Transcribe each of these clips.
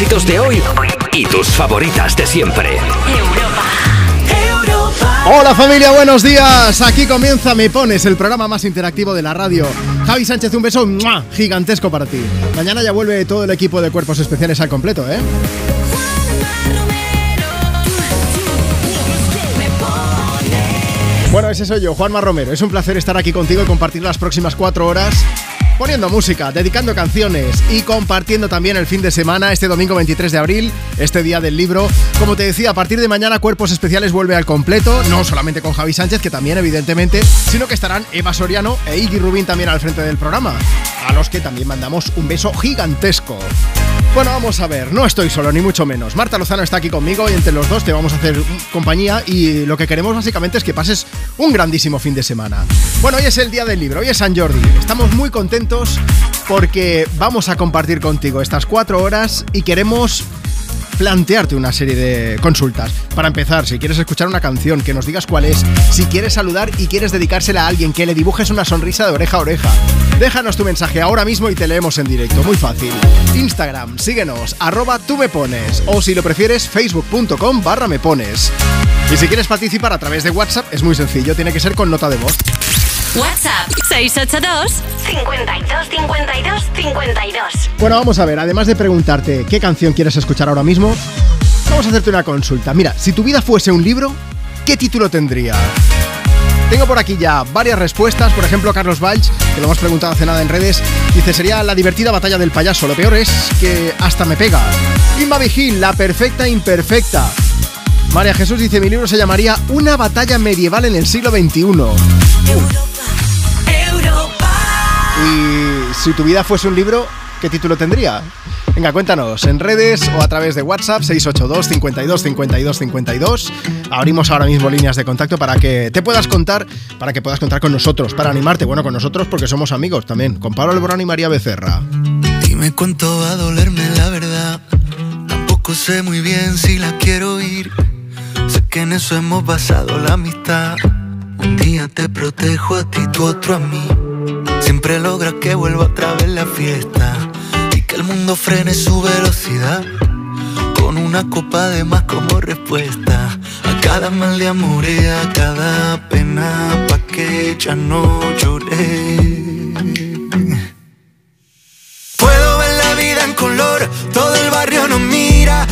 éxitos de hoy y tus favoritas de siempre. Hola familia, buenos días. Aquí comienza Me Pones, el programa más interactivo de la radio. Javi Sánchez, un beso gigantesco para ti. Mañana ya vuelve todo el equipo de cuerpos especiales al completo, ¿eh? Bueno, ese soy yo, Juanma Romero. Es un placer estar aquí contigo y compartir las próximas cuatro horas poniendo música, dedicando canciones y compartiendo también el fin de semana, este domingo 23 de abril, este día del libro. Como te decía, a partir de mañana Cuerpos Especiales vuelve al completo, no solamente con Javi Sánchez, que también evidentemente, sino que estarán Eva Soriano e Iggy Rubin también al frente del programa, a los que también mandamos un beso gigantesco. Bueno, vamos a ver, no estoy solo, ni mucho menos. Marta Lozano está aquí conmigo y entre los dos te vamos a hacer compañía y lo que queremos básicamente es que pases un grandísimo fin de semana. Bueno, hoy es el día del libro, hoy es San Jordi. Estamos muy contentos porque vamos a compartir contigo estas cuatro horas y queremos plantearte una serie de consultas. Para empezar, si quieres escuchar una canción, que nos digas cuál es. Si quieres saludar y quieres dedicársela a alguien, que le dibujes una sonrisa de oreja a oreja. Déjanos tu mensaje ahora mismo y te leemos en directo. Muy fácil. Instagram, síguenos, arroba tú me pones. O si lo prefieres, facebook.com barra me pones. Y si quieres participar a través de WhatsApp, es muy sencillo, tiene que ser con nota de voz. WhatsApp 682 52 52 52. Bueno, vamos a ver, además de preguntarte qué canción quieres escuchar ahora mismo, vamos a hacerte una consulta. Mira, si tu vida fuese un libro, ¿qué título tendría? Tengo por aquí ya varias respuestas. Por ejemplo, Carlos Valls, que lo hemos preguntado hace nada en redes, dice: Sería la divertida batalla del payaso. Lo peor es que hasta me pega. Inma Vigil, la perfecta imperfecta. María Jesús dice: Mi libro se llamaría Una batalla medieval en el siglo XXI. Y si tu vida fuese un libro, ¿qué título tendría? Venga, cuéntanos en redes o a través de WhatsApp 682 52 52 52. Abrimos ahora mismo líneas de contacto para que te puedas contar, para que puedas contar con nosotros, para animarte. Bueno, con nosotros porque somos amigos también, con Pablo Lebrón y María Becerra. Dime cuánto va a dolerme la verdad. Tampoco sé muy bien si la quiero ir. Sé que en eso hemos basado la amistad. Un día te protejo a ti, tu otro a mí. Siempre logra que vuelva otra vez la fiesta y que el mundo frene su velocidad. Con una copa de más como respuesta a cada mal de amor y a cada pena, pa' que ya no lloré. Puedo ver la vida en color, todo el barrio nos mira,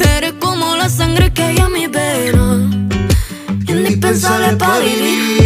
Eres como la sangre que hay en mi vena. Indispensable para vivir.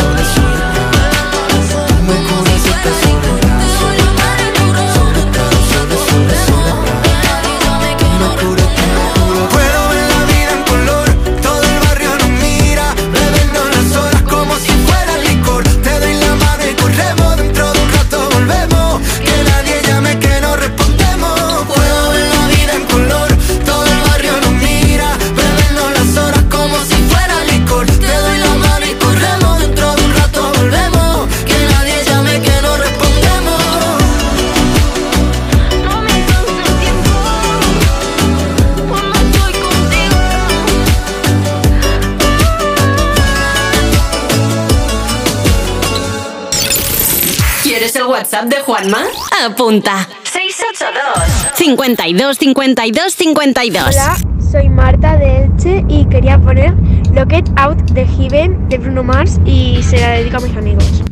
soledad, sole, WhatsApp de Juanma? Apunta. 682 52 52 52 Hola, soy Marta de Elche y quería poner Locket Out de Heaven de Bruno Mars y se la dedico a mis amigos.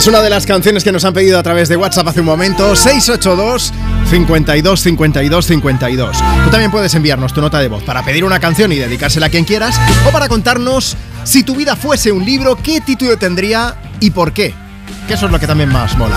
Es una de las canciones que nos han pedido a través de WhatsApp hace un momento. 682 52 52 52. Tú también puedes enviarnos tu nota de voz para pedir una canción y dedicársela a quien quieras o para contarnos si tu vida fuese un libro, qué título tendría y por qué. Que eso es lo que también más mola.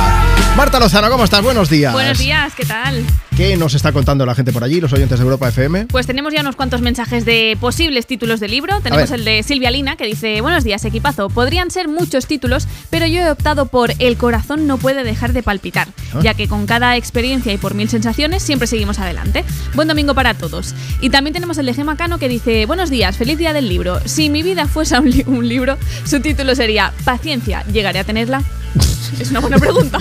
Marta Lozano, ¿cómo estás? Buenos días. Buenos días, ¿qué tal? ¿Qué nos está contando la gente por allí, los oyentes de Europa FM? Pues tenemos ya unos cuantos mensajes de posibles títulos de libro. Tenemos el de Silvia Lina que dice: Buenos días, equipazo. Podrían ser muchos títulos, pero yo he optado por El corazón no puede dejar de palpitar, Ah. ya que con cada experiencia y por mil sensaciones siempre seguimos adelante. Buen domingo para todos. Y también tenemos el de Gema Cano que dice: Buenos días, feliz día del libro. Si mi vida fuese un, li- un libro, su título sería Paciencia, ¿llegaré a tenerla? Es una buena pregunta.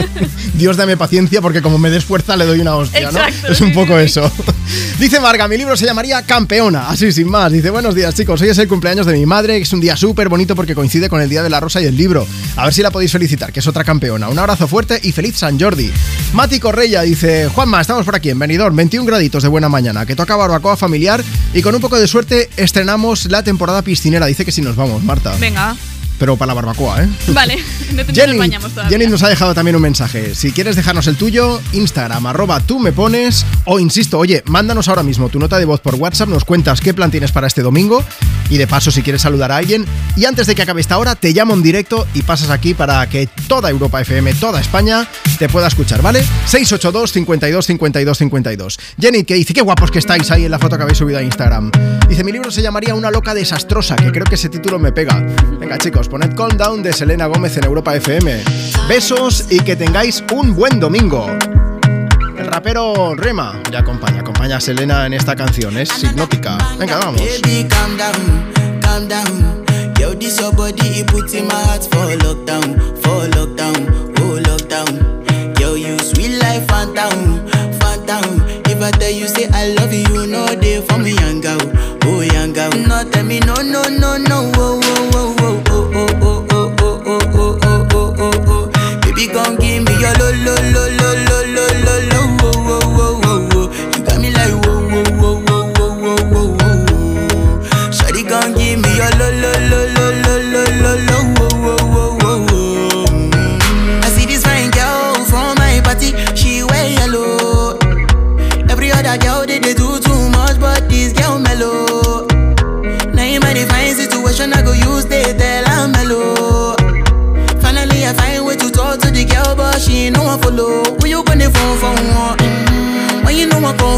Dios dame paciencia porque como me des fuerza le doy una hostia, ¿no? Exacto, Es un poco eso. Dice Marga, mi libro se llamaría Campeona, así sin más. Dice, buenos días chicos, hoy es el cumpleaños de mi madre, es un día súper bonito porque coincide con el Día de la Rosa y el libro. A ver si la podéis felicitar, que es otra campeona. Un abrazo fuerte y feliz San Jordi. Mati Correia dice, Juanma, estamos por aquí en Benidorm, 21 graditos de buena mañana, que toca barbacoa familiar y con un poco de suerte estrenamos la temporada piscinera. Dice que si nos vamos, Marta. Venga, Pero para la barbacoa, ¿eh? vale. No te nos Jenny, bañamos todavía. Jenny nos ha dejado también un mensaje. Si quieres dejarnos el tuyo, Instagram, arroba tú me pones. O insisto, oye, mándanos ahora mismo tu nota de voz por WhatsApp, nos cuentas qué plan tienes para este domingo. Y de paso, si quieres saludar a alguien. Y antes de que acabe esta hora, te llamo en directo y pasas aquí para que toda Europa FM, toda España, te pueda escuchar, ¿vale? 682 52 52 52. Jenny, que dice, qué guapos que estáis ahí en la foto que habéis subido a Instagram. Dice, mi libro se llamaría Una loca desastrosa, que creo que ese título me pega. Venga, chicos, nos poned Countdown de Selena Gómez en Europa FM. Besos y que tengáis un buen domingo. El rapero Rema le acompaña, acompaña a Selena en esta canción, es hipnótica. Venga, vamos. Baby, calm down, calm down. Yo, this your body, it puts in my heart for lockdown, for lockdown, oh lockdown. Yo, you sweet life, phantom, phantom. If I tell you, say I love you, no day for me, young girl, oh young girl. No, tell me, no, no, no, no, oh, oh, oh, oh. come give me your lo lo lo lo.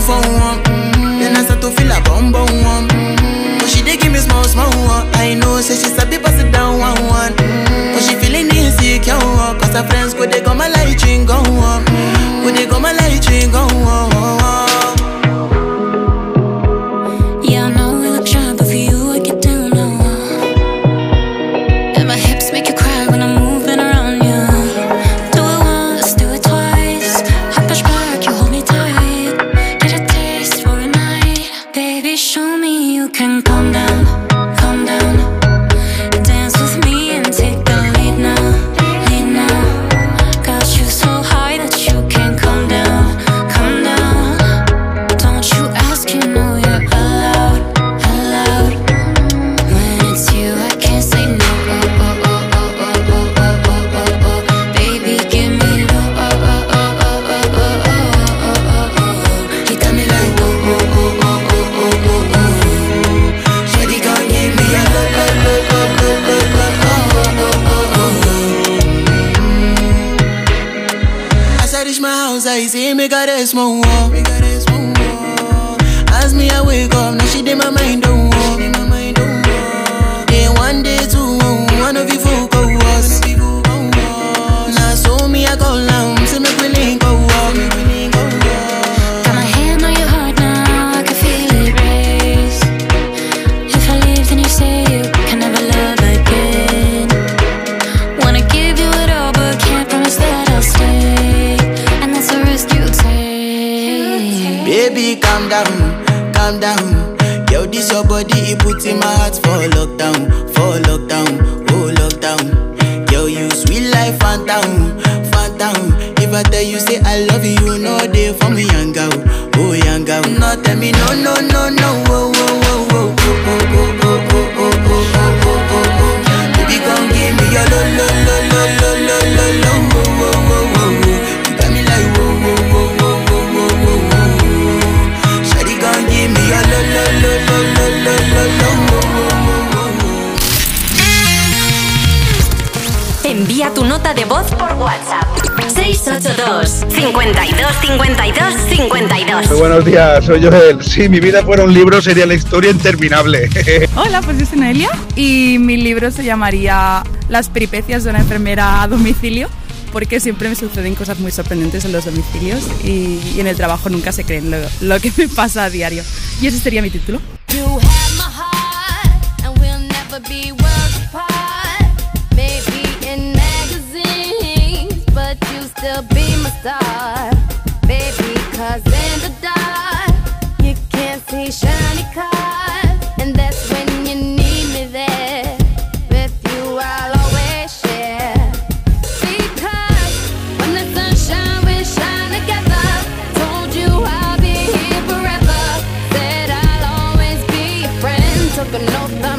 phone. mismo in my heart for lockdown, for lockdown, oh lockdown. Girl, you sweet life, phantom, phantom. If I tell you say I love you, you know they for me, young girl, oh young girl. not tell me no, no, no. 52 52. Muy buenos días, soy Joel. Si mi vida fuera un libro, sería la historia interminable. Hola, pues yo soy Noelia y mi libro se llamaría Las peripecias de una enfermera a domicilio porque siempre me suceden cosas muy sorprendentes en los domicilios y, y en el trabajo nunca se creen lo, lo, que me pasa a diario. Y ese sería mi título. but no time.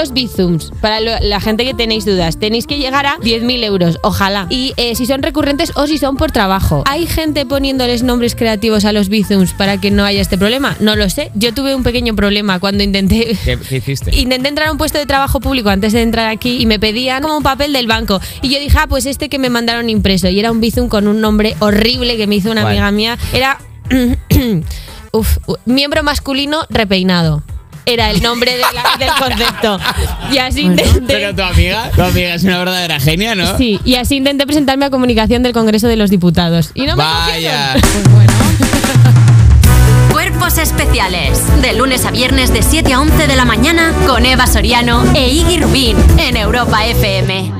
Los bizums. Para lo- la gente que tenéis dudas, tenéis que llegar a 10.000 euros, ojalá. Y eh, si son recurrentes o si son por trabajo. ¿Hay gente poniéndoles nombres creativos a los bizums para que no haya este problema? No lo sé. Yo tuve un pequeño problema cuando intenté ¿Qué, qué hiciste? Intenté entrar a un puesto de trabajo público antes de entrar aquí y me pedían como un papel del banco. Y yo dije, ah, pues este que me mandaron impreso. Y era un bizum con un nombre horrible que me hizo una ¿Cuál? amiga mía. Era. Uf, miembro masculino repeinado. Era el nombre de la- del concepto. Y así intenté. Pero tu amiga, tu amiga es una verdadera genia, ¿no? Sí, y así intenté presentarme a comunicación del Congreso de los Diputados. Y no me Vaya. Cuerpos especiales. De lunes a viernes de 7 a 11 de la mañana con Eva Soriano e Iggy Rubín en Europa FM.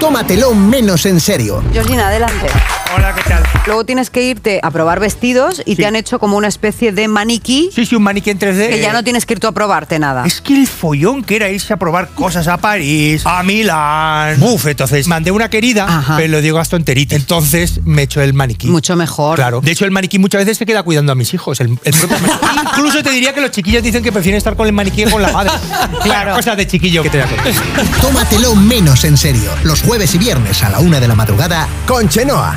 Tómatelo menos en serio. Georgina, adelante. Hola, ¿qué tal? Luego tienes que irte a probar vestidos y te han hecho como una especie de maniquí. Sí, sí, un maniquí en 3D. Que ya no tienes que ir tú a probarte nada. Es que el follón que era irse a probar cosas a París, a Milán. Buf, entonces mandé una querida, pero lo digo hasta enterita. Entonces me echó el maniquí. Mucho mejor. Claro. De hecho, el maniquí muchas veces se queda cuidando a mis hijos. El, el propio. Incluso te diría que los chiquillos dicen que prefieren estar con el maniquí que con la madre. Claro. Cosas de chiquillo que te da. Tómatelo menos en serio. Los jueves y viernes a la una de la madrugada con Chenoa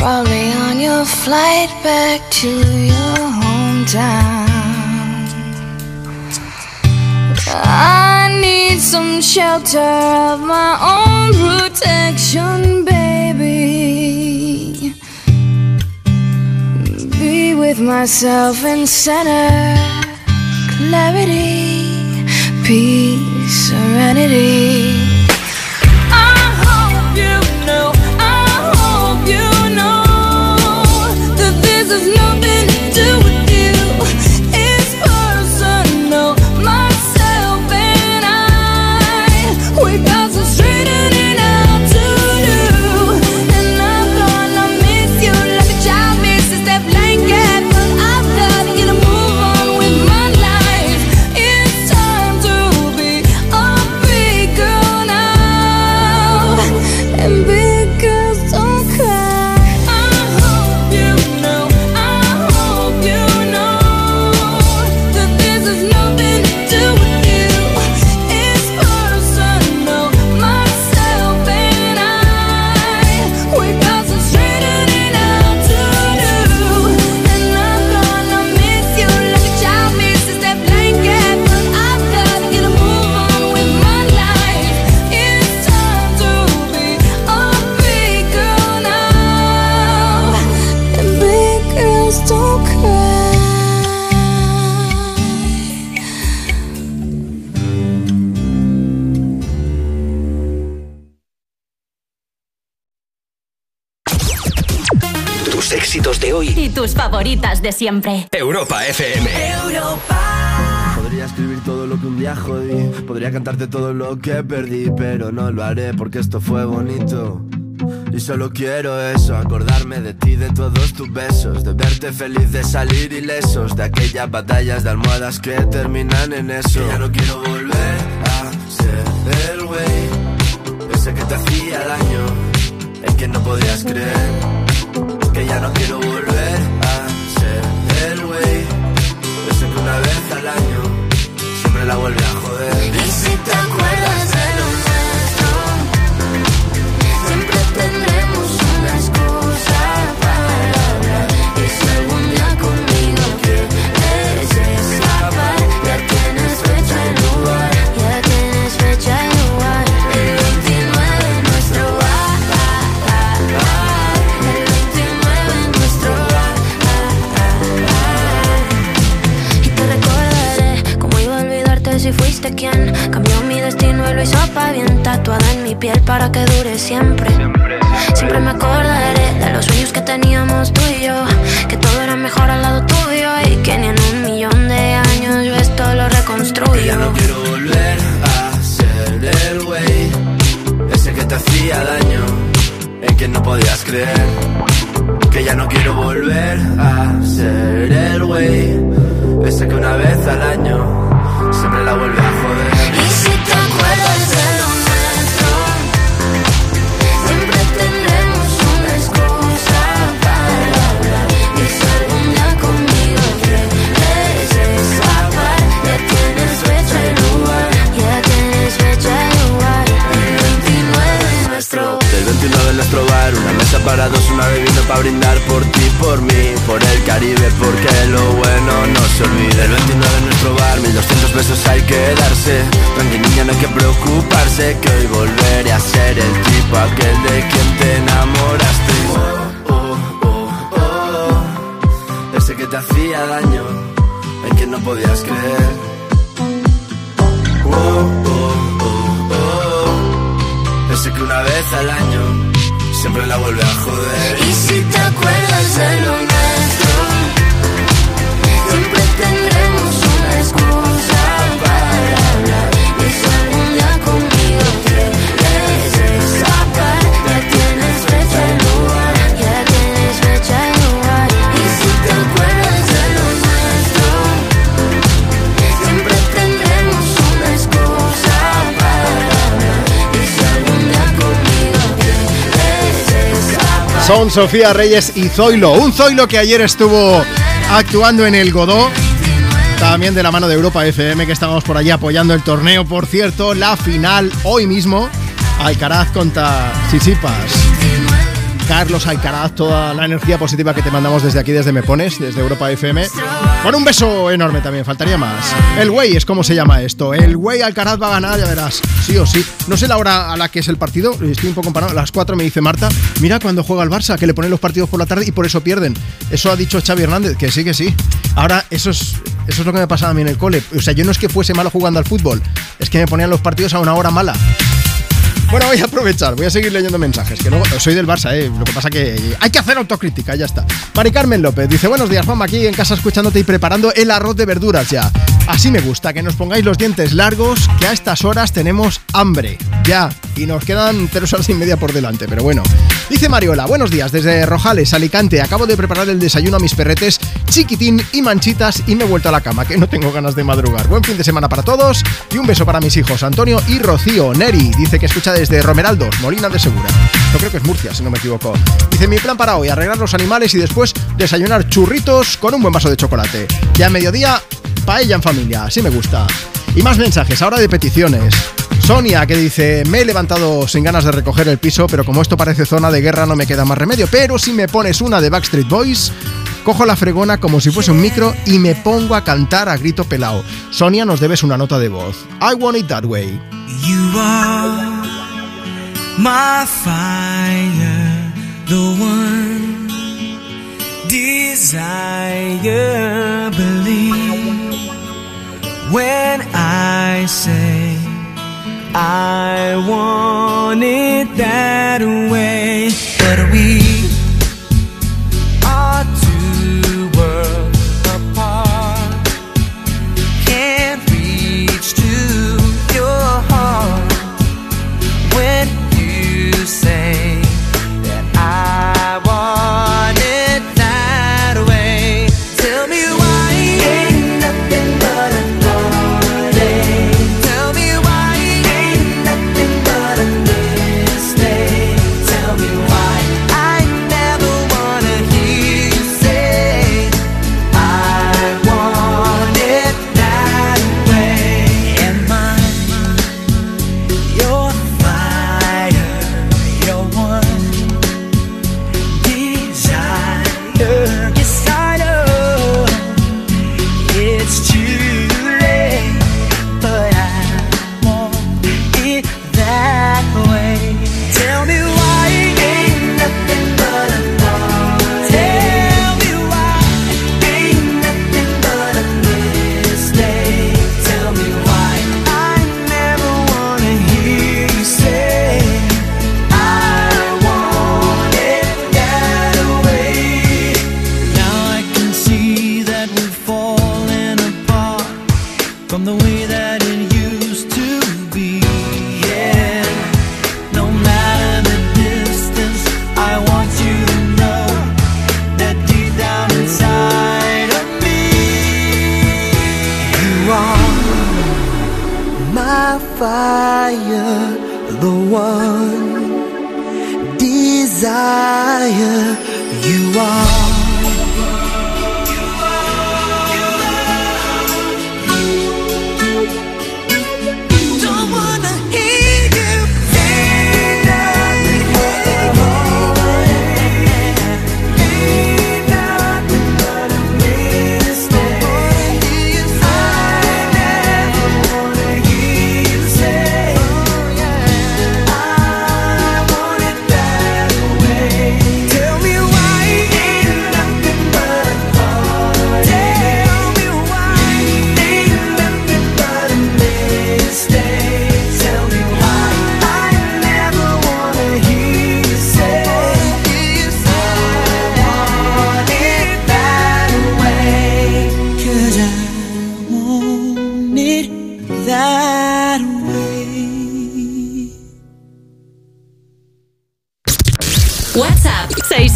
probably on your flight back to your hometown. I need some shelter of my own protection, baby. Be with myself in center, clarity, peace, serenity. Tus favoritas de siempre. Europa FM. Podría Podría escribir todo lo que un día jodí, podría cantarte todo lo que perdí, pero no lo haré porque esto fue bonito. Y solo quiero eso, acordarme de ti, de todos tus besos, de verte feliz, de salir ilesos, de aquellas batallas de almohadas que terminan en eso. Que ya no quiero volver a ser el güey, ese que te hacía daño, el que no podías creer. Que ya no quiero volver la vuelve a joder. Y si te acuerdas piel para que dure siempre. Siempre me acordaré de los sueños que teníamos tú y yo, que todo era mejor al lado tuyo y que ni en un millón de años yo esto lo Que ya reconstruyo. no quiero volver a ser el güey, ese que te hacía daño, en quien no podías creer. Que ya no quiero volver a ser el güey, ese que una vez al año siempre la vuelve a joder. 29 en nuestro bar, una mesa para dos, una bebida para brindar por ti, por mí, por el Caribe, porque lo bueno no se olvida. El 29 en nuestro bar, 1200 besos hay que darse. Tranqui niña, no hay que preocuparse, que hoy volveré a ser el tipo aquel de quien te enamoraste. Oh, oh, oh, oh, ese que te hacía daño, en quien no podías creer. Oh, oh, oh, oh, ese que una vez al año siempre la vuelve a joder. Y si te acuerdas de lo nuestro, siempre tendremos una excusa Son Sofía Reyes y Zoilo. Un Zoilo que ayer estuvo actuando en el Godó. También de la mano de Europa FM, que estamos por allí apoyando el torneo. Por cierto, la final hoy mismo. Alcaraz contra Sisipas. Carlos Alcaraz, toda la energía positiva que te mandamos desde aquí, desde Me Pones, desde Europa FM. Con un beso enorme también, faltaría más. El güey es como se llama esto. El güey Alcaraz va a ganar, ya verás. Sí o sí. No sé la hora a la que es el partido, estoy un poco parado. A las 4 me dice Marta, mira cuando juega el Barça, que le ponen los partidos por la tarde y por eso pierden. Eso ha dicho Xavi Hernández, que sí, que sí. Ahora, eso es, eso es lo que me pasaba a mí en el cole. O sea, yo no es que fuese malo jugando al fútbol, es que me ponían los partidos a una hora mala. Bueno, voy a aprovechar, voy a seguir leyendo mensajes, que luego soy del Barça, ¿eh? lo que pasa que hay que hacer autocrítica, ya está. Mari Carmen López dice, buenos días Juanma, aquí en casa escuchándote y preparando el arroz de verduras ya. Así me gusta, que nos pongáis los dientes largos, que a estas horas tenemos hambre, ya, y nos quedan tres horas y media por delante, pero bueno. Dice Mariola, buenos días, desde Rojales, Alicante, acabo de preparar el desayuno a mis perretes, chiquitín y manchitas y me he vuelto a la cama, que no tengo ganas de madrugar. Buen fin de semana para todos y un beso para mis hijos Antonio y Rocío. Neri dice que escucha desde Romeraldos, Molina de Segura. Yo creo que es Murcia, si no me equivoco. Dice mi plan para hoy, arreglar los animales y después desayunar churritos con un buen vaso de chocolate. Ya a mediodía, paella en familia, así me gusta. Y más mensajes, ahora de peticiones. Sonia que dice, me he levantado sin ganas de recoger el piso, pero como esto parece zona de guerra no me queda más remedio. Pero si me pones una de Backstreet Boys, cojo la fregona como si fuese un micro y me pongo a cantar a grito pelao. Sonia, nos debes una nota de voz. I want it that way. You are my fire, the one desire. Believe when I say I want it that way. But we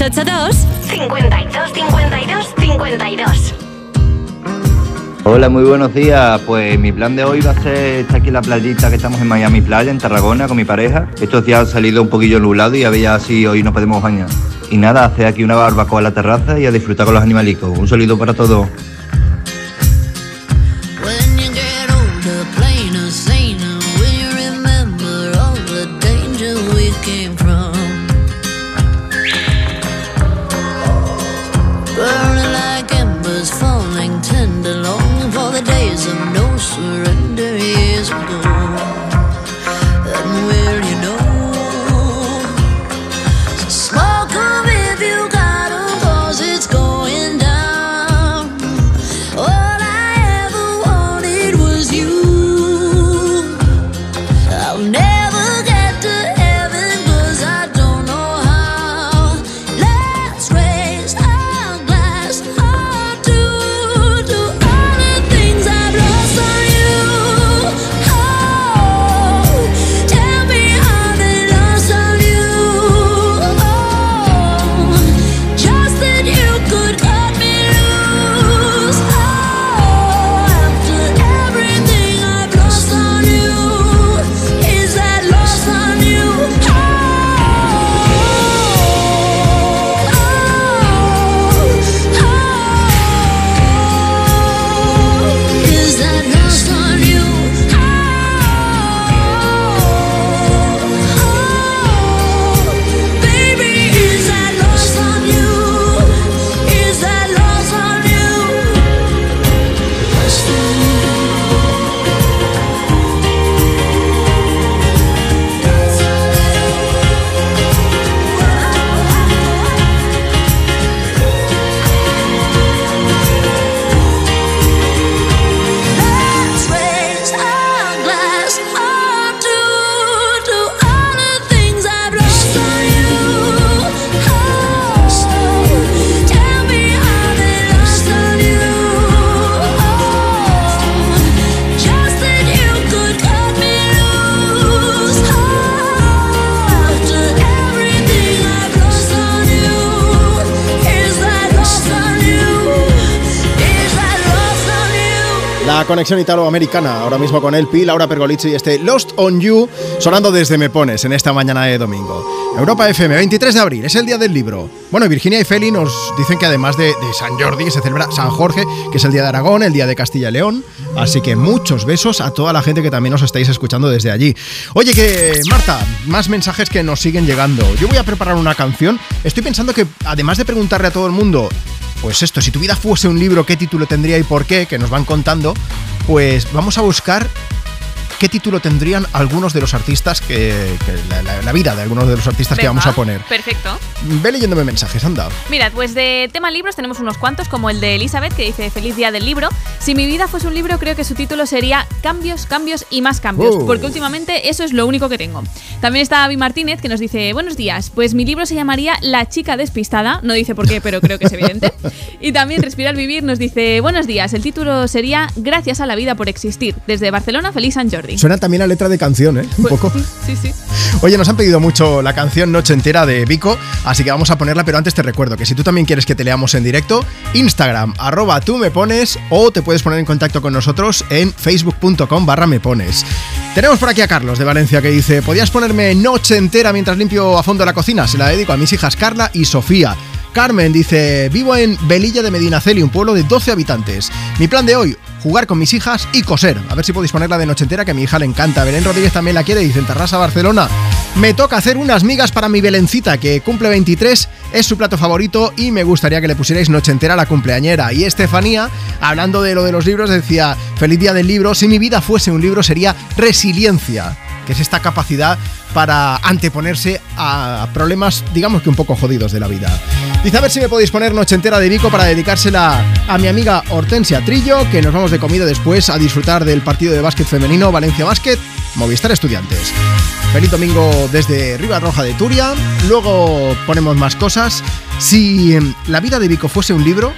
682 52 52 52. Hola, muy buenos días. Pues mi plan de hoy va a ser estar aquí en la playita que estamos en Miami Playa, en Tarragona, con mi pareja. Estos días han salido un poquillo nublado y a ver ya si hoy nos podemos bañar. Y nada, hacer aquí una barbacoa en la terraza y a disfrutar con los animalicos. Un saludo para todos. Conexión italoamericana, ahora mismo con Elpi, Laura Pergolizzi y este Lost on You, sonando desde Me Pones en esta mañana de domingo. Europa FM, 23 de abril, es el día del libro. Bueno, Virginia y Feli nos dicen que además de, de San Jordi, se celebra San Jorge, que es el día de Aragón, el día de Castilla y León. Así que muchos besos a toda la gente que también nos estáis escuchando desde allí. Oye, que Marta, más mensajes que nos siguen llegando. Yo voy a preparar una canción. Estoy pensando que además de preguntarle a todo el mundo pues esto, si tu vida fuese un libro, ¿qué título tendría y por qué? Que nos van contando, pues vamos a buscar qué título tendrían algunos de los artistas que, que la, la- la vida de algunos de los artistas que vamos a poner. Perfecto. Ve leyéndome mensajes, anda. Mirad, pues de tema libros tenemos unos cuantos, como el de Elizabeth, que dice Feliz día del libro. Si mi vida fuese un libro, creo que su título sería Cambios, cambios y más cambios, Uh. porque últimamente eso es lo único que tengo. También está Avi Martínez, que nos dice Buenos días, pues mi libro se llamaría La chica despistada, no dice por qué, pero creo que es evidente. Y también Respirar Vivir nos dice Buenos días, el título sería Gracias a la vida por existir. Desde Barcelona, feliz San Jordi. Jordi. Suena también a letra de canción, ¿eh? Un Pues, poco. Sí, sí. Oye, nos han pedido mucho la canción Noche Entera de Vico, así que vamos a ponerla, pero antes te recuerdo que si tú también quieres que te leamos en directo, Instagram, arroba tú me pones, o te puedes poner en contacto con nosotros en facebook.com barra me pones. Tenemos por aquí a Carlos de Valencia que dice, ¿podías ponerme Noche Entera mientras limpio a fondo la cocina? Se la dedico a mis hijas Carla y Sofía. Carmen dice, vivo en Velilla de Medinaceli, un pueblo de 12 habitantes. Mi plan de hoy, jugar con mis hijas y coser. A ver si podéis ponerla de noche entera, que a mi hija le encanta. Belén Rodríguez también la quiere, dice en Tarrasa, Barcelona. Me toca hacer unas migas para mi Belencita, que cumple 23, es su plato favorito y me gustaría que le pusierais noche entera a la cumpleañera. Y Estefanía, hablando de lo de los libros, decía, feliz día del libro, si mi vida fuese un libro sería resiliencia que es esta capacidad para anteponerse a problemas, digamos que un poco jodidos de la vida. Dice a ver si me podéis poner noche entera de Vico para dedicársela a mi amiga Hortensia Trillo, que nos vamos de comida después a disfrutar del partido de básquet femenino Valencia Básquet, Movistar Estudiantes. Feliz domingo desde Riva Roja de Turia. Luego ponemos más cosas. Si em, la vida de Vico fuese un libro,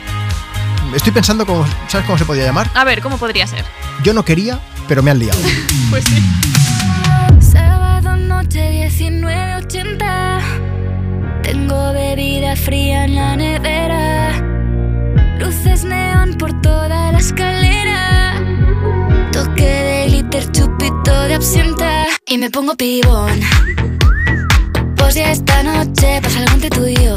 estoy pensando cómo, ¿sabes cómo se podría llamar? A ver, ¿cómo podría ser? Yo no quería, pero me han liado. Pues sí. Sábado noche 19.80 Tengo bebida fría en la nevera. Luces neón por toda la escalera. Toque de glitter, chupito de absenta. Y me pongo pibón. Pues ya esta noche pasa algo entre tú y yo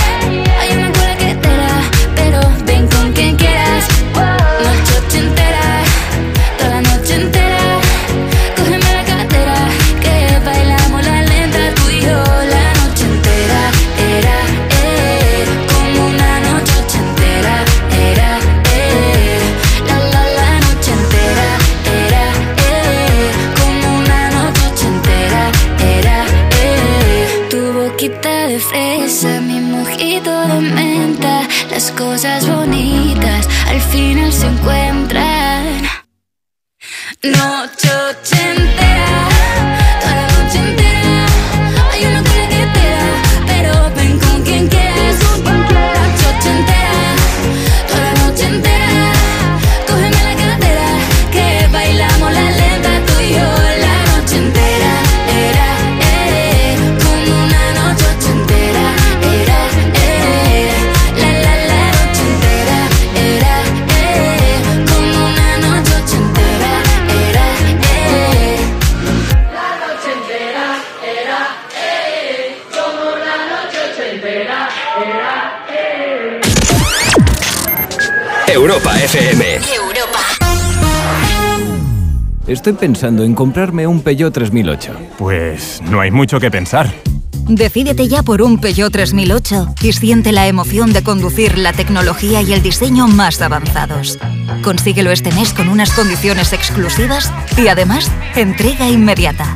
Noche Estoy pensando en comprarme un Peugeot 3008. Pues no hay mucho que pensar. Decídete ya por un Peugeot 3008 y siente la emoción de conducir la tecnología y el diseño más avanzados. Consíguelo este mes con unas condiciones exclusivas y además entrega inmediata.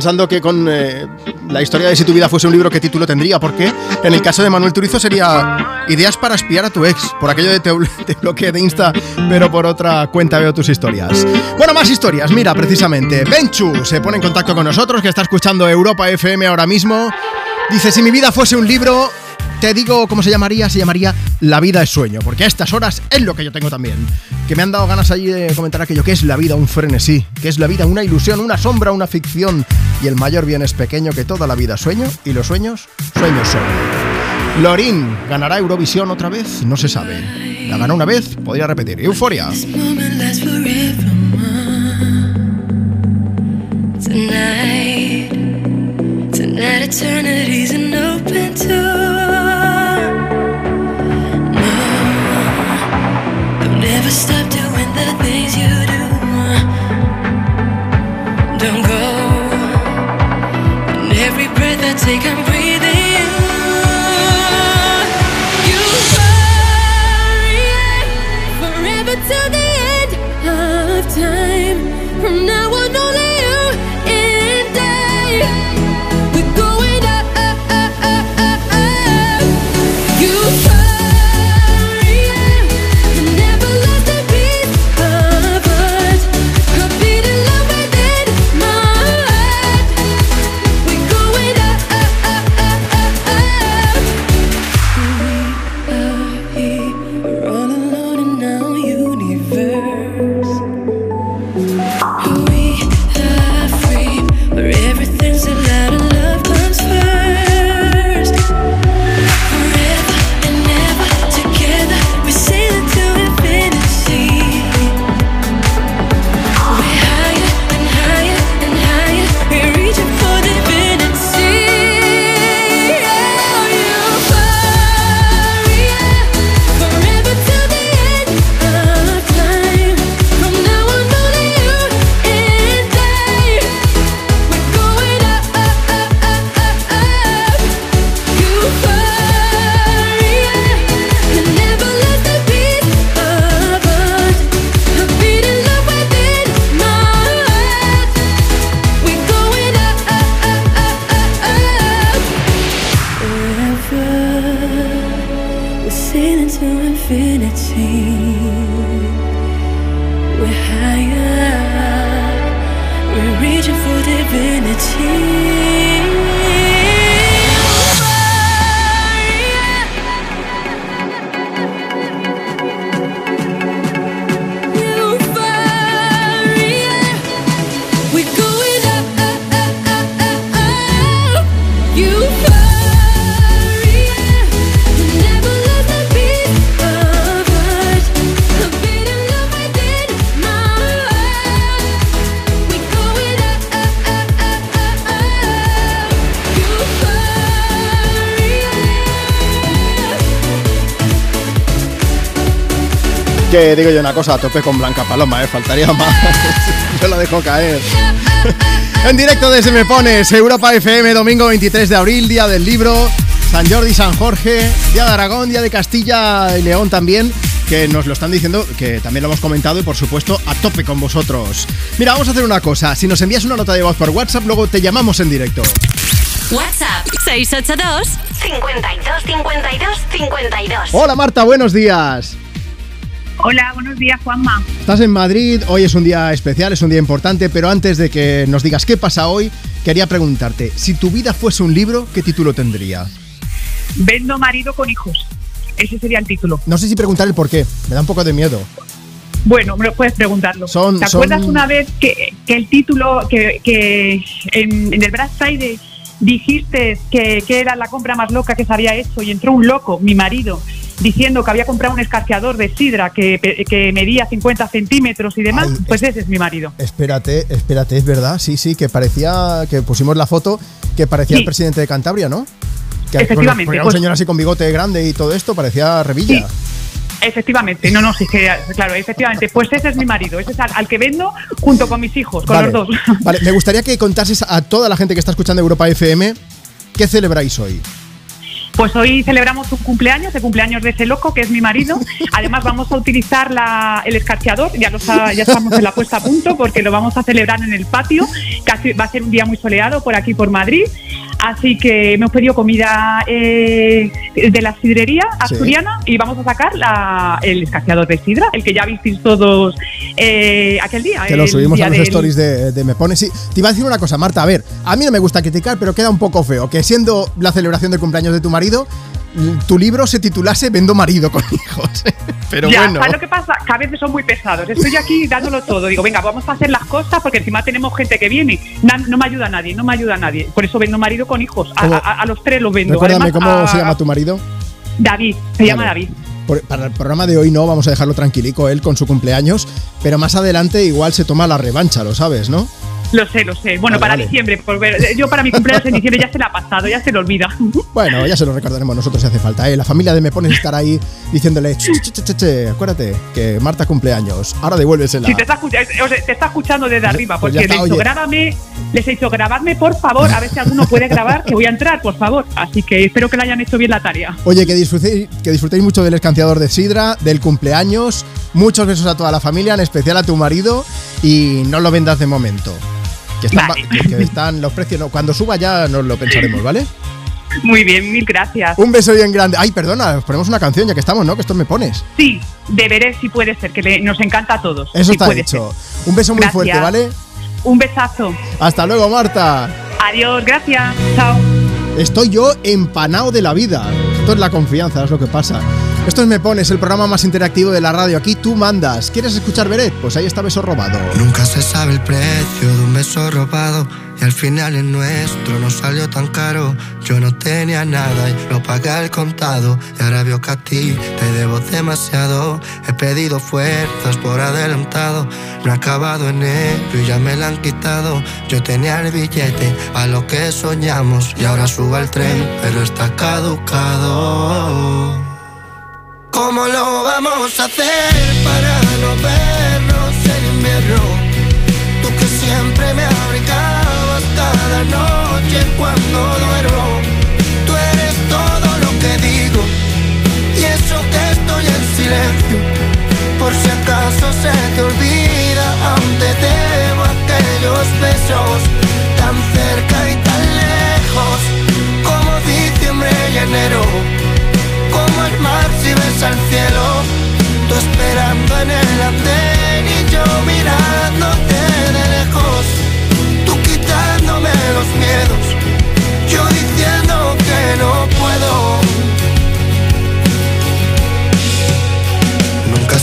pensando que con eh, la historia de Si tu vida fuese un libro, ¿qué título tendría? Porque en el caso de Manuel Turizo sería Ideas para espiar a tu ex, por aquello de te, te bloqueé de Insta, pero por otra cuenta veo tus historias. Bueno, más historias, mira, precisamente. Benchu se pone en contacto con nosotros, que está escuchando Europa FM ahora mismo. Dice, si mi vida fuese un libro, te digo cómo se llamaría, se llamaría La vida es sueño, porque a estas horas es lo que yo tengo también. Que me han dado ganas allí de comentar aquello, que es la vida un frenesí, que es la vida una ilusión, una sombra, una ficción, y el mayor bien es pequeño que toda la vida sueño, y los sueños, sueños son. Lorín, ¿ganará Eurovisión otra vez? No se sabe. La ganó una vez, podría repetir. Euforia. stop doing the things you do. Don't go. And every breath una cosa, a tope con Blanca Paloma, ¿eh? faltaría más. yo la dejo caer. en directo desde Me Pones, Europa FM, domingo 23 de abril, día del libro. San Jordi, San Jorge, día de Aragón, día de Castilla y León también, que nos lo están diciendo, que también lo hemos comentado y por supuesto a tope con vosotros. Mira, vamos a hacer una cosa, si nos envías una nota de voz por WhatsApp, luego te llamamos en directo. WhatsApp 682 52 52 52. Hola Marta, buenos días. Hola, buenos días, Juanma. Estás en Madrid, hoy es un día especial, es un día importante, pero antes de que nos digas qué pasa hoy, quería preguntarte, si tu vida fuese un libro, ¿qué título tendría? Vendo marido con hijos. Ese sería el título. No sé si preguntar el por qué, me da un poco de miedo. Bueno, me lo puedes preguntarlo. Son- ¿Te acuerdas son- una vez que, que el título, que, que en, en el Black Friday dijiste que, que era la compra más loca que se había hecho y entró un loco, mi marido, diciendo que había comprado un escaseador de sidra que, que medía 50 centímetros y demás? pues ese es mi marido. Espérate, espérate, es verdad, sí, sí, que parecía, que pusimos la foto, que parecía Sí. el presidente de Cantabria, ¿no? Que, Efectivamente, era un pues- señor así con bigote grande y todo esto, parecía Revilla. Efectivamente, no, no, sí, que, claro, efectivamente. Pues ese es mi marido, ese es al, al que vendo junto con mis hijos, con Vale. los dos. Vale, me gustaría que contases a toda la gente que está escuchando Europa FM qué celebráis hoy. Pues hoy celebramos un cumpleaños, el cumpleaños de ese loco, que es mi marido. Además, vamos a utilizar la- el escarcheador, ya, lo está- ya estamos en la puesta a punto, porque lo vamos a celebrar en el patio. Casi va a ser un día muy soleado por aquí, por Madrid. Así que hemos pedido comida eh, de la sidrería Sí. asturiana y vamos a sacar la- el escaseador de sidra, el que ya visteis todos eh, aquel día. Que lo subimos día a los del- stories de, de Me Pones. Sí, te iba a decir una cosa, Marta. A ver, a mí no me gusta criticar, pero queda un poco feo. Que siendo la celebración del cumpleaños de tu marido, tu libro se titulase Vendo marido con hijos. pero ya, bueno. ¿sabes lo que pasa? Que a veces son muy pesados. Estoy aquí dándolo todo. Digo, venga, vamos a hacer las cosas porque encima tenemos gente que viene. Na- no me ayuda nadie, no me ayuda nadie. Por eso vendo marido con hijos. A, ¿Cómo? a- a los tres los vendo. Recuérdame Además, cómo a- se llama tu marido. David, se llama. David. Por- para el programa de hoy no, vamos a dejarlo tranquilico él con su cumpleaños, pero más adelante igual se toma la revancha, lo sabes, ¿no? Lo sé, lo sé. Bueno, Vale, para vale. diciembre, por ver- yo para mi cumpleaños en diciembre ya se la ha pasado, ya se lo olvida. Bueno, ya se lo recordaremos nosotros si hace falta. ¿eh? La familia de Me Pones estar ahí diciéndole, "Ch, ch, ch, ch, ch, acuérdate que Marta cumpleaños, ahora devuélvesela. Si te está, escucha- o sea, te está escuchando desde arriba, pues porque ya está, le he dicho, grábame, les he dicho, grabadme por favor, a ver si alguno puede grabar, que voy a entrar, por favor. Así que espero que le hayan hecho bien la tarea. Oye, que disfrutéis, que disfrutéis mucho del escanciador de sidra, del cumpleaños. Muchos besos a toda la familia, en especial a tu marido. Y no lo vendas de momento. Que están, Vale. que- que están los precios. no, cuando suba ya nos lo pensaremos, ¿vale? Muy bien, mil gracias. Un beso bien grande. Ay, perdona, os ponemos una canción ya que estamos, ¿no? Que esto me pones. Sí, deberé si puede ser, que le- nos encanta a todos. Eso si está hecho. ser. Un beso muy Gracias. fuerte, ¿vale? Un besazo. Hasta luego, Marta. Adiós, gracias. Chao. Estoy yo empanado de la vida. Esto es la confianza, es lo que pasa. Esto es Me Pones, el programa más interactivo de la radio. Aquí tú mandas. ¿Quieres escuchar Beret? Pues ahí está Beso Robado. Nunca se sabe el precio de un beso robado y al final el nuestro no salió tan caro. Yo no tenía nada y lo pagué al contado y ahora veo que a ti te debo demasiado. He pedido fuerzas por adelantado, no he acabado enero y ya me la han quitado. Yo tenía el billete a lo que soñamos y ahora subo al tren pero está caducado. ¿Cómo lo vamos a hacer para no vernos en invierno? Tú que siempre me abrigabas cada noche cuando duermo. Tú eres todo lo que digo y eso que estoy en silencio. Por si acaso se te olvida, aún te debo aquellos besos tan cerca y tan lejos como diciembre y enero si ves al cielo, tú esperando en el andén y yo mirándote de lejos, tú quitándome los miedos, yo diciendo que no puedo.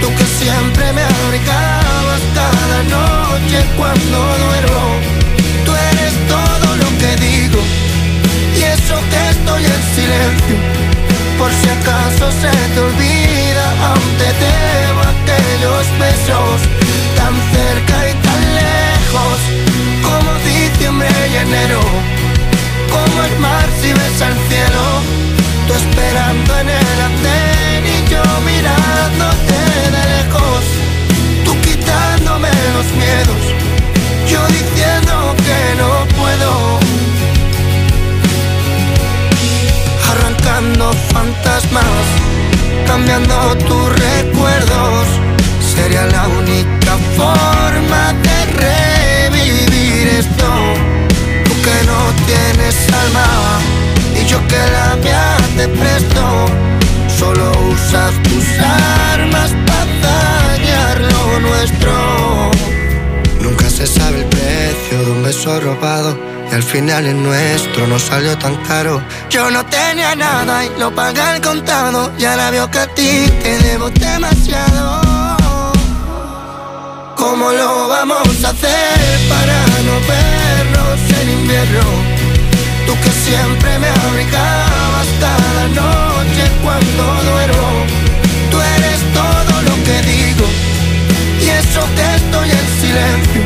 Tú que siempre me abrigabas cada noche cuando duermo. Tú eres todo lo que digo y eso que estoy en silencio. Por si acaso se te olvida, aún te debo aquellos besos tan cerca y tan lejos como diciembre y enero como el mar si ves al cielo, tú esperando en el andén mirándote de lejos, tú quitándome los miedos, yo diciendo que no puedo, arrancando fantasmas, cambiando tus recuerdos, sería la única forma de revivir esto. Tú que no tienes alma yo que la mía te presto. Solo usas tus armas para dañar lo nuestro. Nunca se sabe el precio de un beso robado y al final el nuestro no salió tan caro. Yo no tenía nada y lo pagué al contado y ahora veo que a ti te debo demasiado. ¿Cómo lo vamos a hacer para no vernos en invierno? Tú que siempre me abrigabas cada noche cuando duermo. Tú eres todo lo que digo y eso que estoy en silencio.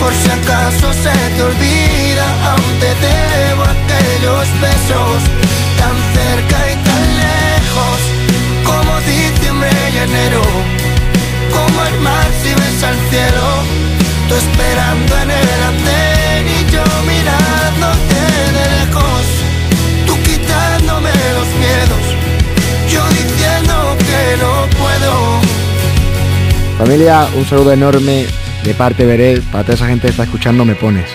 Por si acaso se te olvida, aún te debo aquellos besos tan cerca y tan lejos, como diciembre y enero, como el mar si ves al cielo, tú esperando en el andén mirándote de lejos, tú quitándome los miedos, yo diciendo que no puedo. Familia, un saludo enorme de parte de Beret. Para toda esa gente que está escuchando, me pones.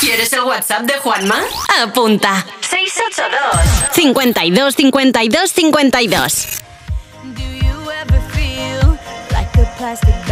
¿Quieres el WhatsApp de Juanma? Apunta. 682 52 52 52. feel like a plastic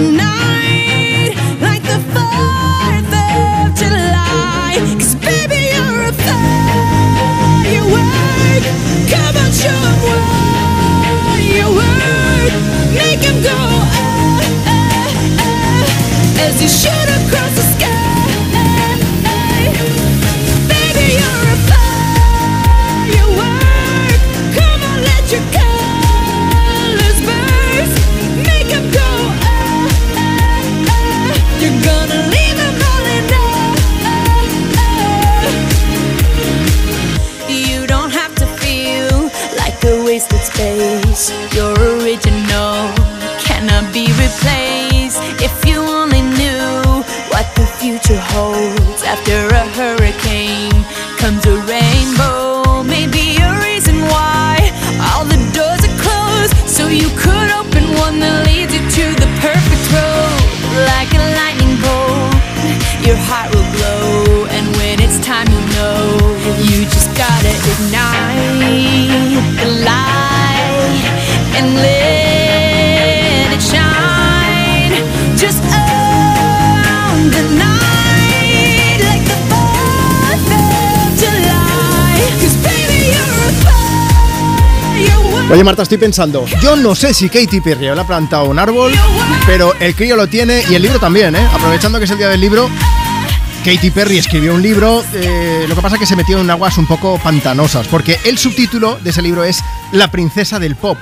the night, like the 4th of July. Cause baby, you're a firework. Come on, show Oye Marta, estoy pensando, yo no sé si Katy Perry le ha plantado un árbol, pero el crío lo tiene y el libro también, ¿eh? Aprovechando que es el día del libro, Katy Perry escribió un libro, eh, lo que pasa es que se metió en aguas un poco pantanosas, porque el subtítulo de ese libro es La princesa del pop.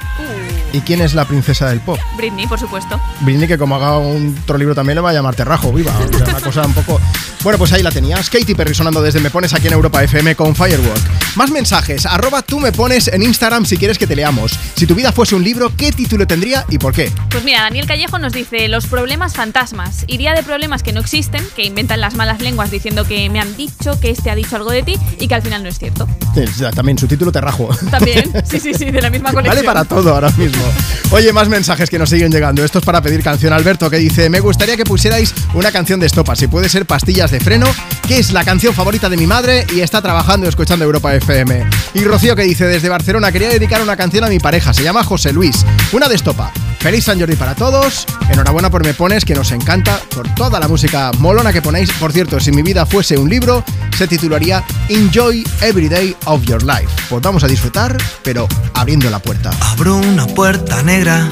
¿Y quién es la princesa del pop? Britney, por supuesto. Britney, que como haga un otro libro también le va a llamar Terrajo, viva. O sea, una cosa un poco. Bueno, pues ahí la tenías. Katy Perry sonando desde Me Pones aquí en Europa FM con Firework. Más mensajes. Arroba tú me pones en Instagram si quieres que te leamos. Si tu vida fuese un libro, ¿qué título tendría y por qué? Pues mira, Daniel Callejo nos dice los problemas fantasmas. Iría de problemas que no existen, que inventan las malas lenguas diciendo que me han dicho, que este ha dicho algo de ti y que al final no es cierto. Sí, También su título Terrajo. También, sí, sí, sí, de la misma colección. Vale para todo ahora mismo. Oye, más mensajes que nos siguen llegando. Esto es para pedir canción. Alberto que dice, me gustaría que pusierais una canción de estopa. Si puede ser Pastillas de Freno, que es la canción favorita de mi madre y está trabajando escuchando Europa FM. Y Rocío que dice, desde Barcelona, quería dedicar una canción a mi pareja. Se llama José Luis. Una de estopa. Feliz San Jordi para todos. Enhorabuena por Me Pones, que nos encanta, por toda la música molona que ponéis. Por cierto, si mi vida fuese un libro, se titularía Enjoy Every Day of Your Life. Pues vamos a disfrutar, pero abriendo la puerta. Abro una puerta negra,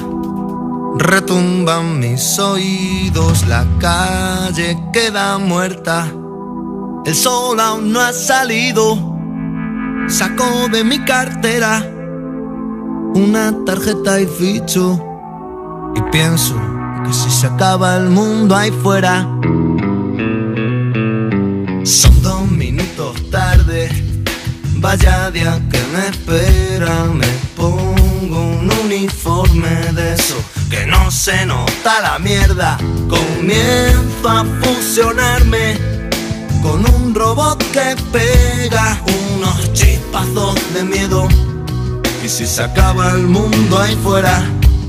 retumban mis oídos, la calle queda muerta, el sol aún no ha salido, saco de mi cartera una tarjeta y ficho y pienso que si se acaba el mundo ahí fuera, son dos minutos tarde. Vaya día que me espera, me pongo un uniforme de eso que no se nota la mierda. Comienzo a fusionarme con un robot que pega unos chispazos de miedo. Y si se acaba el mundo ahí fuera,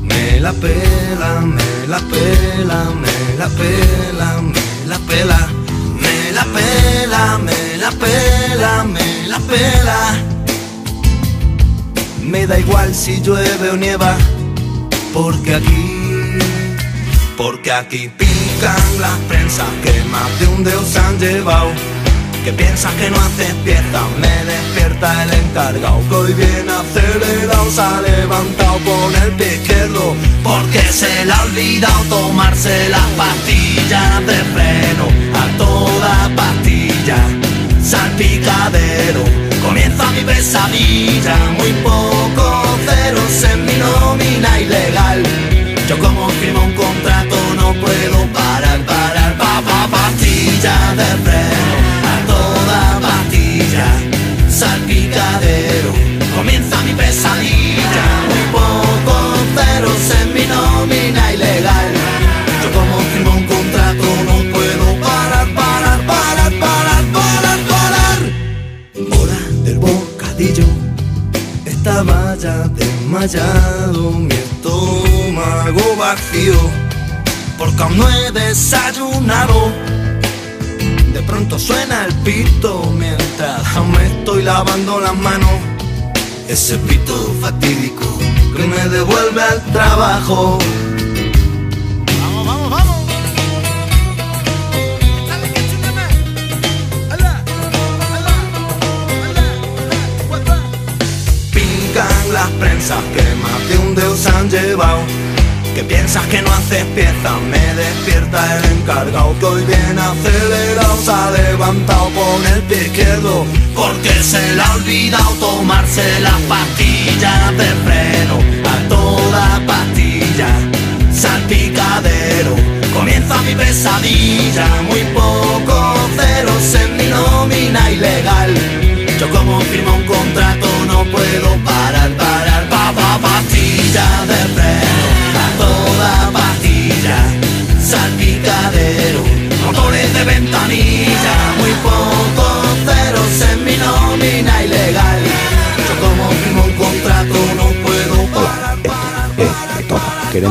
me la pela, me la pela, me la pela, me la pela, me la pela, me la pela, me la pela, me da igual si llueve o nieva, porque aquí, porque aquí pican las prensas que más de un dedo se han llevado. Que piensas que no haces pieza, me despierta el encargado que hoy viene acelerado, se ha levantado con el pie izquierdo, porque se le ha olvidado tomarse las pastillas de freno a toda pastilla, salpicadero, comienza mi pesadilla, muy poco ceros en mi nómina ilegal. Yo como firmo un contrato no puedo parar, parar, pa, pa, pastilla de freno, salpicadero, comienza mi pesadilla, muy poco ceros en mi nómina ilegal. Yo como firmo un contrato no puedo parar, parar, parar, parar, parar, parar. Hora del bocadillo, estaba ya desmayado, mi estómago vacío, porque aún no he desayunado. De pronto suena el pito mientras aún me estoy lavando las manos. Ese pito fatídico que me devuelve al trabajo. Vamos, vamos, vamos. Pincan las prensas que más de un dedo se han llevado. Que piensas que no haces pieza, me despierta el encargado que hoy viene acelerado, se ha levantado con el pie izquierdo, porque se le ha olvidado tomarse las pastillas de freno, a toda pastilla, salpicadero, comienza mi pesadilla, muy poco ceros en mi nómina ilegal, yo como firmo un contrato no puedo parar,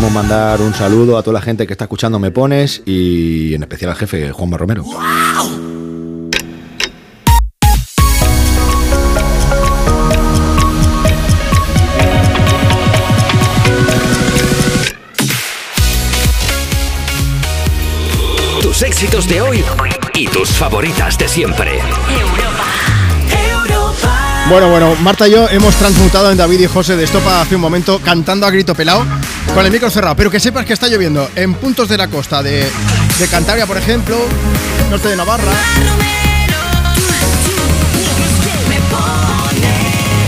Queremos mandar un saludo a toda la gente que está escuchando Me Pones y en especial al jefe Juanma Romero. Tus éxitos de hoy y tus favoritas de siempre. Bueno, bueno, Marta y yo hemos transmutado en David y José de Estopa hace un momento cantando a grito pelado con el micro cerrado. Pero que sepas que está lloviendo en puntos de la costa de, Cantabria, por ejemplo, norte de Navarra.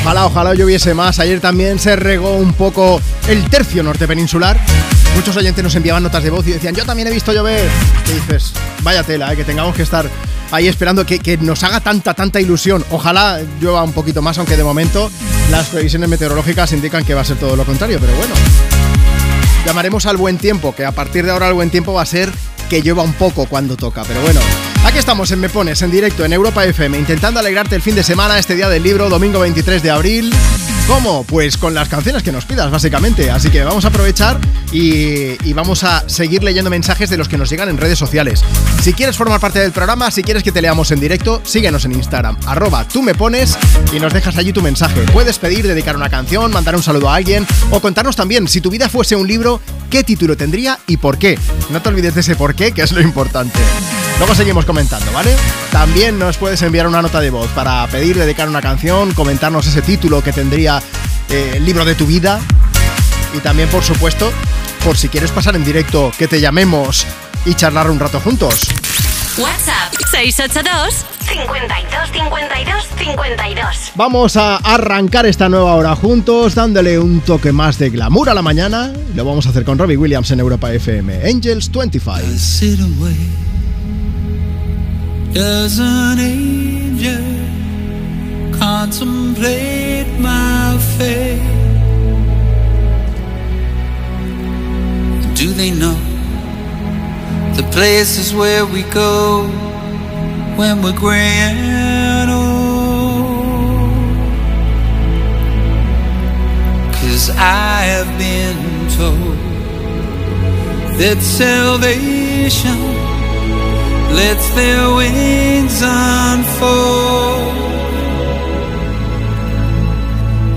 Ojalá, ojalá lloviese más. Ayer también se regó un poco el tercio norte peninsular. Muchos oyentes nos enviaban notas de voz y decían, yo también he visto llover. Y dices, vaya tela, eh, que tengamos que estar ahí esperando que, que nos haga tanta, tanta ilusión. Ojalá llueva un poquito más, aunque de momento las previsiones meteorológicas indican que va a ser todo lo contrario. Pero bueno, llamaremos al buen tiempo, que a partir de ahora el buen tiempo va a ser que llueva un poco cuando toca. Pero bueno, aquí estamos en Me Pones, en directo en Europa FM, intentando alegrarte el fin de semana, este día del libro, domingo 23 de abril. ¿Cómo? Pues con las canciones que nos pidas, básicamente. Así que vamos a aprovechar y, vamos a seguir leyendo mensajes de los que nos llegan en redes sociales. Si quieres formar parte del programa, si quieres que te leamos en directo, síguenos en Instagram, arroba tú me pones y nos dejas allí tu mensaje. Puedes pedir, dedicar una canción, mandar un saludo a alguien o contarnos también, si tu vida fuese un libro, qué título tendría y por qué. No te olvides de ese por qué, que es lo importante. Luego seguimos comentando, ¿vale? También nos puedes enviar una nota de voz para pedir, dedicar una canción, comentarnos ese título que tendría eh, el libro de tu vida. Y también, por supuesto, por si quieres pasar en directo, que te llamemos y charlar un rato juntos. WhatsApp 682 52 52 52. Vamos a arrancar esta nueva hora juntos, dándole un toque más de glamour a la mañana. Lo vamos a hacer con Robbie Williams en Europa FM. Angels 25. My fate? Do they know the places where we go when we're gray and old? Cause I have been told that salvation lets their wings unfold.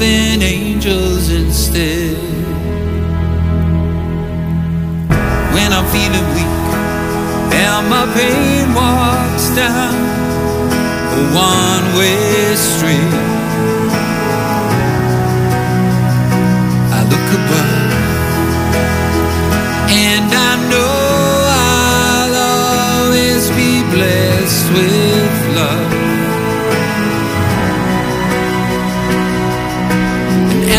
loving angels instead. When I'm feeling weak and my pain walks down a one-way street. I look above and I know I'll always be blessed with love.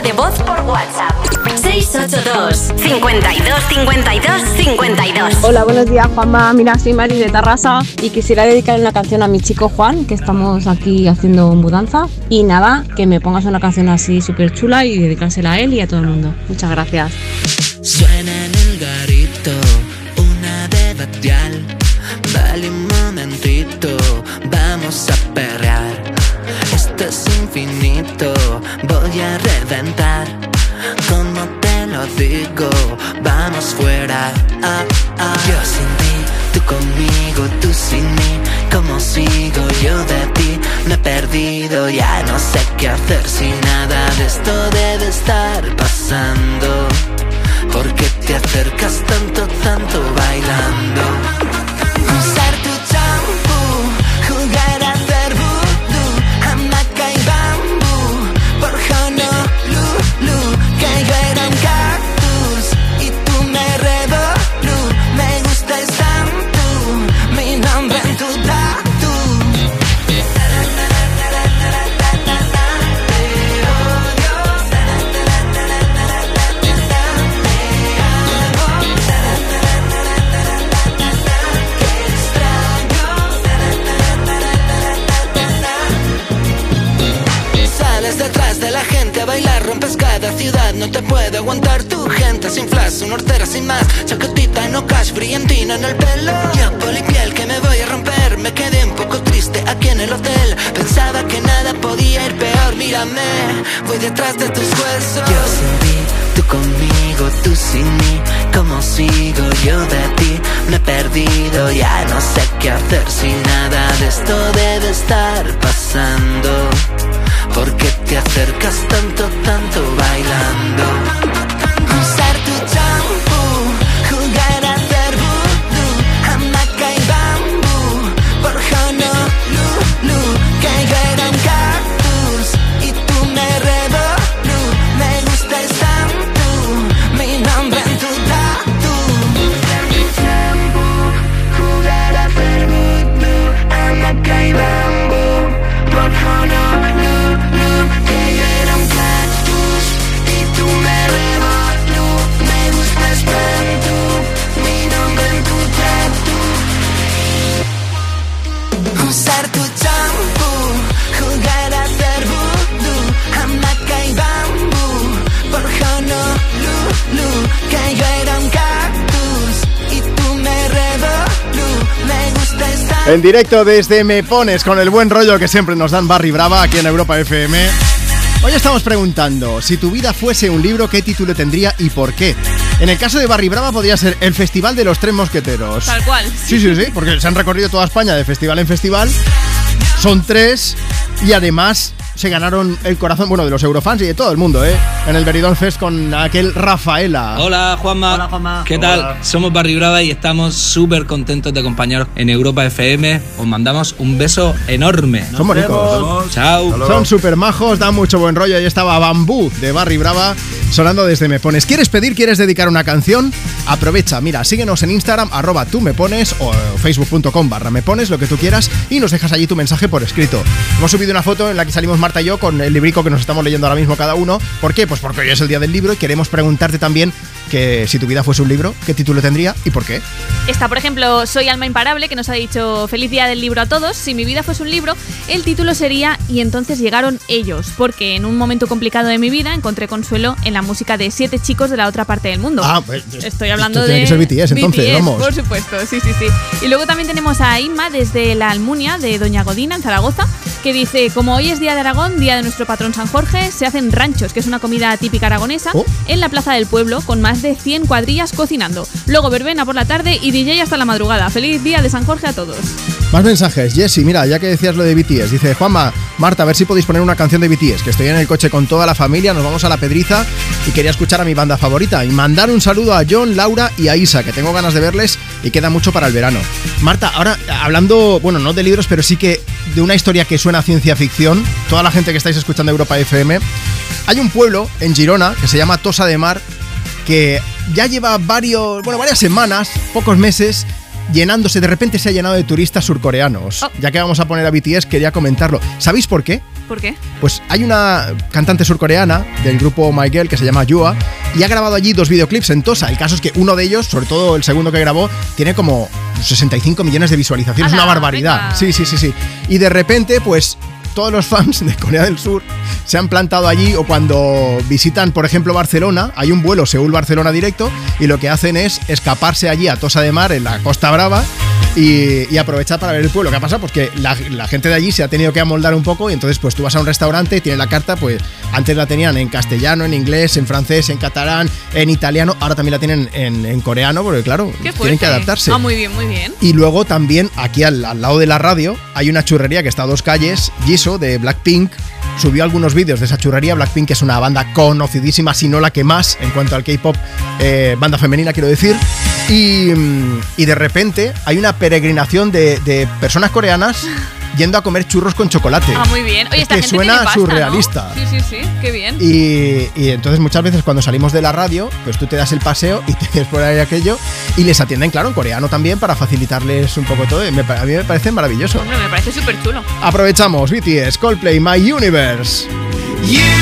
de voz por WhatsApp. 682 52 52 52 Hola, buenos días Juanma. Mira, soy Mari de Tarrasa y quisiera dedicar una canción a mi chico Juan, que estamos aquí haciendo mudanza. Y nada, que me pongas una canción así súper chula y dedicársela a él y a todo el mundo. Muchas gracias. Cada ciudad, no te puede aguantar tu gente sin flash, una hortera sin más, chacotita no cash, brillantina en el pelo. Yo polipiel que me voy a romper, me quedé un poco triste aquí en el hotel, pensaba que nada podía ir peor, mírame, voy detrás de tus huesos. Yo sin ti, Tú conmigo, tú sin mí, ¿cómo sigo yo de ti? Me he perdido, ya no sé qué hacer si nada de esto debe estar pasando. ¿Por qué te acercas tanto, tanto bailando? En directo desde Me Pones con el buen rollo que siempre nos dan Barry Brava aquí en Europa FM. Hoy estamos preguntando, si tu vida fuese un libro, ¿qué título tendría y por qué? En el caso de Barry Brava podría ser El Festival de los Tres Mosqueteros. Tal cual. Sí, sí, sí, porque se han recorrido toda España de festival en festival. Son tres y además se ganaron el corazón, bueno, de los eurofans y de todo el mundo, ¿eh? En el Veridón Fest con aquel Rafaela. Hola Juanma. ¿Qué tal? Somos Barry Brava y estamos súper contentos de acompañaros en Europa FM. Os mandamos un beso enorme. Son bonitos. Chao. Son súper majos, dan mucho buen rollo. Ahí estaba Bambú de Barry Brava sonando desde Me Pones. ¿Quieres pedir, quieres dedicar una canción? Aprovecha, mira, síguenos en Instagram, arroba tú me pones o facebook.com barra me pones, lo que tú quieras, y nos dejas allí tu mensaje por escrito. Hemos subido una foto en la que salimos Marta y yo con el librico que nos estamos leyendo ahora mismo cada uno. ¿Por qué? Pues porque hoy es el día del libro y queremos preguntarte también que si tu vida fuese un libro, ¿qué título tendría y por qué? Está, por ejemplo, Soy Alma Imparable, que nos ha dicho Feliz Día del Libro a todos. Si mi vida fuese un libro, el título sería Y entonces llegaron ellos, porque en un momento complicado de mi vida encontré consuelo en la música de siete chicos de la otra parte del mundo. Ah, pues, Estoy hablando de. tiene que ser BTS, entonces, vamos. Por supuesto, sí, sí, sí. Y luego también tenemos a Inma desde la Almunia de Doña Godina, en Zaragoza, que dice: Como hoy es Día de Aragón, día de nuestro patrón San Jorge, se hacen ranchos, que es una comida típica aragonesa, Oh. en la plaza del pueblo, con más de 100 cuadrillas cocinando. Luego verbena por la tarde y DJ hasta la madrugada. Feliz Día de San Jorge a todos. Más mensajes. Jessy, mira, ya que decías lo de BTS, dice Juanma, Marta, a ver si podéis poner una canción de BTS, que estoy en el coche con toda la familia, nos vamos a la Pedriza y quería escuchar a mi banda favorita y mandar un saludo a John, Laura y a Isa, que tengo ganas de verles y queda mucho para el verano. Marta, ahora hablando, bueno, no de libros, pero sí que de una historia que suena a ciencia ficción, toda la gente que estáis escuchando Europa FM, hay un pueblo en Girona que se llama Tosa de Mar que ya lleva varios, bueno, varias semanas, pocos meses, llenándose, de repente se ha llenado de turistas surcoreanos. Ya que vamos a poner a BTS, quería comentarlo. ¿Sabéis por qué? ¿Por qué? Pues hay una cantante surcoreana del grupo My Girl que se llama Yua y ha grabado allí dos videoclips en Tosa. El caso es que uno de ellos, sobre todo el segundo que grabó, tiene como 65 millones de visualizaciones, una barbaridad. Venga. Sí, sí, sí, sí. Y de repente, pues todos los fans de Corea del Sur se han plantado allí o cuando visitan, por ejemplo, Barcelona, hay un vuelo Seúl-Barcelona directo y lo que hacen es escaparse allí a Tosa de Mar, en la Costa Brava, y, y aprovechar para ver el pueblo. ¿Qué ha pasado? Pues que la, la gente de allí se ha tenido que amoldar un poco y entonces pues tú vas a un restaurante y tiene la carta, pues antes la tenían en castellano, en inglés, en francés, en catalán, en italiano, ahora también la tienen en, en coreano porque claro, tienen que adaptarse. Ah, muy bien, muy bien. Y luego también aquí al, al lado de la radio hay una churrería que está a dos calles, Jisoo de Blackpink. Subió algunos vídeos de esa churrería. Blackpink es una banda conocidísima, si no la que más, en cuanto al K-pop, eh, banda femenina, quiero decir. Y, mm, y de repente hay una peregrinación de, de personas coreanas yendo a comer churros con chocolate. Ah, muy bien. Oye, Es esta que gente suena tiene pasta, ¿no? surrealista. Sí, sí, sí. Qué bien. Y, y entonces muchas veces cuando salimos de la radio, pues tú te das el paseo y te ves por ahí aquello y les atienden, claro, en coreano también para facilitarles un poco todo. Y me pa- a mí me parece maravilloso. Hombre, me parece súper chulo. Aprovechamos BTS, Coldplay, My Universe. In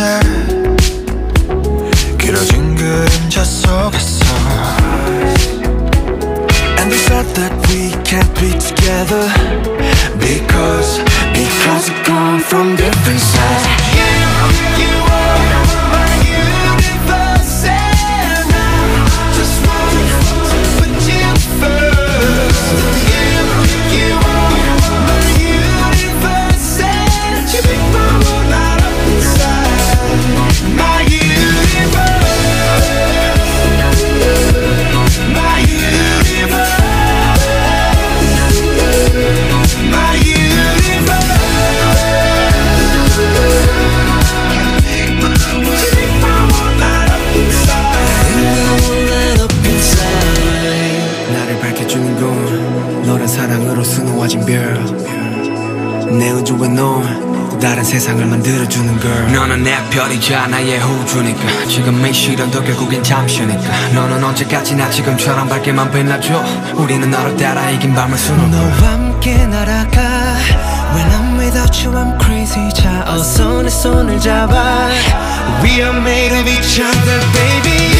변했었지. 길어진 그림자 속에서 And they said that we can't be together Because, because we come from different sides 넌 다른 세상을 만들어주는 걸 너는 내 별이자 나의 호주니까. 지금 이 시련도 결국엔 잠시니까. 너는 언제까지나 지금처럼 밝게만 빛나줘? 우리는 너를 따라 이긴 밤을 수놓고. 너와 함께 날아가. When I'm without you I'm crazy. 자 어서 내 손을 잡아. We are made of each other baby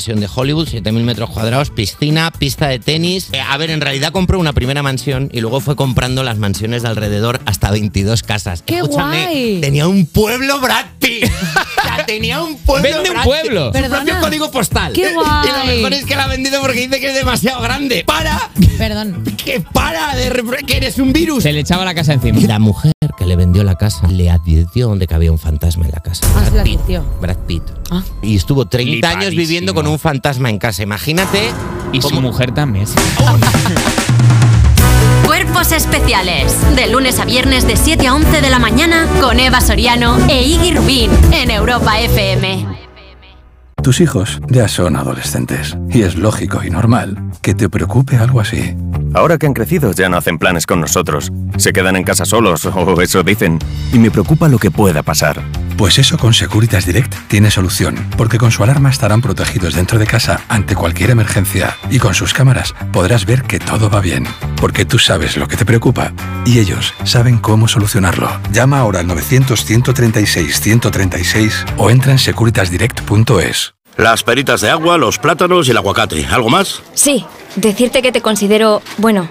mansión de Hollywood, 7.000 metros cuadrados, piscina, pista de tenis. Eh, a ver, en realidad compró una primera mansión y luego fue comprando las mansiones de alrededor hasta 22 casas. ¡Qué Escúchame, guay! Tenía un pueblo Brad Pitt. O sea, tenía un pueblo Vende un pueblo. Pitt. Su Perdona. propio código postal. ¡Qué Y lo guay! mejor es que la ha vendido porque dice que es demasiado grande. ¡Para! Perdón. ¡Que para! De que eres un virus. Se le echaba la casa encima. La mujer la casa le advirtió de que había un fantasma en la casa. Ah, Brad Pitt. advirtió. Brad Pitt. Ah. Y estuvo 30 años Flipadísimo. viviendo con un fantasma en casa. Imagínate. Y su mujer también. Cuerpos especiales. De lunes a viernes de 7 a 11 de la mañana con Eva Soriano e Iggy Rubín en Europa FM. Tus hijos ya son adolescentes y es lógico y normal que te preocupe algo así. Ahora que han crecido ya no hacen planes con nosotros. Se quedan en casa solos, o eso dicen. Y me preocupa lo que pueda pasar. Pues eso con Securitas Direct tiene solución, porque con su alarma estarán protegidos dentro de casa ante cualquier emergencia y con sus cámaras podrás ver que todo va bien, porque tú sabes lo que te preocupa y ellos saben cómo solucionarlo. Llama ahora al 900-136-136 o entra en securitasdirect.es. Las peritas de agua, los plátanos y el aguacate. ¿Algo más? Sí, decirte que te considero, bueno,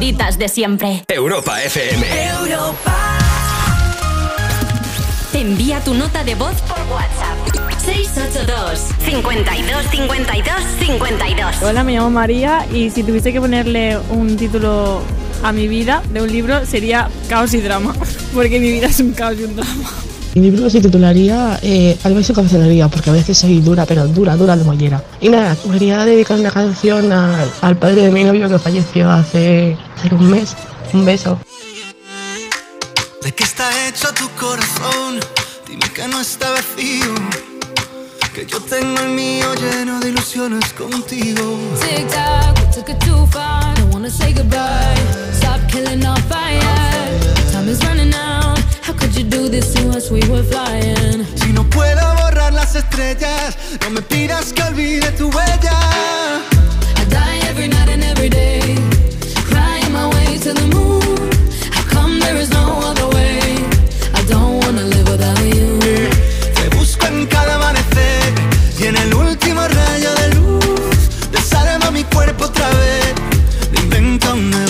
Favoritas de siempre. Europa FM. Envía tu nota de voz por WhatsApp. 682 52 52 52. Hola, me llamo María y si tuviese que ponerle un título a mi vida de un libro sería Caos y Drama, porque mi vida es un caos y un drama. Mi libro se titularía eh, Algo y su cancelería, porque a veces soy dura, pero dura, dura de mollera. Y nada, quería dedicar una canción al, al padre de mi novio que falleció hace, hace un mes. Un beso. ¿De qué está hecho tu corazón? Dime que no está vacío. Que yo tengo el mío lleno de ilusiones contigo. Tic tac, we took it too far. Don't wanna say goodbye. Stop killing our fire. Time is running out. You do this to us? We were flying. estrellas. No me pidas que olvide tu huella. I die every night and every day, crying my way to the moon. How come there is no other way? I don't wanna live without you. Te busco en cada amanecer y en el último rayo de luz. Desarma mi cuerpo otra vez. Inventa un nuevo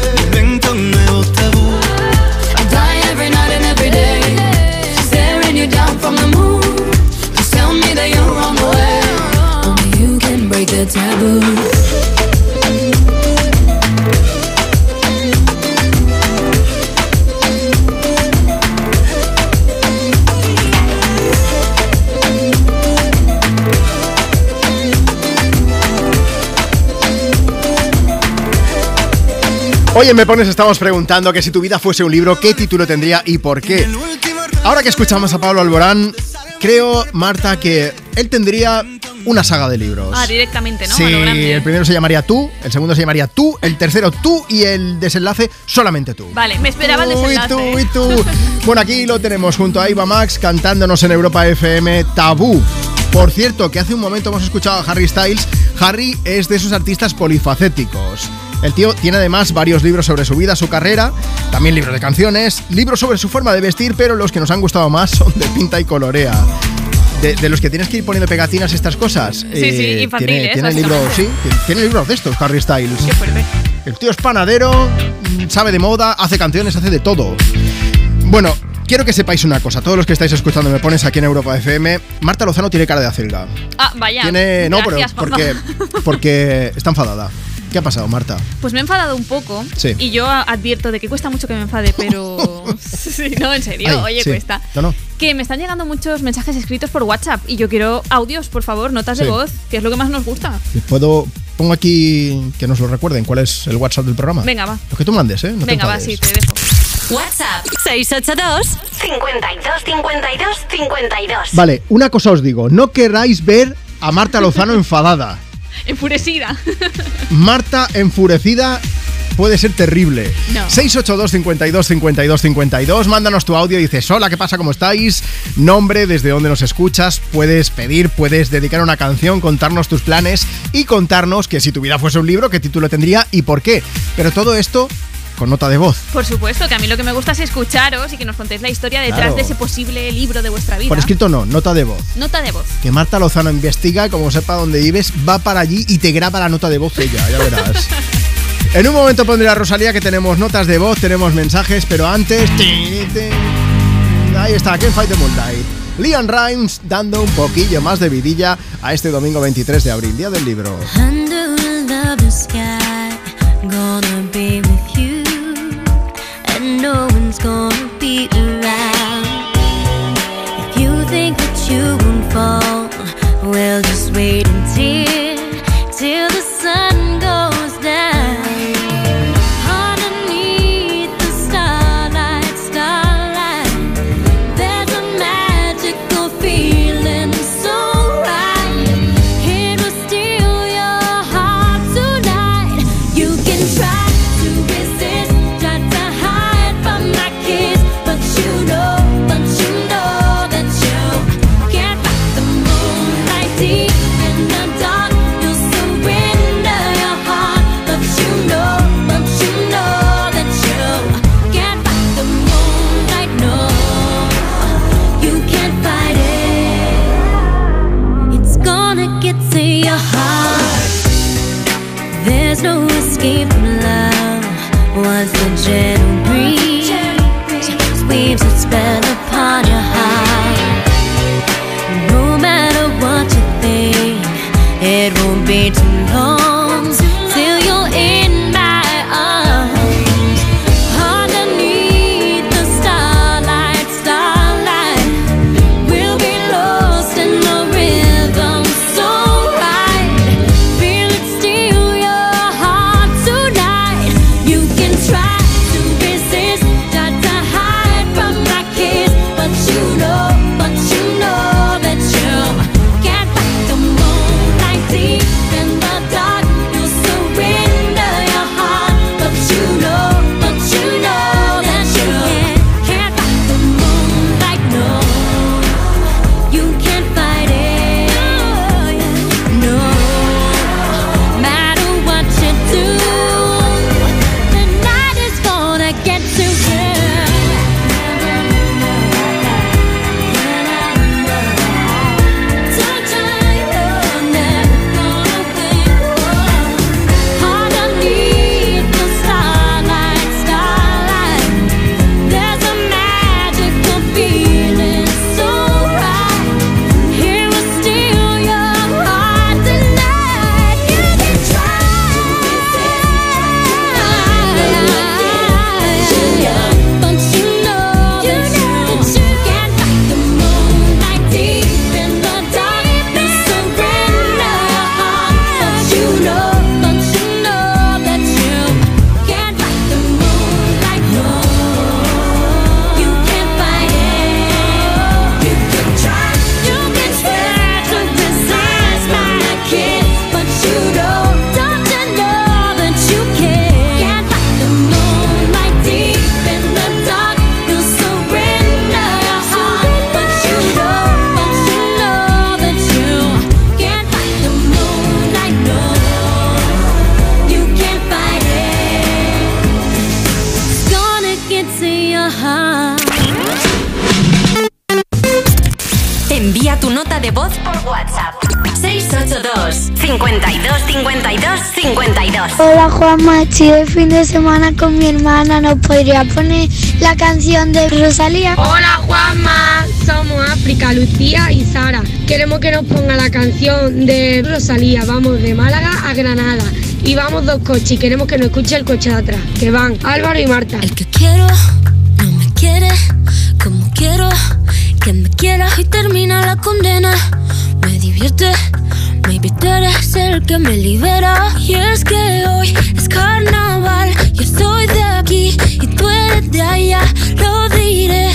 The taboo. Hoy en Me Pones estamos preguntando que si tu vida fuese un libro, ¿qué título tendría y por qué? Ahora que escuchamos a Pablo Alborán, creo, Marta, que él tendría una saga de libros. Ah, directamente, ¿no? Sí, el primero se llamaría Tú, el segundo se llamaría Tú, el tercero Tú y el desenlace solamente Tú. Vale, me esperaba el Tú y desenlace. tú y tú. Bueno, aquí lo tenemos junto a Iva Max cantándonos en Europa FM Tabú. Por cierto, que hace un momento hemos escuchado a Harry Styles. Harry es de esos artistas polifacéticos. El tío tiene además varios libros sobre su vida, su carrera, también libros de canciones, libros sobre su forma de vestir, pero los que nos han gustado más son de pinta y colorea. De, de los que tienes que ir poniendo pegatinas estas cosas. Eh, Sí, sí, infantiles, Tiene, tiene libros, sí, tiene libros de estos, Harry Styles. Qué fuerte. El tío es panadero, mm, sabe de moda, hace canciones, hace de todo. Bueno, quiero que sepáis una cosa. Todos los que estáis escuchando me pones aquí en Europa FM. Marta Lozano tiene cara de acelga. Ah, vaya. Tiene. No, pero Gracias, porque, porque está enfadada. ¿Qué ha pasado, Marta? Pues me he enfadado un poco Sí. y yo advierto de que cuesta mucho que me enfade, pero... sí, no, en serio, Ay, oye, sí. cuesta. No, no. Que me están llegando muchos mensajes escritos por WhatsApp y yo quiero audios, por favor, notas de voz, que es lo que más nos gusta. ¿Puedo. Pongo aquí que nos lo recuerden. ¿Cuál es el WhatsApp del programa? Venga, va. Lo que tú mandes, ¿eh? No te Venga, va, sí, te dejo. WhatsApp 682 52 52 52. Vale, una cosa os digo. No queráis ver a Marta Lozano enfadada. Enfurecida. Marta enfurecida puede ser terrible. No. 682 52 52 52. Mándanos tu audio y dices, hola, ¿qué pasa? ¿Cómo estáis? Nombre, desde dónde nos escuchas. Puedes pedir, puedes dedicar una canción, contarnos tus planes y contarnos que si tu vida fuese un libro, qué título tendría y por qué. Pero todo esto con nota de voz. Por supuesto, que a mí lo que me gusta es escucharos y que nos contéis la historia detrás Claro. de ese posible libro de vuestra vida. Por escrito no, nota de voz. Nota de voz. Que Marta Lozano investiga, como sepa dónde vives, va para allí y te graba la nota de voz ella, ya verás. En un momento pondré a Rosalía que tenemos notas de voz, tenemos mensajes, pero antes. Ahí está, Can't Fight the Moonlight. Leon Rimes dando un poquillo más de vidilla a este domingo 23 de abril, día del libro. Under the sky, gonna be with you, no one's gonna be around. If you think that you won't fall, well, just wait until Hola Juanma, estoy de fin de semana con mi hermana. ¿Nos podría poner la canción de Rosalía? Hola Juanma, somos África, Lucía y Sara. Queremos que nos ponga la canción de Rosalía. Vamos de Málaga a Granada. Y vamos dos coches y queremos que nos escuche el coche de atrás. Que van Álvaro y Marta. El que quiero no me quiere como quiero. Que me quiera y termina la condena. Me divierte Baby, tú eres el que me libera. Y es que hoy es carnaval. Yo soy de aquí y tú eres de allá. Lo diré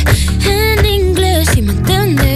en inglés si me entiendes.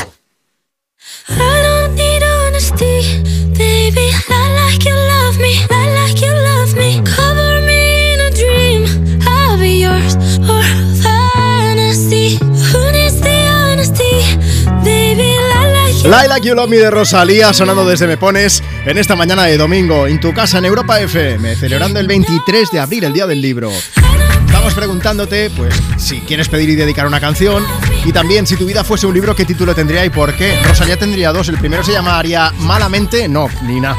Like You Love Me de Rosalía sonando desde Me Pones en esta mañana de domingo en tu casa en Europa FM, celebrando el 23 de abril, el Día del Libro. Estamos preguntándote, pues, si quieres pedir y dedicar una canción y también si tu vida fuese un libro, qué título tendría y por qué. Rosalía tendría dos. El primero se llamaría Malamente, no, ni nada.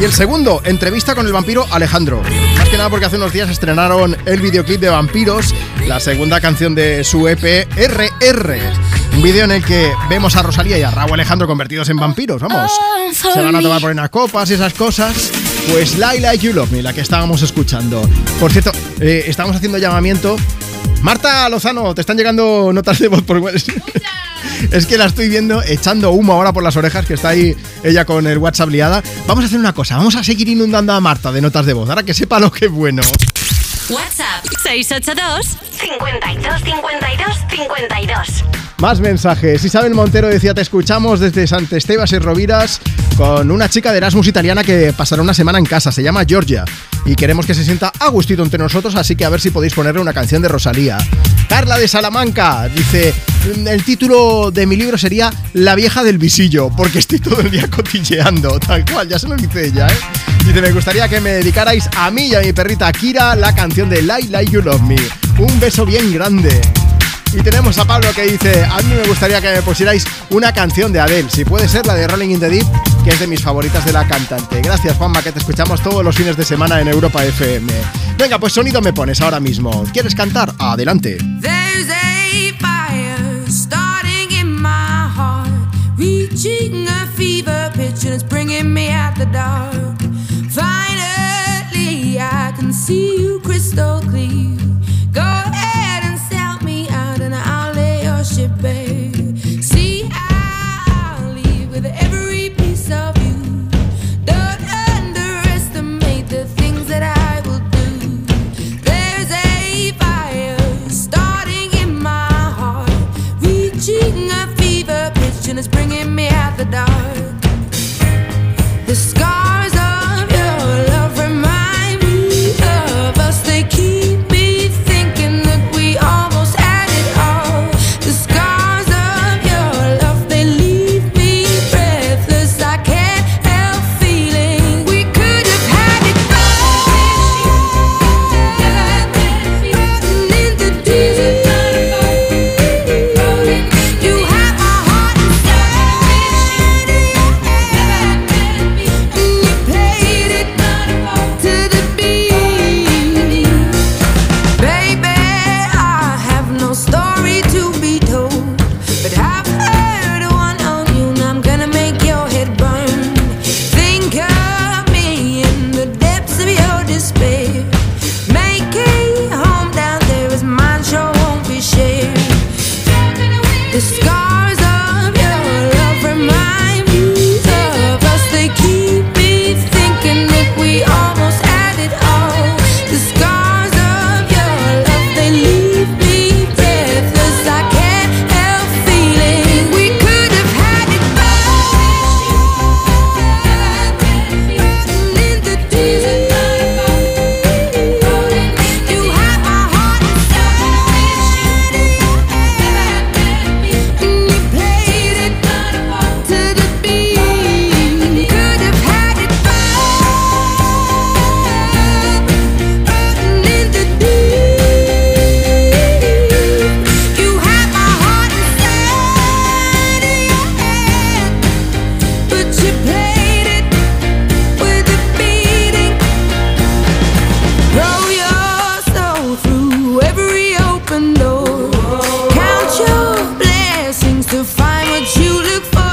Y el segundo, entrevista con el vampiro Alejandro. Más que nada porque hace unos días estrenaron el videoclip de Vampiros, la segunda canción de su EP RR. Un vídeo en el que vemos a Rosalía y a Raúl Alejandro convertidos en vampiros, vamos. Se van a tomar por unas copas y esas cosas. Pues Like You Love Me, la que estábamos escuchando. Por cierto, eh, estamos haciendo llamamiento. Marta Lozano, te están llegando notas de voz por WhatsApp. Es que la estoy viendo echando humo ahora por las orejas, que está ahí ella con el WhatsApp liada. Vamos a hacer una cosa, vamos a seguir inundando a Marta de notas de voz, ahora que sepa lo que es bueno. WhatsApp 682 52 52 52. Más mensajes. Isabel Montero decía, te escuchamos desde Sant Estebas y Roviras con una chica de Erasmus italiana que pasará una semana en casa, se llama Georgia. Y queremos que se sienta a gustito entre nosotros, así que a ver si podéis ponerle una canción de Rosalía. Carla de Salamanca dice, el título de mi libro sería La vieja del visillo, porque estoy todo el día cotilleando, tal cual, ya se lo dice ella, ¿eh? Dice, me gustaría que me dedicarais a mí y a mi perrita Kira la canción de Like Like You Love Me. Un beso bien grande. Y tenemos a Pablo que dice, a mí me gustaría que me pusierais una canción de Adele, si puede ser la de Rolling in the Deep, que es de mis favoritas de la cantante. Gracias Juanma, que te escuchamos todos los fines de semana en Europa FM. Venga, pues sonido me pones ahora mismo. ¿Quieres cantar? Adelante. Dark. The scars you look for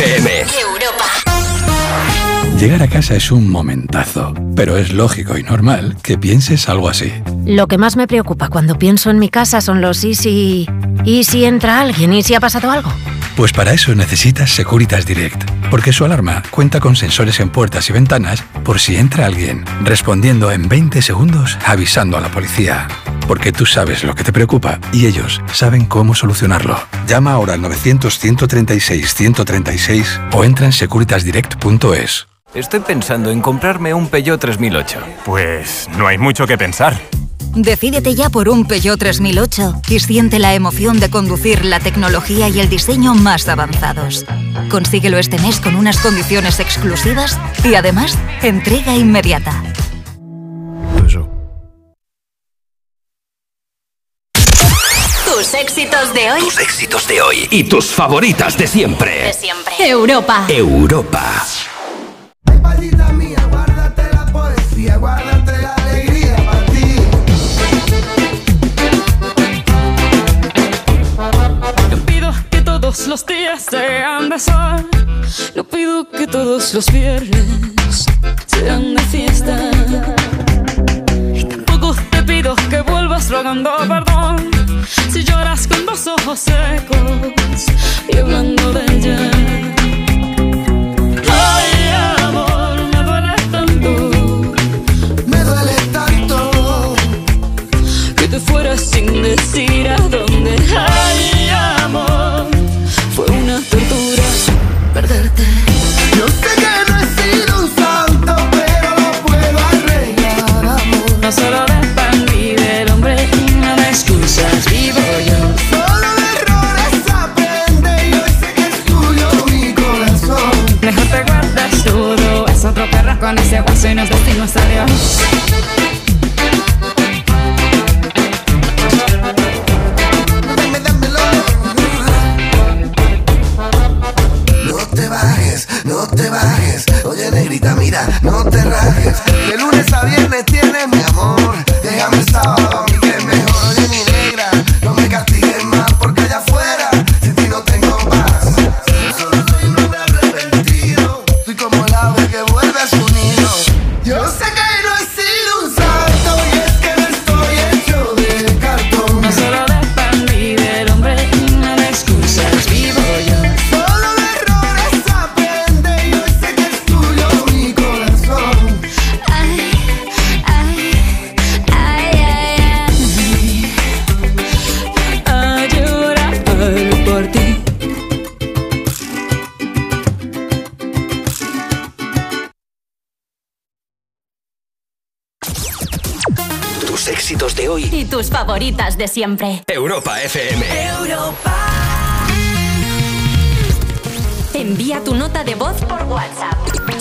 Europa FM. Llegar a casa es un momentazo, pero es lógico y normal que pienses algo así. Lo que más me preocupa cuando pienso en mi casa son los y si... ¿Y si entra alguien? ¿Y si ha pasado algo? Pues para eso necesitas Securitas Direct, porque su alarma cuenta con sensores en puertas y ventanas por si entra alguien, respondiendo en 20 segundos avisando a la policía. Porque tú sabes lo que te preocupa y ellos saben cómo solucionarlo. Llama ahora al 900-136-136 o entra en securitasdirect.es. Estoy pensando en comprarme un Peugeot 3008. Pues no hay mucho que pensar. Decídete ya por un Peugeot 3008 y siente la emoción de conducir la tecnología y el diseño más avanzados. Consíguelo este mes con unas condiciones exclusivas y además entrega inmediata. Tus éxitos de hoy. Tus éxitos de hoy y tus favoritas de siempre. De siempre. Europa. Europa. Maldita mía, guárdate la poesía, guárdate la alegría para ti. No pido que todos los días sean de sol. No pido que todos los viernes sean de fiesta. Y tampoco te pido que vuelvas rogando perdón. Si lloras con dos ojos secos y hablando de ella. Ay, amor, me duele tanto. Me duele tanto. que te fueras sin decir a dónde. Con ese nos Dios. No te bajes, no te bajes. Oye, negrita, mira, no te rajes. De lunes a viernes tienes favoritas de siempre. Europa FM. Envía tu nota de voz por WhatsApp.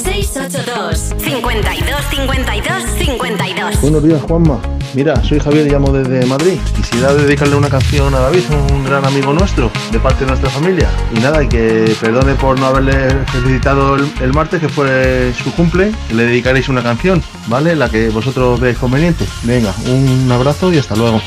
682 52 52 52. Buenos días, Juanma. Mira, soy Javier llamo desde Madrid. Quisiera dedicarle una canción a David, un gran amigo nuestro, de parte de nuestra familia. Y nada, que perdone por no haberle felicitado el, martes, que fue su cumple, que le dedicaréis una canción, ¿vale? La que vosotros veáis conveniente. Venga, un abrazo y hasta luego.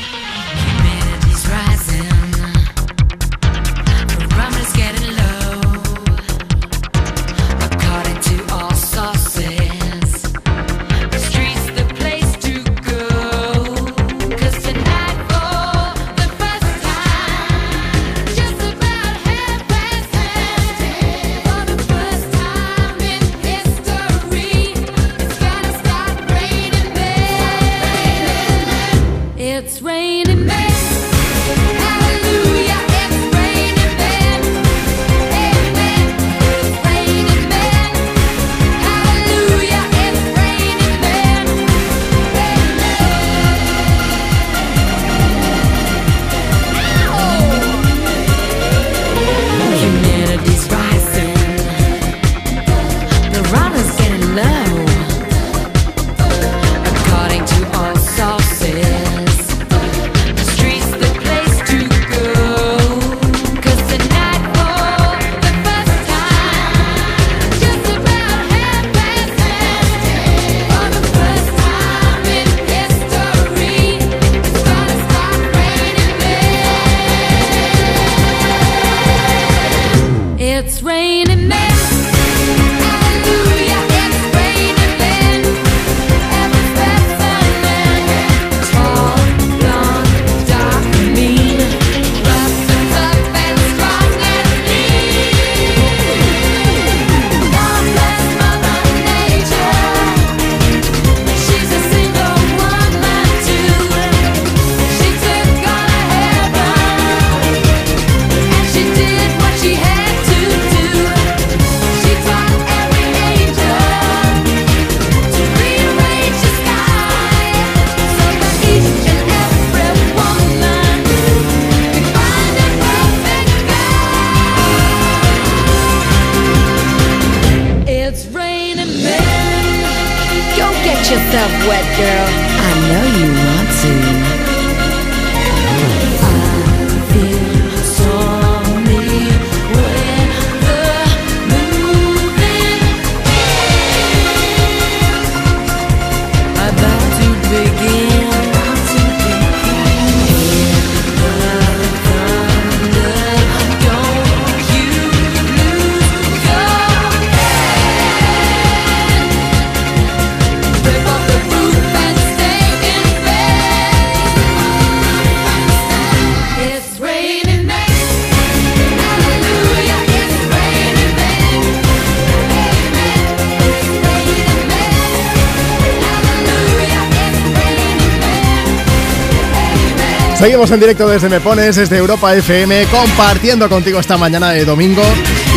Seguimos en directo desde Me Pones, desde Europa FM, compartiendo contigo esta mañana de domingo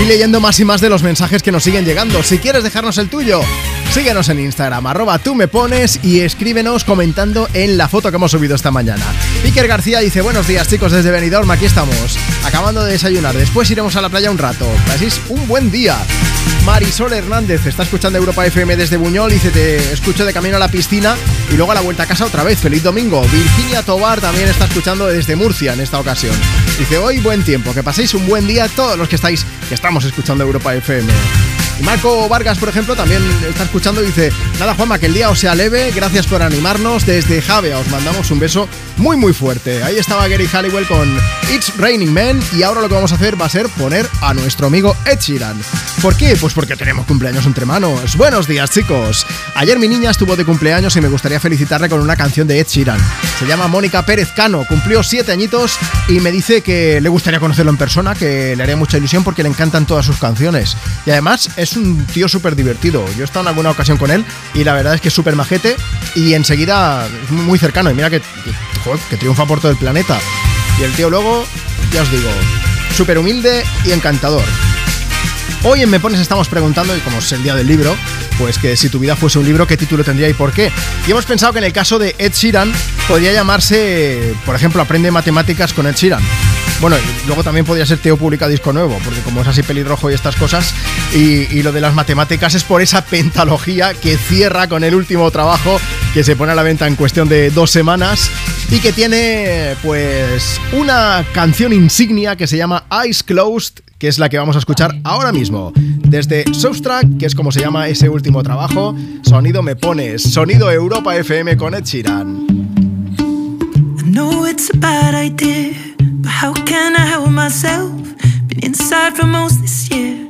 y leyendo más y más de los mensajes que nos siguen llegando. Si quieres dejarnos el tuyo, síguenos en Instagram, arroba tú me pones y escríbenos comentando en la foto que hemos subido esta mañana. Iker García dice, buenos días chicos desde Benidorm, aquí estamos, acabando de desayunar, después iremos a la playa un rato, así es un buen día. Marisol Hernández está escuchando Europa FM desde Buñol, dice, te escucho de camino a la piscina y luego a la vuelta a casa otra vez, feliz domingo. Virginia Tobar también está escuchando desde Murcia en esta ocasión. Dice, hoy buen tiempo, que paséis un buen día todos los que estáis, que estamos escuchando Europa FM. Marco Vargas, por ejemplo, también está escuchando y dice, nada Juanma, que el día os sea leve, gracias por animarnos desde Javea, os mandamos un beso muy muy fuerte. Ahí estaba Gary Halliwell con It's Raining Men y ahora lo que vamos a hacer va a ser poner a nuestro amigo Ed Sheeran. ¿Por qué? Pues porque tenemos cumpleaños entre manos. Buenos días chicos. Ayer mi niña estuvo de cumpleaños y me gustaría felicitarle con una canción de Ed Sheeran. Se llama Mónica Pérez Cano, cumplió 7 añitos y me dice que le gustaría conocerlo en persona, que le haría mucha ilusión porque le encantan todas sus canciones. Y además es un tío súper divertido. Yo he estado en alguna ocasión con él y la verdad es que es súper majete y enseguida es muy cercano. Y mira que, que triunfa por todo el planeta. Y el tío luego, ya os digo, súper humilde y encantador. Hoy en Me Pones estamos preguntando, y como es el día del libro, pues que si tu vida fuese un libro, ¿qué título tendría y por qué? Y hemos pensado que en el caso de Ed Sheeran podría llamarse, por ejemplo, Aprende Matemáticas con Ed Sheeran. Bueno, luego también podría ser Teo publica disco nuevo, porque como es así pelirrojo y estas cosas, y, y lo de las matemáticas es por esa pentalogía que cierra con el último trabajo que se pone a la venta en cuestión de dos semanas y que tiene pues una canción insignia que se llama Eyes Closed que es la que vamos a escuchar ahora mismo. Desde Substract, que es como se llama ese último trabajo, Sonido Me Pones, Sonido Europa FM con Ed Sheeran. Inside for most this year,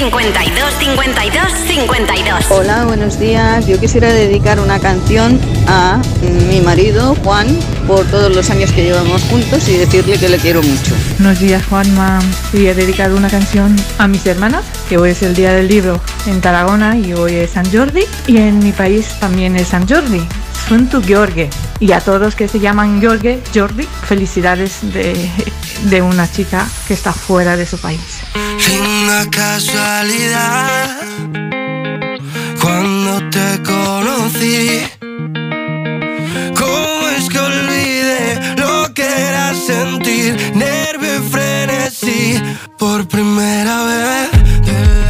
52 52 52. Hola, buenos días. Yo quisiera dedicar una canción a mi marido, Juan, por todos los años que llevamos juntos y decirle que le quiero mucho. Buenos días, Juanma. Y he dedicado una canción a mis hermanas, que hoy es el Día del Libro en Tarragona y hoy es San Jordi. Y en mi país también es San Jordi. Sunt tu George. Y a todos que se llaman George, Jordi, felicidades de, de una chica que está fuera de su país. Casualidad cuando te conocí. ¿Cómo es que olvidé lo que era sentir nervio y frenesí por primera vez?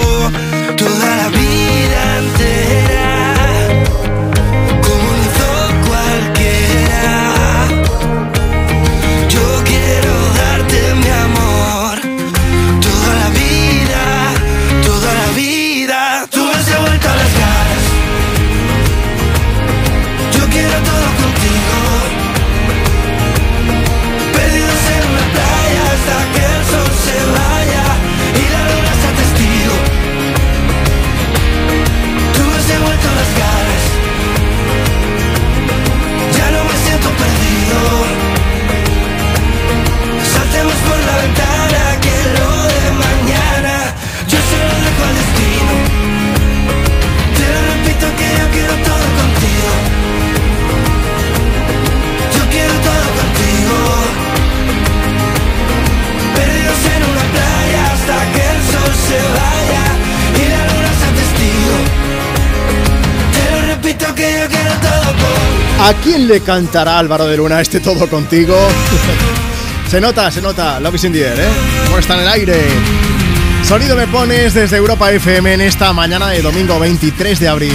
Quién le cantará Álvaro de Luna este todo contigo? se nota, se nota. Love is in the air, ¿eh? Como está en el aire. Sonido me pones desde Europa FM en esta mañana de domingo 23 de abril.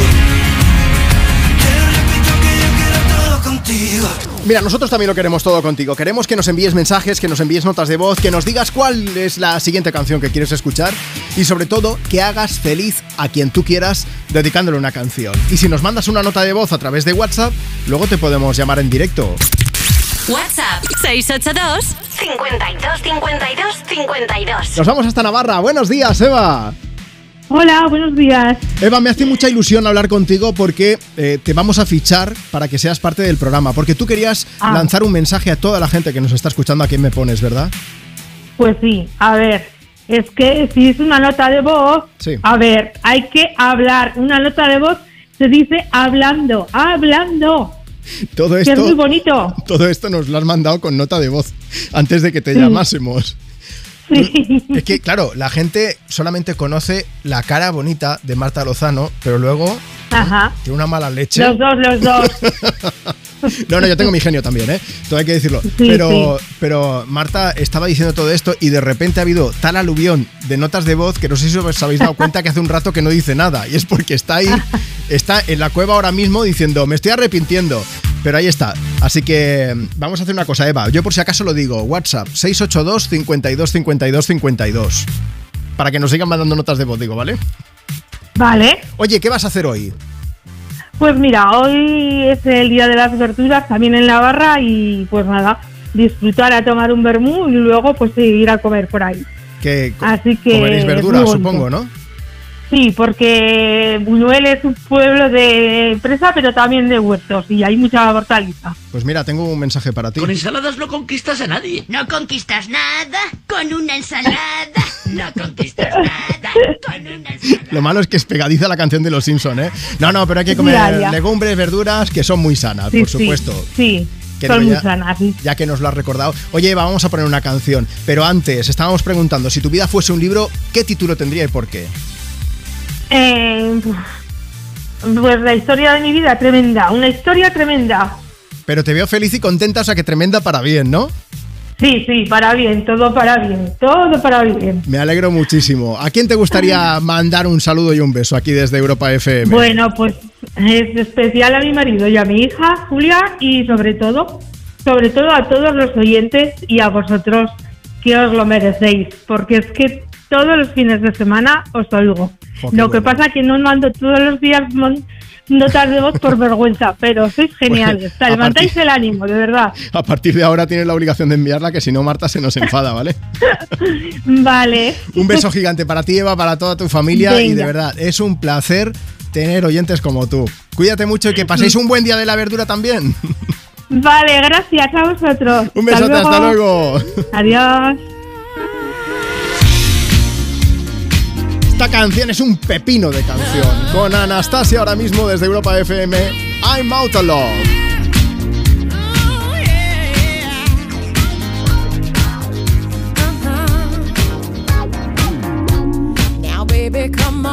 Mira, nosotros también lo queremos todo contigo. Queremos que nos envíes mensajes, que nos envíes notas de voz, que nos digas cuál es la siguiente canción que quieres escuchar y sobre todo que hagas feliz a quien tú quieras dedicándole una canción. Y si nos mandas una nota de voz a través de WhatsApp, luego te podemos llamar en directo. WhatsApp 682 52 52 52. Nos vamos hasta Navarra. Buenos días, Eva. Hola, buenos días. Eva, me hace mucha ilusión hablar contigo porque eh, te vamos a fichar para que seas parte del programa. Porque tú querías Ah. lanzar un mensaje a toda la gente que nos está escuchando a quién me pones, ¿verdad? Pues sí, a ver, es que si es una nota de voz, Sí. a ver, hay que hablar. Una nota de voz se dice hablando, hablando. Todo Que esto, es muy bonito. todo esto nos lo has mandado con nota de voz antes de que te Sí. llamásemos. Es que, claro, la gente solamente conoce la cara bonita de Marta Lozano, pero luego Ajá. tiene una mala leche. Los dos, los dos. No, no, yo tengo mi genio también, ¿eh? Todo hay que decirlo. pero, pero Marta estaba diciendo todo esto y de repente ha habido tal aluvión de notas de voz que no sé si os habéis dado cuenta que hace un rato que no dice nada. Y es porque está ahí, está en la cueva ahora mismo diciendo, me estoy arrepintiendo. Pero ahí está. Así que vamos a hacer una cosa, Eva. Yo por si acaso lo digo. WhatsApp 682 52 52 52. Para que nos sigan mandando notas de voz, digo, ¿vale? Vale. Oye, ¿qué vas a hacer hoy? Pues mira, hoy es el día de las verduras también en la barra y pues nada, disfrutar a tomar un vermú y luego pues ir a comer por ahí. Que Así que comeréis verduras, supongo, ¿no? Sí, porque Buñuel es un pueblo de empresa pero también de huertos y hay mucha hortaliza. Pues mira, tengo un mensaje para ti. Con ensaladas no conquistas a nadie. No conquistas nada con una ensalada. No conquistas nada con una ensalada. Lo malo es que es pegadiza la canción de los Simpson, ¿eh? No, no, pero hay que comer Ya, ya. legumbres, verduras que son muy sanas, Sí, por supuesto. Sí, Que son no, ya- sanas. sí. Ya que nos lo has recordado. Oye, Eva, vamos a poner una canción. Pero antes, estábamos preguntando, si tu vida fuese un libro, ¿qué título tendría y por qué? Eh, pues la historia de mi vida tremenda, una historia tremenda. Pero te veo feliz y contenta, o sea que tremenda para bien, ¿no? Sí, sí, para bien, todo para bien, todo para bien. Me alegro muchísimo. ¿A quién te gustaría mandar un saludo y un beso aquí desde Europa FM? Bueno, pues es especial a mi marido y a mi hija, Julia, y sobre todo, sobre todo a todos los oyentes y a vosotros que os lo merecéis, porque es que todos los fines de semana os oigo. Qué lo que pasa que no mando todos los días notas de voz por vergüenza, pero sois geniales. Pues, a levantáis el ánimo, de verdad. A partir de ahora tienes la obligación de enviarla, que si no, Marta se nos enfada, ¿vale? Vale. Un beso gigante para ti, Eva, para toda tu familia y de verdad, es un placer tener oyentes como tú. Cuídate mucho y que paséis un buen día de la verdura también. Vale, gracias a vosotros. Un besote, hasta luego. Adiós. Esta canción es un pepino de canción. Con Anastasia ahora mismo desde Europa FM, I'm Out of Love. Come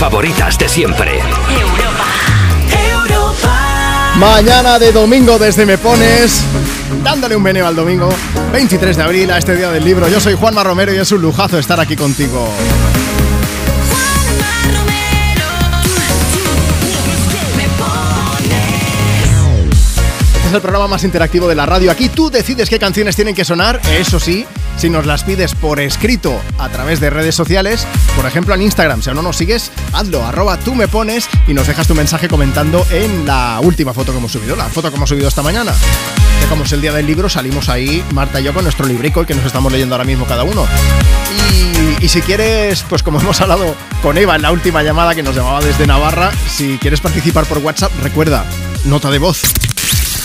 favoritas de siempre. Mañana de domingo desde Me Pones, dándole un meneo al domingo, 23 de abril a este día del libro. Yo soy Juanma Romero y es un lujazo estar aquí contigo. Este es el programa más interactivo de la radio. Aquí tú decides qué canciones tienen que sonar, eso sí, si nos las pides por escrito a través de redes sociales, por ejemplo en Instagram. Si aún no nos sigues, hazlo, arroba tú me pones y nos dejas tu mensaje comentando en la última foto que hemos subido, la foto que hemos subido esta mañana. Que como es el día del libro, salimos ahí, Marta y yo, con nuestro librico, el que nos estamos leyendo ahora mismo cada uno. Y, y si quieres, pues como hemos hablado con Eva en la última llamada que nos llamaba desde Navarra, si quieres participar por WhatsApp, recuerda, nota de voz.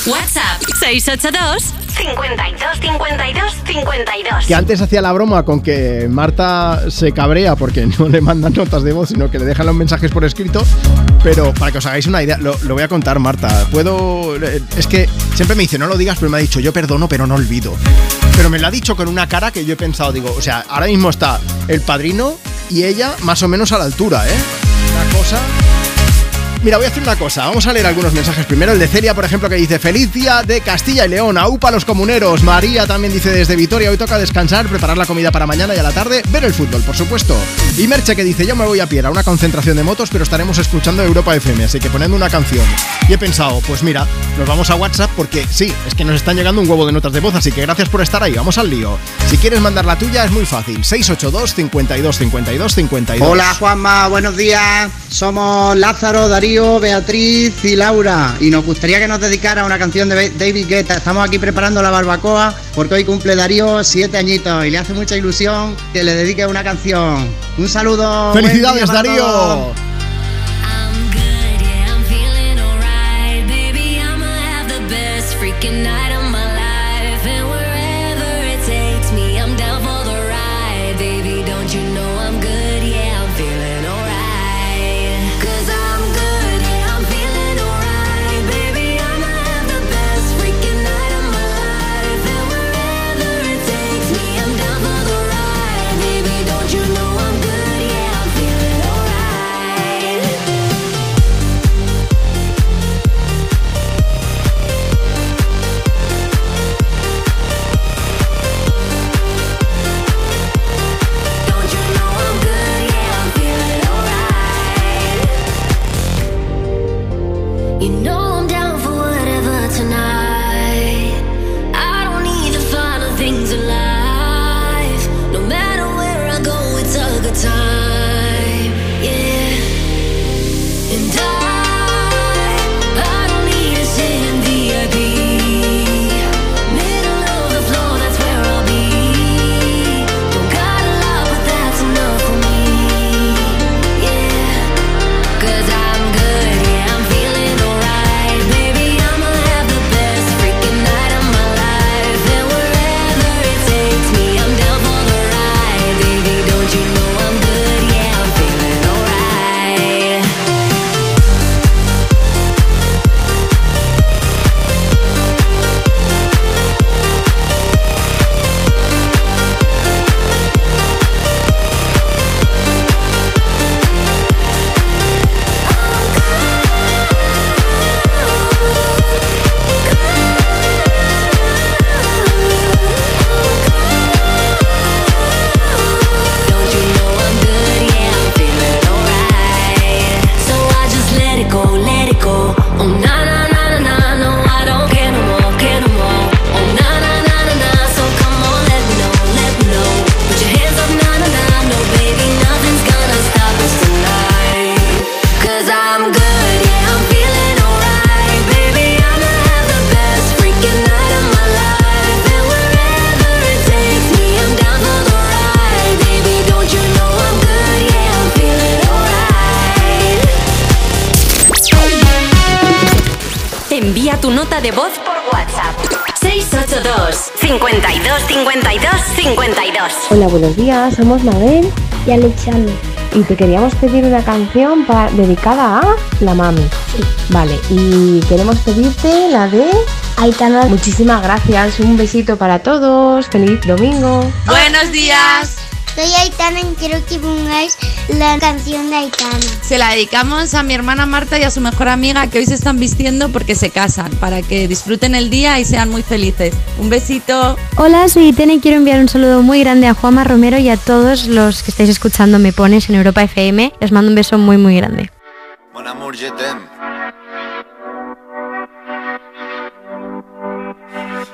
WhatsApp 682 52 52 52. Que antes hacía la broma con que Marta se cabrea porque no le mandan notas de voz, sino que le dejan los mensajes por escrito. Pero para que os hagáis una idea, lo, lo voy a contar, Marta. Puedo. Es que siempre me dice, no lo digas, pero me ha dicho, yo perdono, pero no olvido. Pero me lo ha dicho con una cara que yo he pensado, digo, o sea, ahora mismo está el padrino y ella más o menos a la altura, ¿eh? Una cosa. Mira, voy a hacer una cosa. Vamos a leer algunos mensajes. Primero el de Celia, por ejemplo, que dice: Feliz día de Castilla y León. Aupa los comuneros. María también dice desde Vitoria: Hoy toca descansar, preparar la comida para mañana y a la tarde, ver el fútbol, por supuesto. Y Merche que dice: Yo me voy a pie a una concentración de motos, pero estaremos escuchando Europa FM, así que poniendo una canción. Y he pensado: Pues mira, nos vamos a WhatsApp porque sí, es que nos están llegando un huevo de notas de voz, así que gracias por estar ahí. Vamos al lío. Si quieres mandar la tuya, es muy fácil: 682 52 52 52. Hola Juanma, buenos días. Somos Lázaro, Darío, Beatriz y Laura y nos gustaría que nos dedicara una canción de David Guetta. Estamos aquí preparando la barbacoa porque hoy cumple Darío siete añitos y le hace mucha ilusión que le dedique una canción. Un saludo. ¡Felicidades, Darío! todos. Hola, buenos días. Somos Mabel y Alexander. Y te queríamos pedir una canción dedicada a la mami. Vale, y queremos pedirte la de Aitana. Muchísimas gracias. Un besito para todos. Feliz domingo. Buenos días. Soy Aitana y quiero que pongáis la canción de Aitana. Se la dedicamos a mi hermana Marta y a su mejor amiga que hoy se están vistiendo porque se casan, para que disfruten el día y sean muy felices. Un besito. Hola, soy Itene y quiero enviar un saludo muy grande a Juanma Romero y a todos los que estáis escuchando Me Pones en Europa FM. Les mando un beso muy muy grande. Mon amour,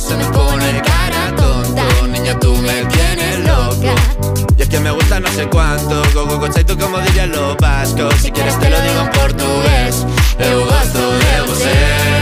se me pone cara tonto, niña tú me tienes loca. Y es que me gusta no sé cuánto, go go go tú como dirían los vascos, si quieres te lo digo en portugués, eu de.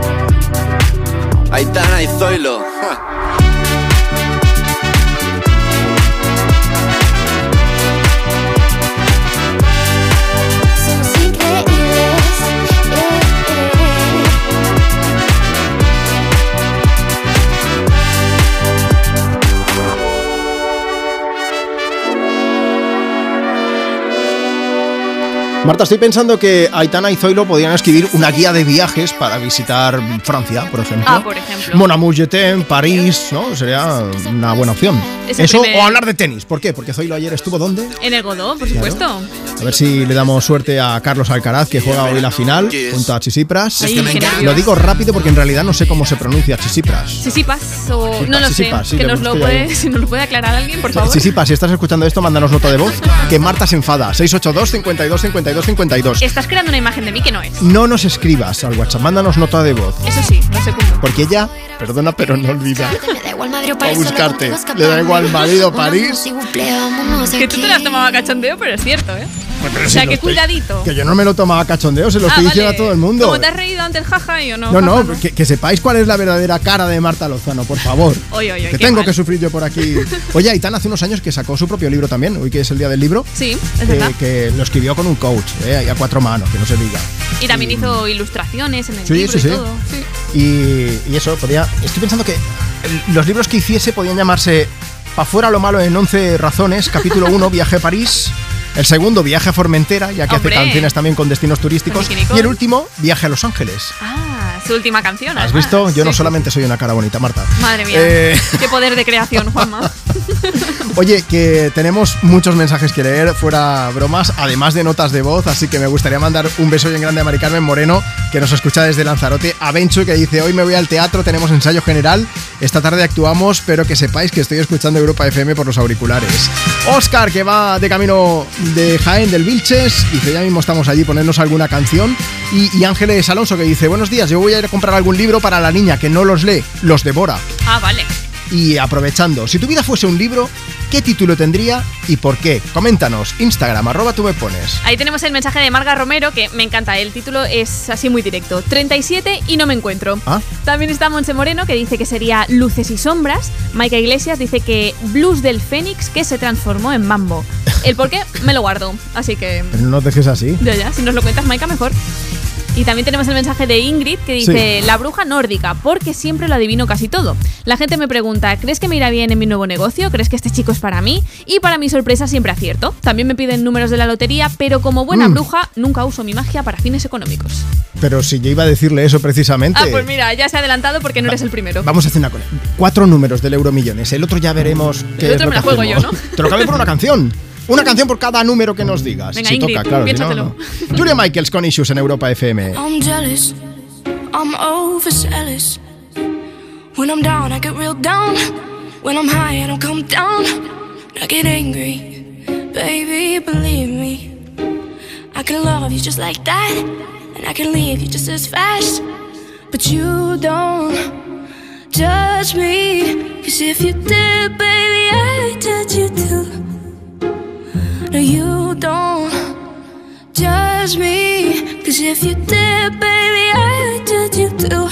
Aitana y Zoilo. Marta, estoy pensando que Aitana y Zoilo podrían escribir una guía de viajes para visitar Francia, por ejemplo. Ah, por ejemplo. Mon amour, París, ¿no? Sería una buena opción. Ese Eso primer- o hablar de tenis. ¿Por qué? Porque Zoilo ayer estuvo ¿dónde? En el Godó, por supuesto. A ver si le damos suerte a Carlos Alcaraz, que juega hoy la final junto a Chisipras. Lo digo rápido porque en realidad no sé cómo se pronuncia Chisipras. Sisipas o no lo sé. Sí, que nos lo puede, si nos lo puede aclarar alguien, por favor. Chisipas, si estás escuchando esto, mándanos nota de voz. Que Marta se enfada. 682 52 52 52. Estás creando una imagen de mí que no es. No nos escribas al WhatsApp, mándanos nota de voz. Eso sí, lo segundo. Porque ella, perdona, pero no olvida. Me da igual Madrid o buscarte. Le da igual marido, París. Que tú te lo has tomado a cachondeo, pero es cierto, ¿eh? Pero o si sea, lo que estoy- cuidadito. Que yo no me lo tomaba cachondeo, se lo Ah, estoy diciendo a todo el mundo. Como te has reído ante el jaja y yo no. No, no, que, que sepáis cuál es la verdadera cara de Marta Lozano, por favor. Oye, oye, que qué tengo mal. que sufrir yo por aquí. Oye, Aitana hace unos años que sacó su propio libro también, hoy que es el día del libro. Sí, es eh, verdad. que lo escribió con un coach, eh, ahí a cuatro manos, que no se diga. Y también hizo ilustraciones en el Sí, libro sí, y todo. Sí. Y, y eso, podía. Estoy pensando que los libros que hiciese podían llamarse Pa' fuera lo malo en 11 razones, capítulo 1, viaje a París. El segundo, viaje a Formentera, ya que Hombre. hace canciones también con destinos turísticos. Con. Y el último, viaje a Los Ángeles. Ah, su última canción. ¿Has además. visto? Yo no Sí, solamente soy una cara bonita, Marta. Madre mía. Eh, Qué poder de creación, Juanma. Oye, que tenemos muchos mensajes que leer, fuera bromas, además de notas de voz, así que me gustaría mandar un beso bien grande a Mari Carmen Moreno, que nos escucha desde Lanzarote, a Benchu, que dice, hoy me voy al teatro, tenemos ensayo general, esta tarde actuamos, pero que sepáis que estoy escuchando Europa FM por los auriculares. Oscar, que va de camino de Jaén, del Vilches, dice, ya mismo estamos allí, ponernos alguna canción, y, y Ángeles Alonso, que dice, buenos días, yo voy a ir a comprar algún libro para la niña, que no los lee, los devora. Ah, vale. Y aprovechando, si tu vida fuese un libro, ¿qué título tendría y por qué? Coméntanos, Instagram, arroba tú me pones. Ahí tenemos el mensaje de Marga Romero, que me encanta. El título es así muy directo. 37 y no me encuentro. Ah. También está Monse Moreno, que dice que sería Luces y Sombras. Maika Iglesias dice que Blues del Fénix, que se transformó en Mambo. El por qué me lo guardo. Así que... Pero no dejes así. Ya, ya, si nos lo cuentas, Maika, mejor. Y también tenemos el mensaje de Ingrid que dice Sí. la bruja nórdica, porque siempre lo adivino casi todo. La gente me pregunta, ¿crees que me irá bien en mi nuevo negocio? ¿Crees que este chico es para mí? Y para mi sorpresa siempre acierto. También me piden números de la lotería, pero como buena Mm. bruja nunca uso mi magia para fines económicos. Pero si yo iba a decirle eso precisamente. Ah, pues mira, ya se ha adelantado porque no eres el primero. Vamos a hacer una cosa. Cuatro números del Euromillones. El otro ya veremos qué El es otro lo me que juego yo, ¿no? Te lo cambio por una canción. Una canción por cada número que nos digas. Venga, si Ingrid, toca, claro. si no, no. Julia Michaels con Issues en Europa FM. I'm jealous, I'm overzealous. When I'm down, I get real down. When I'm high, I don't come down. I get angry, baby, believe me. I can love you just like that, and I can leave you just as fast. But you don't judge me, cause if you did, baby, I judge you too. No, you don't judge me. Cause if you did, baby, I would judge you too.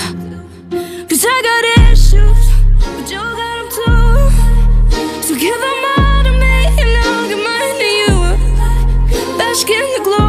Cause I got issues, but you got them too. So give them all to me, and I'll give mine to you. Bask in the glory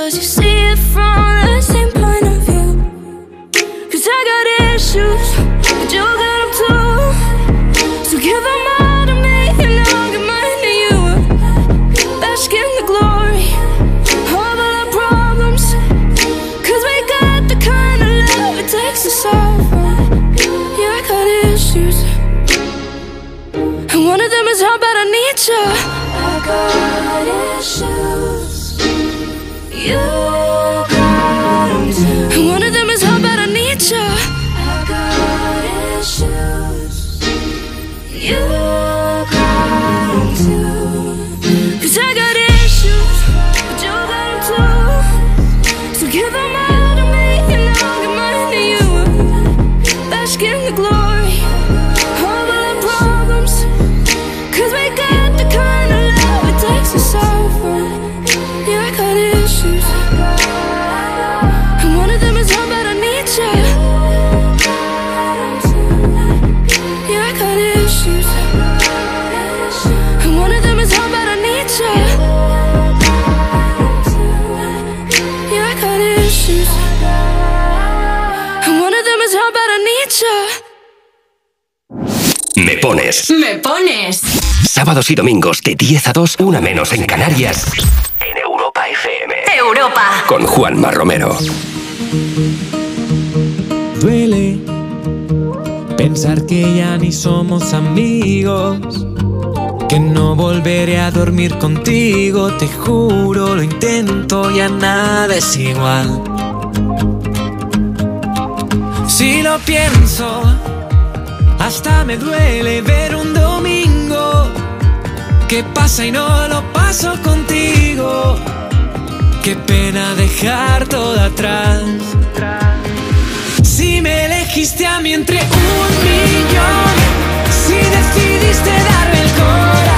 Cause you see it from the same point of view. Cause I got issues, but you got them too. So give them all to me, and I'll give mine to you. Bask in the glory of all our problems. Cause we got the kind of love it takes to solve. Yeah, I got issues. And one of them is how bad I need you. I got issues. You got. One of them is I need you. I got issues. You Me pones. Me pones. Sábados y domingos de 10 a 2, una menos en Canarias. En Europa FM. Europa. Con Juanma Romero. Duele pensar que ya ni somos amigos. Que no volveré a dormir contigo, te juro, lo intento, ya nada es igual. Si lo pienso, hasta me duele ver un domingo que pasa y no lo paso contigo. Qué pena dejar todo atrás. Si me elegiste a mí entre un millón, si decidiste darme el corazón,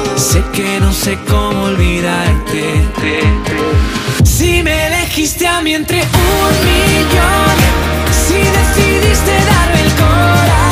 Sé que no sé cómo olvidarte. Si me elegiste a mí entre un millón, si decidiste darme el corazón,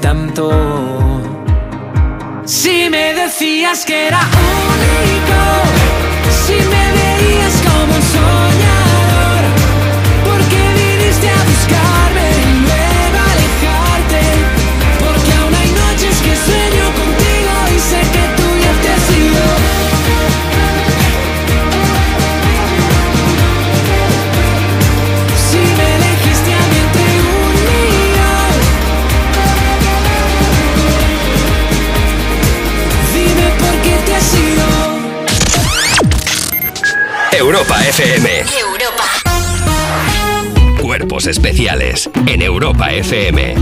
tanto, si me decías que era FM. Especiales en Europa FM.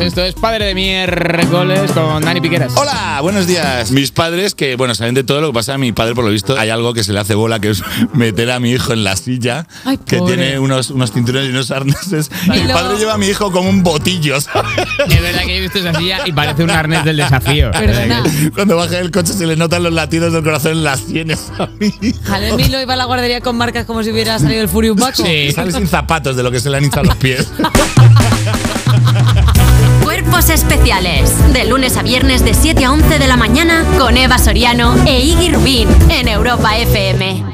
Esto es Padre de Miércoles con Dani Piqueras. Hola, buenos días. Mis padres, que bueno, saben de todo lo que pasa a mi padre, por lo visto, hay algo que se le hace bola, que es meter a mi hijo en la silla, Ay, que tiene unos, unos cinturones y unos arneses. Y Mi padre lleva a mi hijo como un botillo, ¿sabes? Es verdad que he visto esa silla y parece un arnés del desafío. Cuando baja del coche se le notan los latidos del corazón en las sienes a mi hijo. Jalemí lo iba a la guardería con marcas como si hubiera salido el Furious Baco. Sale sin zapatos de lo que se le han hinchado los pies. Cuerpos especiales. De lunes a viernes de 7 a 11 de la mañana con Eva Soriano e Iggy Rubín en Europa FM.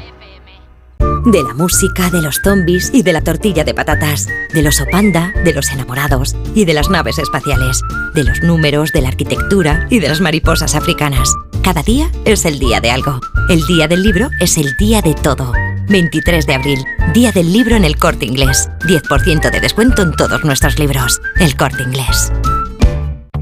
De la música, de los zombies y de la tortilla de patatas. Del oso panda, de los enamorados y de las naves espaciales. De los números, de la arquitectura y de las mariposas africanas. Cada día es el día de algo. El día del libro es el día de todo. 23 de abril, Día del Libro en el Corte Inglés. 10% de descuento en todos nuestros libros. El Corte Inglés.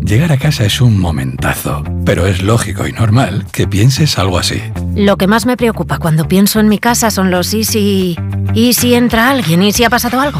Llegar a casa es un momentazo, pero es lógico y normal que pienses algo así. Lo que más me preocupa cuando pienso en mi casa son los y si... ¿Y si entra alguien? ¿Y si ha pasado algo?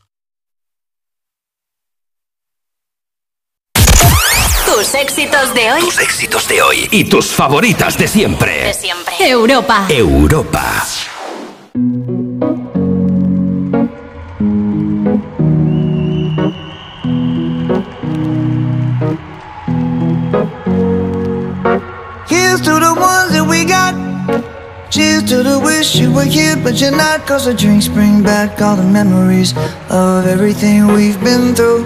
Tus éxitos de hoy. Tus éxitos de hoy y tus favoritas de siempre. De siempre. Europa. Europa. Here's to the ones that we got. Cheers to the wish you were here, but you're not. Cause the drinks bring back all the memories of everything we've been through.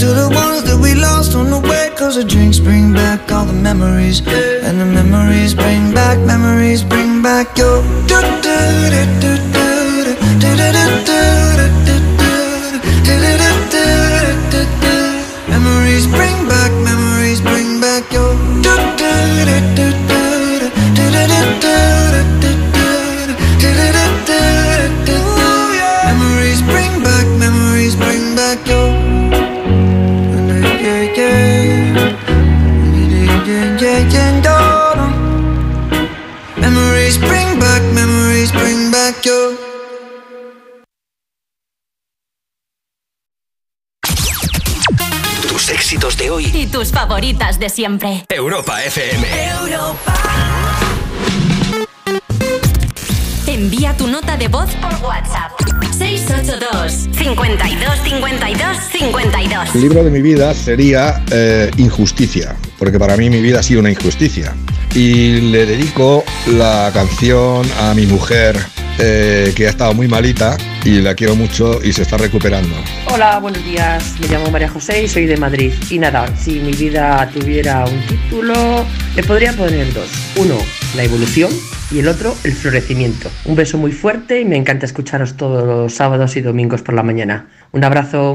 to the ones that we lost on the way. Cause the drinks bring back all the memories. And the memories bring back, memories bring back your. Favoritas de siempre. Europa FM. Envía tu nota de voz por WhatsApp. 682 52 52 52. El libro de mi vida sería eh, Injusticia, porque para mí mi vida ha sido una injusticia. Y le dedico la canción a mi mujer, eh, que ha estado muy malita y la quiero mucho y se está recuperando. Hola, buenos días. Me llamo María José y soy de Madrid. Y nada, si mi vida tuviera un título, le podría poner dos. Uno, la evolución y el otro, el florecimiento. Un beso muy fuerte y me encanta escucharos todos los sábados y domingos por la mañana. Un abrazo.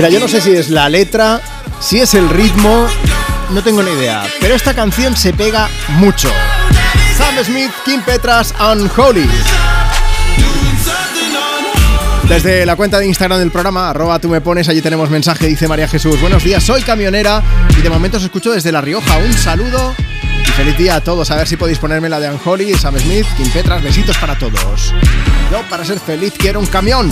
Mira, yo no sé si es la letra, si es el ritmo, no tengo ni idea, pero esta canción se pega mucho. Sam Smith, Kim Petras, Unholy. Desde la cuenta de Instagram del programa, arroba tú me pones, allí tenemos mensaje, dice María Jesús. Buenos días, soy camionera y de momento os escucho desde La Rioja. Un saludo y feliz día a todos. A ver si podéis ponerme la de Unholy, Sam Smith, Kim Petras, besitos para todos. Yo, para ser feliz, quiero un camión.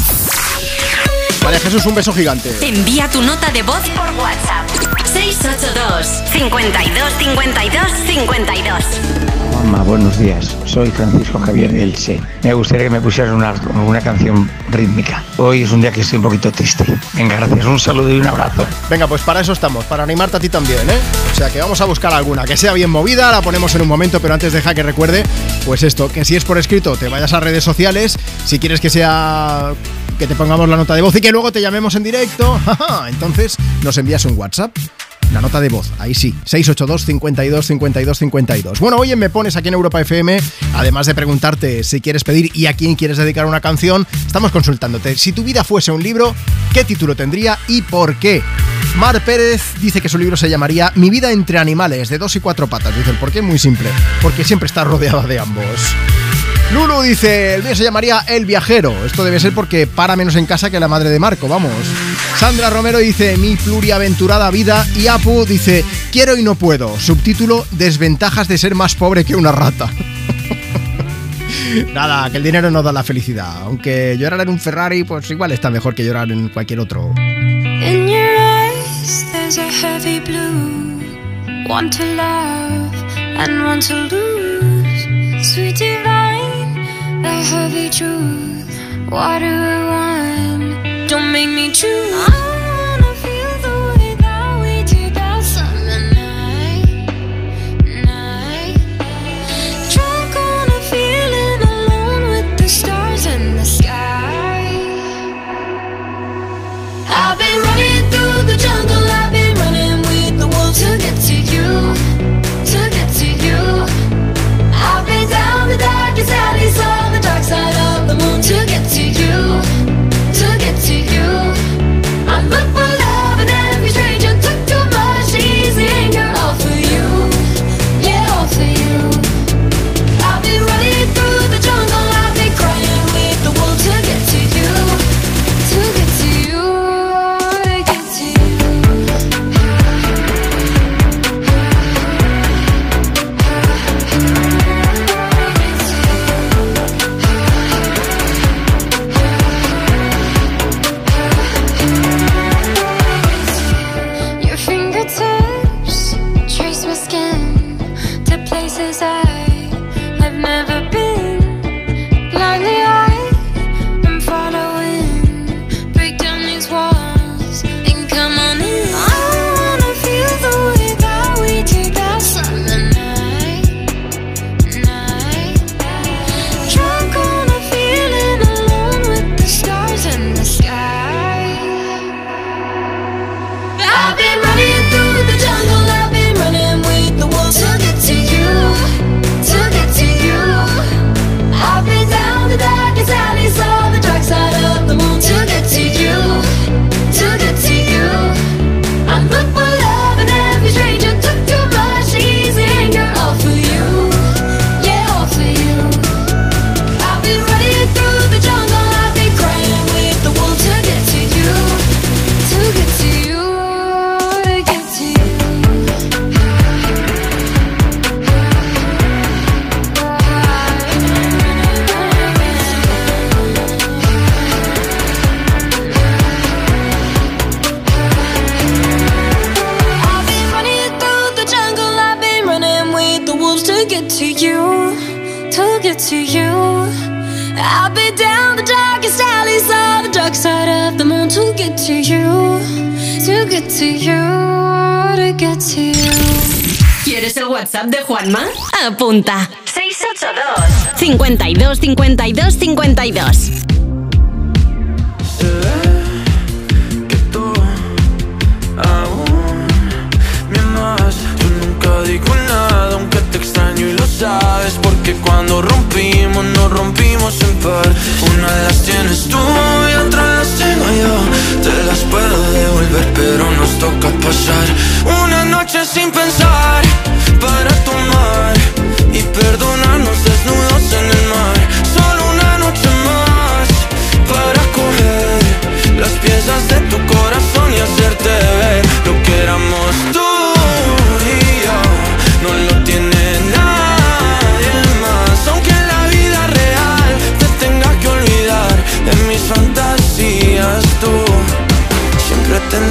María Jesús, un beso gigante. Envía tu nota de voz por WhatsApp. 682 52 52 52. Mamá, buenos días. Soy Francisco Javier Elche. Me gustaría que me pusieras una, una canción rítmica. Hoy es un día que estoy un poquito triste. Venga, gracias. Un saludo y un abrazo. Venga, pues para eso estamos, para animarte a ti también, ¿eh? O sea que vamos a buscar alguna que sea bien movida, la ponemos en un momento, pero antes deja que recuerde, pues esto, que si es por escrito, te vayas a redes sociales, si quieres que sea que te pongamos la nota de voz y que luego te llamemos en directo, entonces nos envías un WhatsApp. La nota de voz, ahí sí. 682 52 52 52. Bueno, hoy en Me Pones aquí en Europa FM, además de preguntarte si quieres pedir y a quién quieres dedicar una canción, estamos consultándote. Si tu vida fuese un libro, ¿qué título tendría y por qué? Mar Pérez dice que su libro se llamaría Mi vida entre animales, de dos y cuatro patas. Dice el por qué muy simple, porque siempre está rodeada de ambos. Lulu dice, el mío se llamaría El Viajero. Esto debe ser porque para menos en casa que la madre de Marco, vamos. Sandra Romero dice, mi pluriaventurada vida. Y Apu dice, quiero y no puedo. Subtítulo, desventajas de ser más pobre que una rata. Nada, que el dinero no da la felicidad. Aunque llorar en un Ferrari, pues igual está mejor que llorar en cualquier otro. In your eyes, there's a heavy blue. One to love and one to lose. The heavy truth. What do I want? Don't make me choose. To you, to get to you, to get to you. ¿Quieres el WhatsApp de Juanma? Apunta. 682 52 52 52 aún me amas Yo nunca digo nada aunque te extraño y lo sabes cuando rompimos nos rompimos en par. Una de las tienes tú y otra las tengo yo. Te las puedo devolver pero nos toca pasar Una noche sin pensar para tomar Y perdonarnos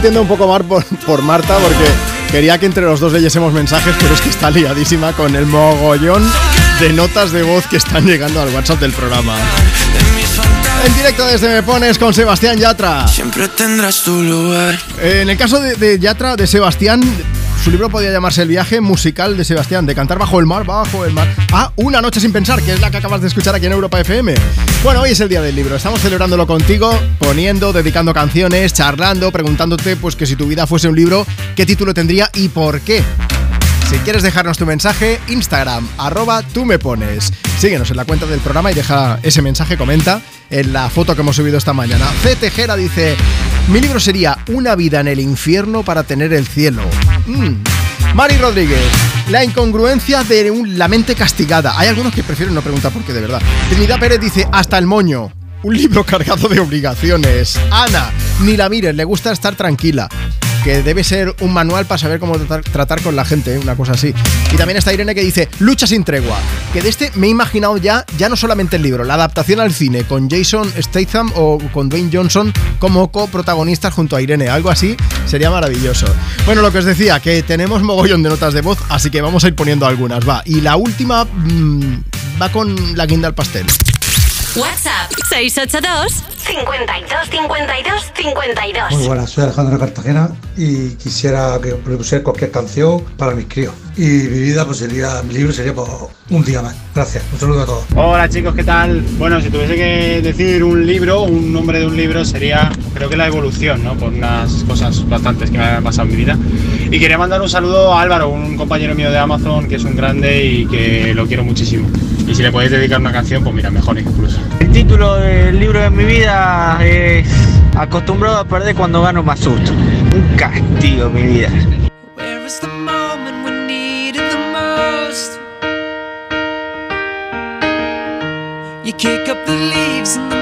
sintiendo un poco mal por, por Marta porque quería que entre los dos leyésemos mensajes, pero es que está liadísima con el mogollón de notas de voz que están llegando al WhatsApp del programa. En directo desde Me Pones con Sebastián Yatra. Siempre tendrás tu lugar. En el caso de, de Yatra, de Sebastián, su libro podía llamarse El viaje musical de Sebastián, de cantar bajo el mar, bajo el mar. Ah, Una noche sin pensar, que es la que acabas de escuchar aquí en Europa FM. Bueno, hoy es el día del libro, estamos celebrándolo contigo, poniendo, dedicando canciones, charlando, preguntándote pues que si tu vida fuese un libro, ¿qué título tendría y por qué? Si quieres dejarnos tu mensaje, Instagram, arroba tú me pones. Síguenos en la cuenta del programa y deja ese mensaje, comenta en la foto que hemos subido esta mañana. C. Tejera dice, mi libro sería Una vida en el infierno para tener el cielo. Mm. Mari Rodríguez, la incongruencia de un- la mente castigada. Hay algunos que prefieren no preguntar por qué, de verdad. Trinidad Pérez dice, hasta el moño. Un libro cargado de obligaciones. Ana, ni la mires, le gusta estar tranquila. Que debe ser un manual para saber cómo tratar, con la gente, una cosa así. Y también está Irene que dice, lucha sin tregua. Que de este me he imaginado ya, ya no solamente el libro, la adaptación al cine con Jason Statham o con Dwayne Johnson como coprotagonistas junto a Irene. Algo así sería maravilloso. Bueno, lo que os decía, que tenemos mogollón de notas de voz, así que vamos a ir poniendo algunas, va. Y la última mm, va con la guinda al pastel. WhatsApp 682 52 52 52. Muy buenas, soy Alejandro Cartagena y quisiera que me pusiera cualquier canción para mis críos. Y mi vida, pues sería, mi libro sería por un día más. Gracias, un saludo a todos. Hola chicos, ¿qué tal? Bueno, si tuviese que decir un libro, un nombre de un libro sería, creo que La Evolución, ¿no? Por unas cosas bastantes que me han pasado en mi vida. Y quería mandar un saludo a Álvaro, un compañero mío de Amazon, que es un grande y que lo quiero muchísimo. Y si le podéis dedicar una canción, pues mira, mejor incluso. El título del libro de mi vida es Acostumbrado a perder cuando gano más susto. Un castigo mi vida. Where is the moment we need it the most? You kick up the leaves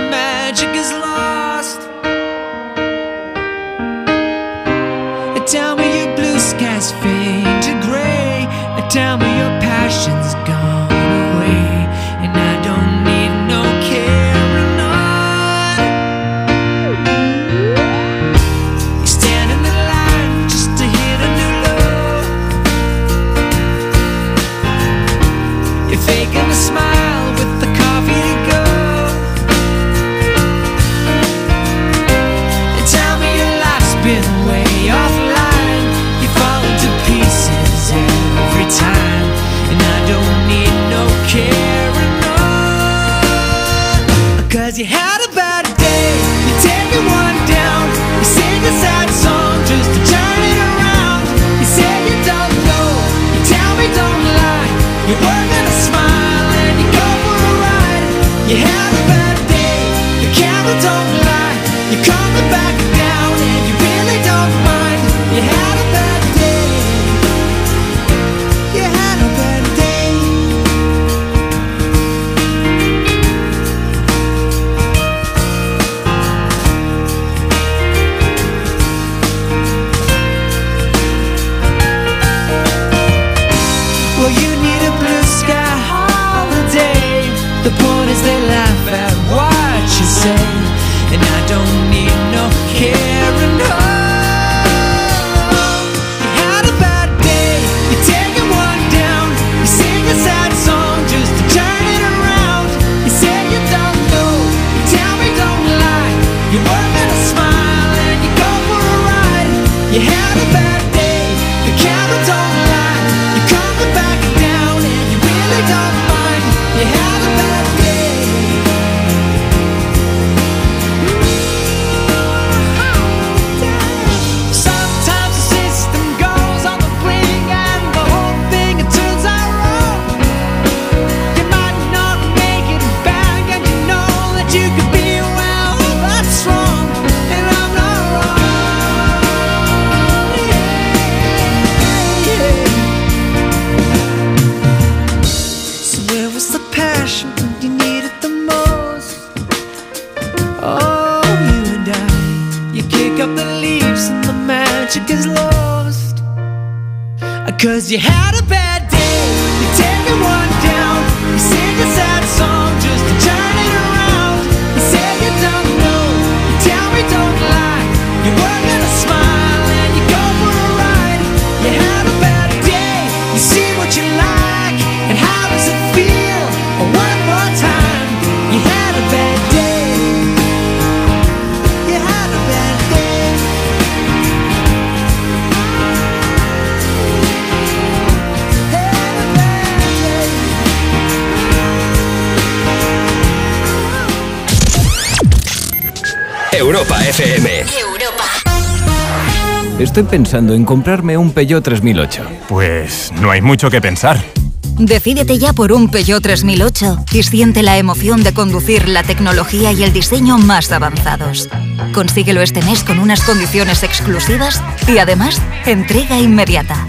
Estoy pensando en comprarme un Peugeot 3008. Pues no hay mucho que pensar. Decídete ya por un Peugeot 3008 y siente la emoción de conducir la tecnología y el diseño más avanzados. Consíguelo este mes con unas condiciones exclusivas y además entrega inmediata.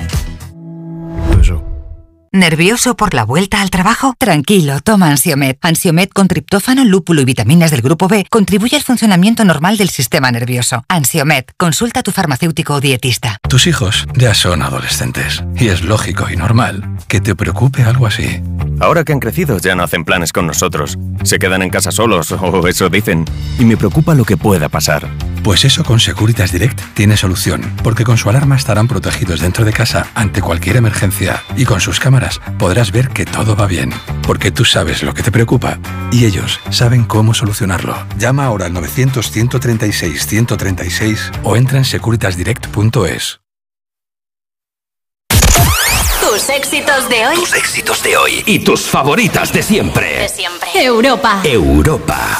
¿Nervioso por la vuelta al trabajo? Tranquilo, toma Ansiomed. Ansiomed con triptófano, lúpulo y vitaminas del grupo B contribuye al funcionamiento normal del sistema nervioso. Ansiomed, consulta a tu farmacéutico o dietista. Tus hijos ya son adolescentes y es lógico y normal que te preocupe algo así. Ahora que han crecido ya no hacen planes con nosotros. Se quedan en casa solos, o eso dicen. Y me preocupa lo que pueda pasar. Pues eso con Securitas Direct tiene solución, porque con su alarma estarán protegidos dentro de casa ante cualquier emergencia y con sus cámaras podrás ver que todo va bien, porque tú sabes lo que te preocupa y ellos saben cómo solucionarlo. Llama ahora al 900 136 136 o entra en securitasdirect.es. Tus éxitos de hoy. Tus éxitos de hoy y tus favoritas de siempre. De siempre. Europa. Europa.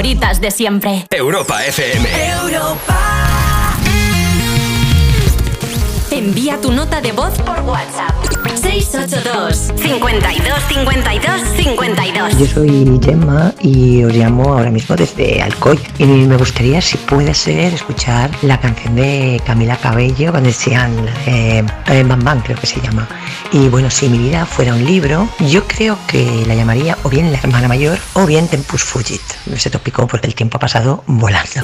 Favoritas de siempre. Europa FM. Envía tu nota de voz por WhatsApp. 682 52 52 52. Yo soy Gemma y os llamo ahora mismo desde Alcoy y me gustaría, si puede ser, escuchar la canción de Camila Cabello cuando decían eh, eh, Bam Bam, creo que se llama. Y bueno, si mi vida fuera un libro, yo creo que la llamaría o bien La hermana mayor o bien Tempus Fugit. Ese tópico porque el tiempo ha pasado volando.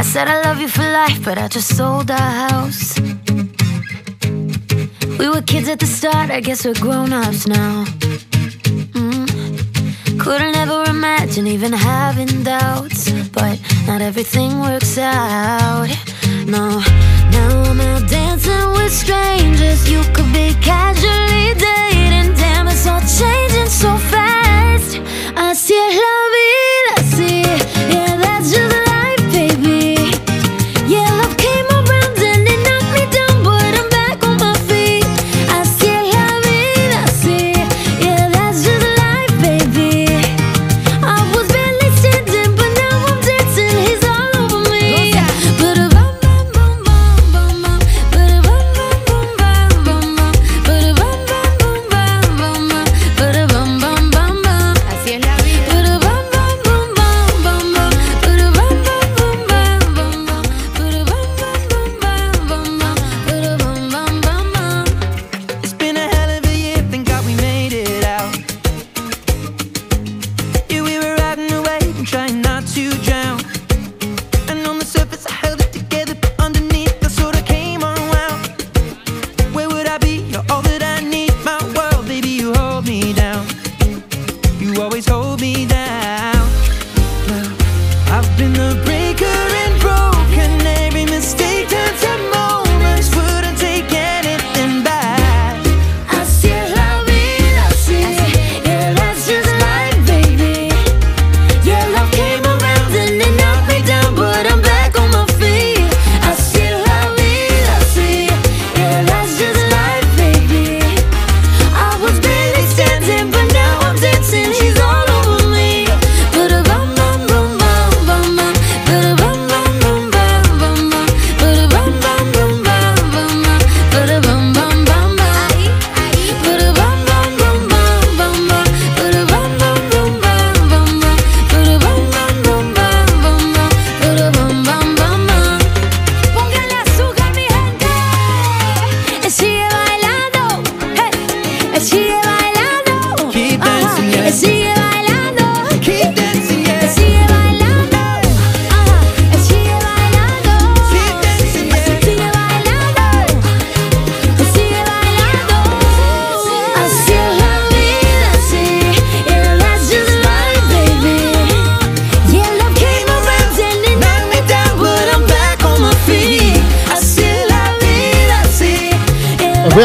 I said I love you for life, but I just sold our house. We were kids at the start, I guess we're grown ups now. Mm. Couldn't ever imagine even having doubts, but not everything works out. No, now I'm out dancing with strangers. You could be casually dating, damn, it's all changing so fast. Así es la vida, sí. Yeah, that's just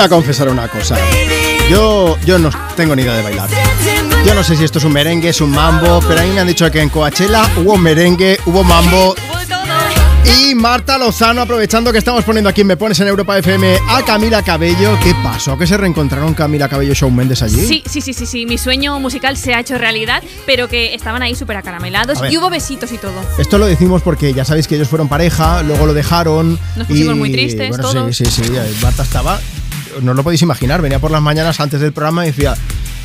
a confesar una cosa. Yo, yo no tengo ni idea de bailar. Yo no sé si esto es un merengue, es un mambo, pero a mí me han dicho que en Coachella hubo merengue, hubo mambo. Y Marta Lozano, aprovechando que estamos poniendo aquí en Me Pones en Europa FM a Camila Cabello. ¿Qué pasó? ¿Que se reencontraron Camila Cabello y Shawn Mendes allí? Sí, sí, sí, sí, sí. Mi sueño musical se ha hecho realidad, pero que estaban ahí súper acaramelados y hubo besitos y todo. Esto lo decimos porque ya sabéis que ellos fueron pareja, luego lo dejaron. Nos pusimos y, muy tristes, bueno, todos. Sí, sí, sí. Marta estaba. No lo podéis imaginar, venía por las mañanas antes del programa y decía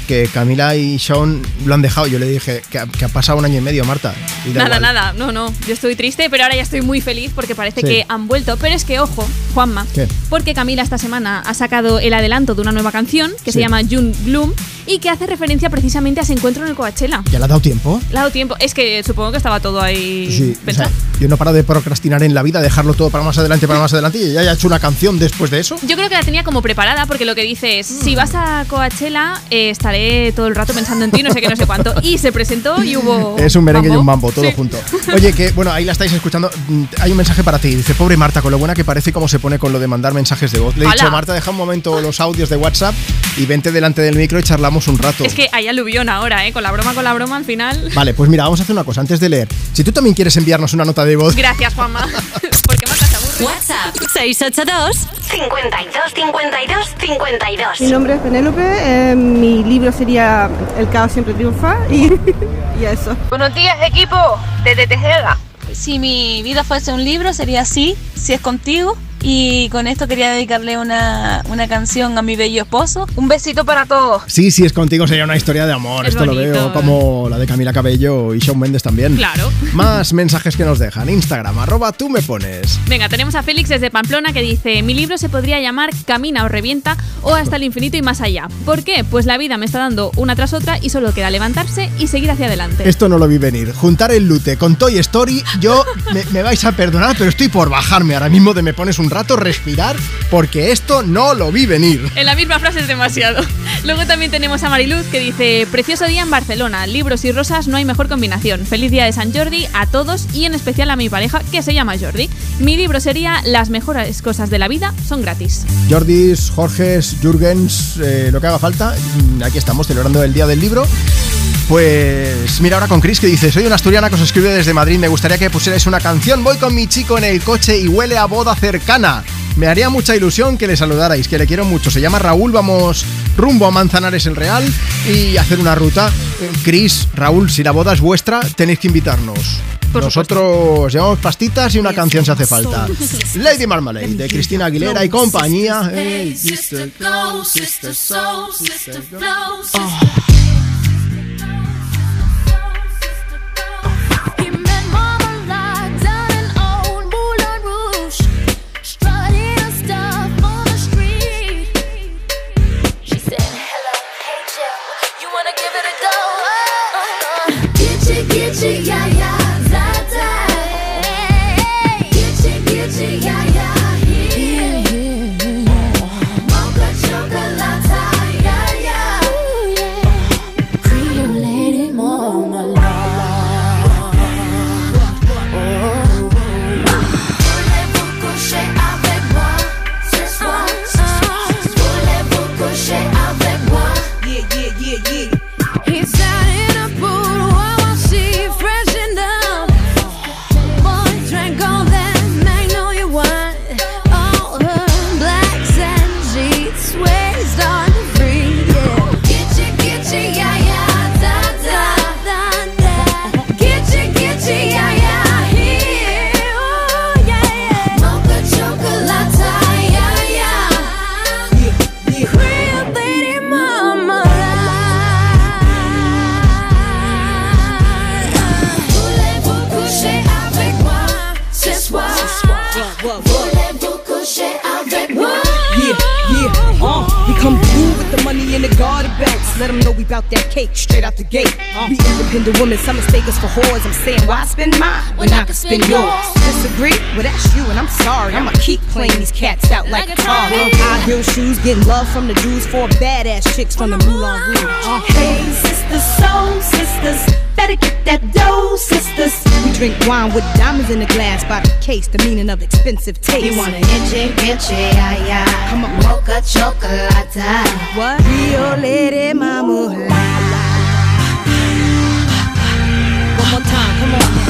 que Camila y Sean lo han dejado. Yo le dije que, ha- que ha pasado un año y medio, Marta. Y Nada, igual. nada, no, no. Yo estoy triste, pero ahora ya estoy muy feliz porque parece Sí. que han vuelto. Pero es que, ojo, Juanma, ¿Qué? porque Camila esta semana ha sacado el adelanto de una nueva canción que se llama June Gloom y que hace referencia precisamente a ese encuentro en el Coachella. ¿Ya le ha dado tiempo? Le ha dado tiempo. Es que supongo que estaba todo ahí Sí, o pensado. sea, yo no paro de procrastinar en la vida, dejarlo todo para más adelante, para más adelante, y ya haya hecho una canción después de eso. Yo creo que la tenía como preparada porque lo que dice es, si vas a Coachella, eh, estaré todo el rato pensando en ti, no sé qué, no sé cuánto. Y se presentó y hubo... Es un merengue y un mambo. todo Sí. junto. Oye, que bueno, ahí la estáis escuchando. Mm, Hay un mensaje para ti. Dice, pobre Marta, con lo buena que parece y cómo se pone con lo de mandar mensajes de voz. Le he dicho. Marta, deja un momento los audios de WhatsApp y vente delante del micro y charlamos un rato. Es que hay aluvión ahora, ¿eh? Con la broma, con la broma, al final... Vale, pues mira, vamos a hacer una cosa antes de leer. Si tú también quieres enviarnos una nota de voz, Gracias, Juanma. Porque Marta se aburre. WhatsApp 682 52 52 52. Mi nombre es Penélope, eh, mi libro sería El caos siempre triunfa y, y eso. Buenos días, equipo desde Tejeda. Si mi vida fuese un libro, sería así, si es contigo. Y con esto quería dedicarle una, una canción a mi bello esposo. Un besito para todos. sí, sí, es contigo, sería una historia de amor. Es Esto lo veo como la de Camila Cabello y Shawn Mendes también. Claro. Más mensajes que nos dejan. Instagram, arroba tú me pones. Venga, tenemos a Félix desde Pamplona que dice, mi libro se podría llamar Camina o revienta o hasta el infinito y más allá. ¿Por qué? Pues la vida me está dando una tras otra y solo queda levantarse y seguir hacia adelante. Esto no lo vi venir. Juntar el lute con Toy Story, yo me, me vais a perdonar, pero estoy por bajarme ahora mismo de me pones un rato, respirar, porque esto no lo vi venir. En la misma frase es demasiado. Luego también tenemos a Mariluz que dice, precioso día en Barcelona, libros y rosas no hay mejor combinación. Feliz día de San Jordi a todos y en especial a mi pareja que se llama Jordi. Mi libro sería Las mejores cosas de la vida son gratis. Jordis, Jorges, Jürgens, eh, lo que haga falta. Aquí estamos celebrando el Día del Libro. Pues mira ahora con Chris que dice, soy una asturiana que os escribe desde Madrid, me gustaría que pusierais una canción, voy con mi chico en el coche y huele a boda cercana. Me haría mucha ilusión que le saludarais, que le quiero mucho. Se llama Raúl, vamos rumbo a Manzanares el Real y hacer una ruta. Chris, Raúl, si la boda es vuestra, tenéis que invitarnos. Por Nosotros llevamos pastitas y una canción si hace falta. Lady Marmalade de Cristina Aguilera y compañía. Hey, women, some mistake us for whores. I'm saying, why spend mine when I can spend yours? Disagree? Well, that's you, and I'm sorry. I'ma keep playing these cats out like a car. High heel shoes, getting love from the dudes, four badass chicks from the Moulin Rouge. Uh, Hey, sisters, soul sisters, better get that dough, sisters. we drink wine with diamonds in the glass by the case, the meaning of expensive taste. You wanna itchy, itchy, yeah, yeah. Come on, Mocha chocolate. What? Rio Lady Mama. One more time, come on.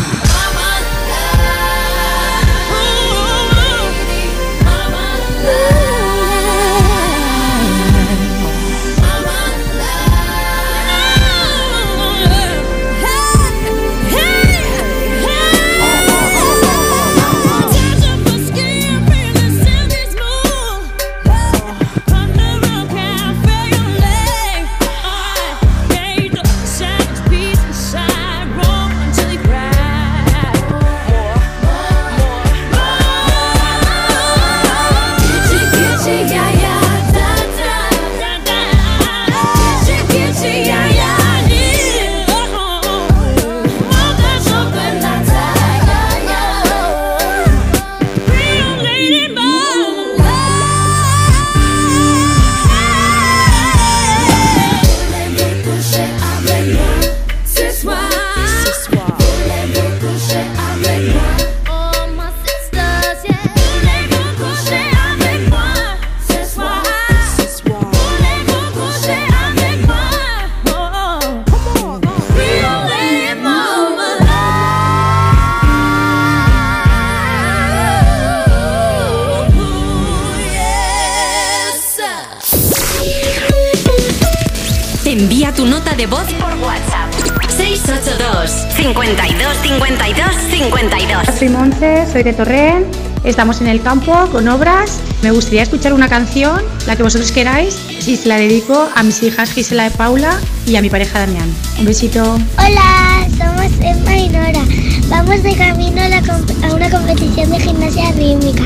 Soy de Torrent, estamos en el campo con obras. Me gustaría escuchar una canción, la que vosotros queráis, y se la dedico a mis hijas Gisela y Paula y a mi pareja Damián. Un besito. Hola, somos Emma y Nora. Vamos de camino a, la comp- a una competición de gimnasia rítmica.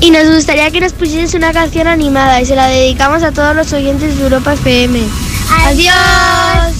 Y nos gustaría que nos pusieses una canción animada y se la dedicamos a todos los oyentes de Europa FM. ¡Adiós!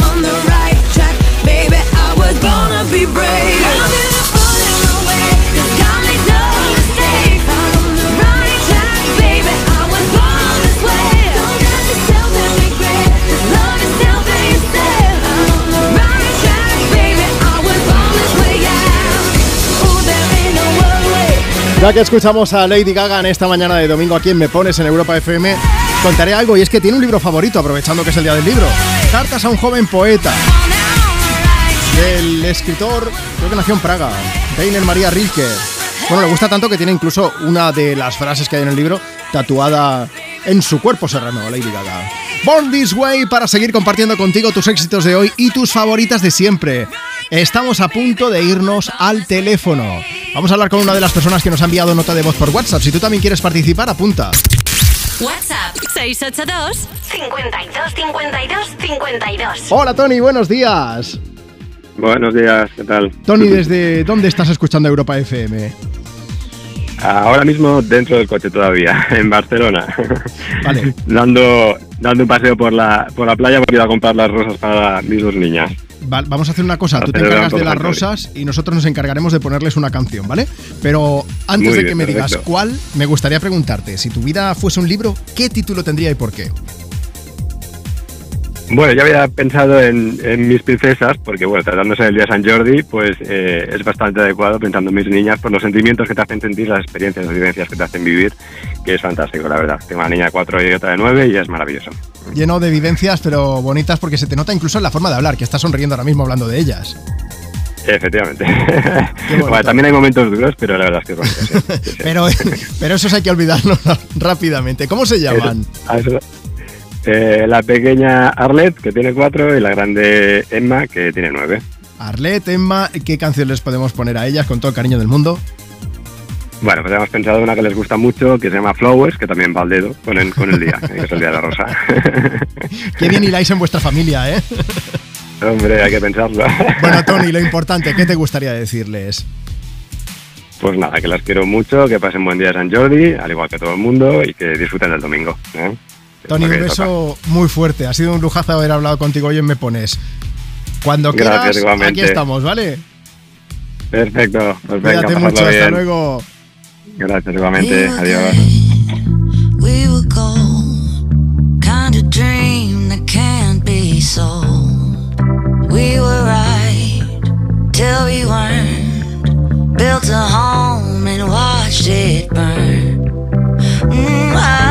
Ya que escuchamos a Lady Gaga en esta mañana de domingo aquí en Me Pones en Europa FM, contaré algo y es que tiene un libro favorito, aprovechando que es el día del libro. Cartas a un joven poeta. Del escritor, creo que nació en Praga, Rainer María Rilke. Bueno, le gusta tanto que tiene incluso una de las frases que hay en el libro tatuada en su cuerpo serrano, Lady Gaga. Born This Way para seguir compartiendo contigo tus éxitos de hoy y tus favoritas de siempre. Estamos a punto de irnos al teléfono. Vamos a hablar con una de las personas que nos ha enviado nota de voz por WhatsApp. Si tú también quieres participar, apunta. WhatsApp 682 52 52 52. Hola Tony, buenos días. Buenos días, ¿qué tal? Tony, ¿desde dónde estás escuchando Europa FM? Ahora mismo dentro del coche todavía, en Barcelona. Vale. dando, dando un paseo por la, por la playa porque iba a comprar las rosas para mis dos niñas. Va- vamos a hacer una cosa, tú te encargas de las rosas y nosotros nos encargaremos de ponerles una canción, ¿vale? Pero antes Muy de que bien, me digas cuál, me gustaría preguntarte, si tu vida fuese un libro, ¿qué título tendría y por qué? Bueno, yo había pensado en, en mis princesas, porque bueno, tratándose del día de San Jordi, pues eh, es bastante adecuado pensando en mis niñas por los sentimientos que te hacen sentir, las experiencias, las vivencias que te hacen vivir, que es fantástico, la verdad. Tengo una niña de 4 y otra de 9 y es maravilloso. Lleno de vivencias, pero bonitas porque se te nota incluso en la forma de hablar, que estás sonriendo ahora mismo hablando de ellas. Efectivamente. bueno, también hay momentos duros, pero la verdad es que es bonito. sí, sí, sí. Pero, pero esos hay que olvidarlos rápidamente. ¿Cómo se llaman? Eso- eso- eh, la pequeña Arlette, que tiene cuatro, y la grande Emma, que tiene nueve. Arlet, Emma, ¿qué canción les podemos poner a ellas con todo el cariño del mundo? Bueno, pues hemos pensado una que les gusta mucho, que se llama Flowers, que también va al dedo con el, con el día, que es el día de la rosa. Qué bien hiláis en vuestra familia, ¿eh? Hombre, hay que pensarlo. Bueno, Tony, lo importante, ¿qué te gustaría decirles? Pues nada, que las quiero mucho, que pasen buen día de San Jordi, al igual que todo el mundo, y que disfruten del domingo. ¿eh? Tony, un beso muy fuerte. Ha sido un lujazo haber hablado contigo hoy en Me Pones. Cuando Gracias, quieras, igualmente. aquí estamos, ¿vale? Perfecto, pues venga, Cuídate mucho, hasta bien. luego. Gracias, igualmente. Adiós. We were gold, kind of dream that can't be sold. We were right till we weren't. Built a home and watched it burn. Mm, I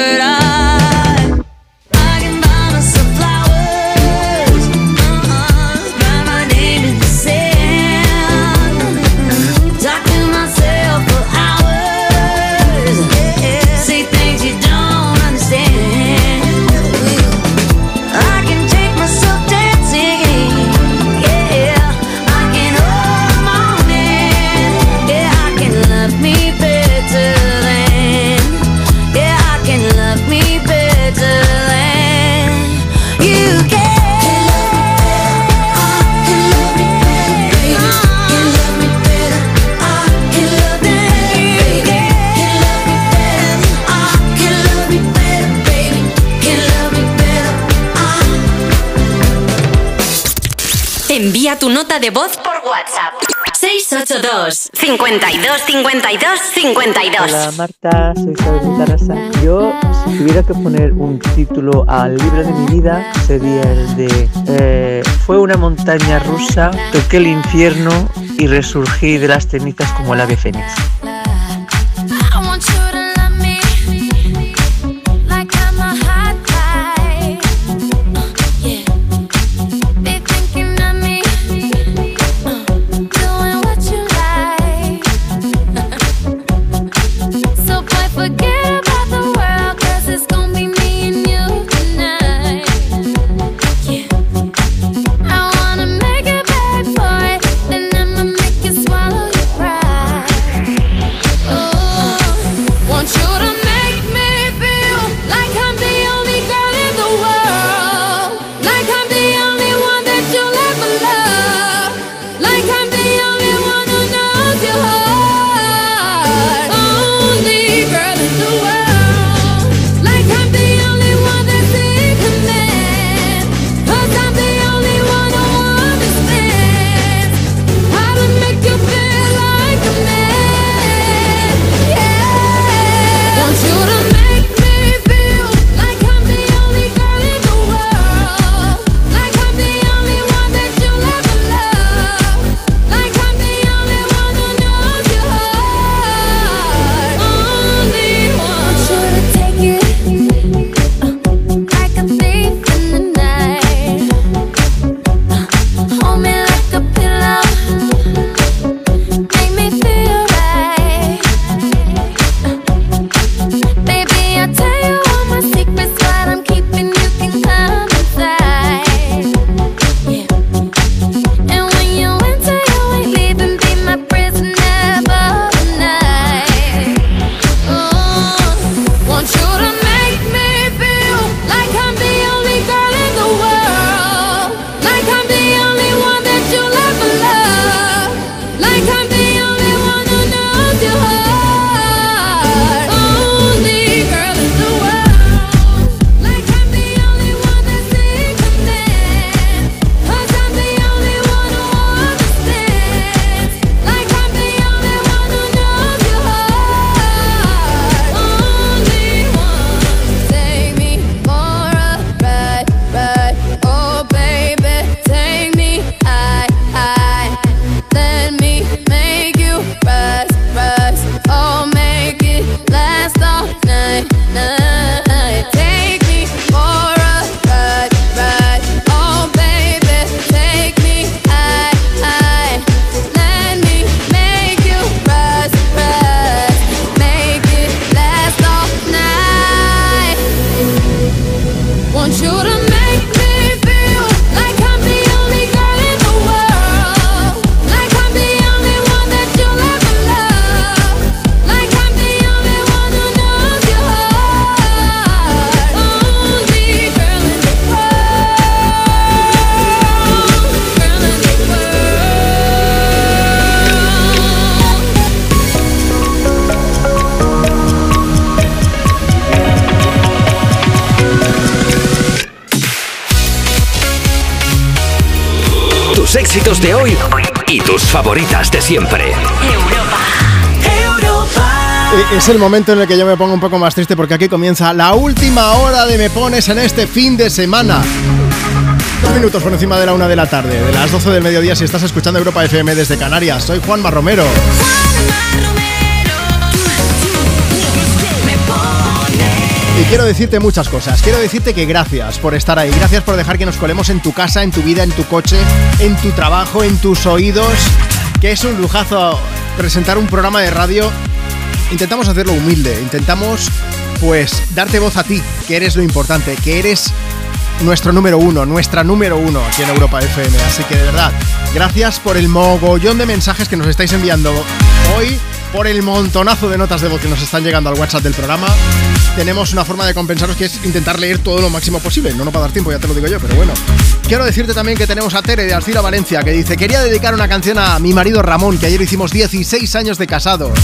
de voz por WhatsApp. 682 52 52 52 Hola Marta, soy Isabel Tarasa. Yo, si tuviera que poner un título al libro de mi vida, sería el de eh, Fue una montaña rusa, toqué el infierno y resurgí de las cenizas como el ave fénix. Siempre. Eh, Es el momento en el que yo me pongo un poco más triste porque aquí comienza la última hora de Me Pones en este fin de semana. Dos minutos por encima de la una de la tarde, de las 12 del mediodía si estás escuchando Europa FM desde Canarias. Soy Juan Romero. Y quiero decirte muchas cosas. Quiero decirte que gracias por estar ahí. Gracias por dejar que nos colemos en tu casa, en tu vida, en tu coche, en tu trabajo, en tus oídos. Que es un lujazo presentar un programa de radio. Intentamos hacerlo humilde. Intentamos, pues, darte voz a ti, que eres lo importante, que eres nuestro número uno, nuestra número uno aquí en Europa FM. Así que de verdad, gracias por el mogollón de mensajes que nos estáis enviando hoy, por el montonazo de notas de voz que nos están llegando al WhatsApp del programa. Tenemos una forma de compensaros que es intentar leer todo lo máximo posible. No nos va a dar tiempo, ya te lo digo yo, pero bueno. Quiero decirte también que tenemos a Tere de Alcira Valencia que dice: Quería dedicar una canción a mi marido Ramón, que ayer hicimos 16 años de casados.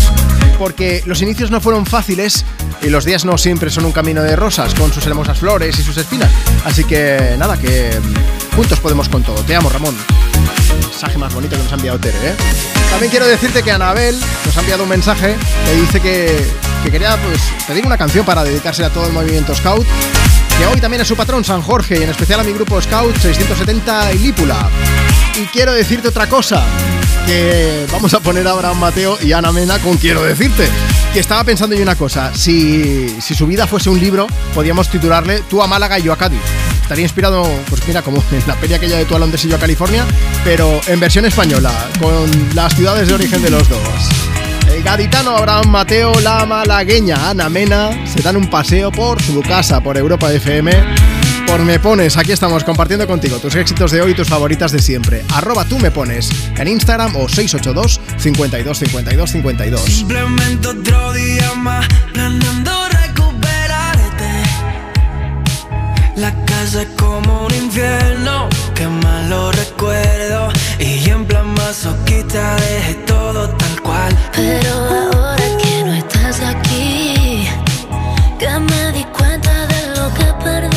Porque los inicios no fueron fáciles y los días no siempre son un camino de rosas, con sus hermosas flores y sus espinas. Así que nada, que juntos podemos con todo. Te amo, Ramón. Mensaje más bonito que nos ha enviado Tere, ¿eh? También quiero decirte que Anabel nos ha enviado un mensaje que dice que, que quería pues, pedir una canción para dedicársela a todo el movimiento Scout. Que hoy también es su patrón, San Jorge, y en especial a mi grupo Scout 670 y Lípula. Y quiero decirte otra cosa, que vamos a poner ahora a Mateo y Ana Mena con Quiero decirte. Que estaba pensando yo una cosa, si, si su vida fuese un libro, podríamos titularle Tú a Málaga y yo a Cádiz. Estaría inspirado, pues mira, como en la feria aquella de tú a Londres y yo a California, pero en versión española, con las ciudades de origen de los dos. El gaditano Abraham Mateo, la malagueña Ana Mena se dan un paseo por su casa, por Europa FM. Por Me Pones, aquí estamos compartiendo contigo tus éxitos de hoy y tus favoritas de siempre. Arroba tú me pones en Instagram o 682 52 52 52. Simplemente otro día más planeando recuperarte. La casa es como un infierno, que malo recuerdo. Y en plan masoquista dejé todo tal cual. Pero ahora que no estás aquí, que me di cuenta de lo que perdí.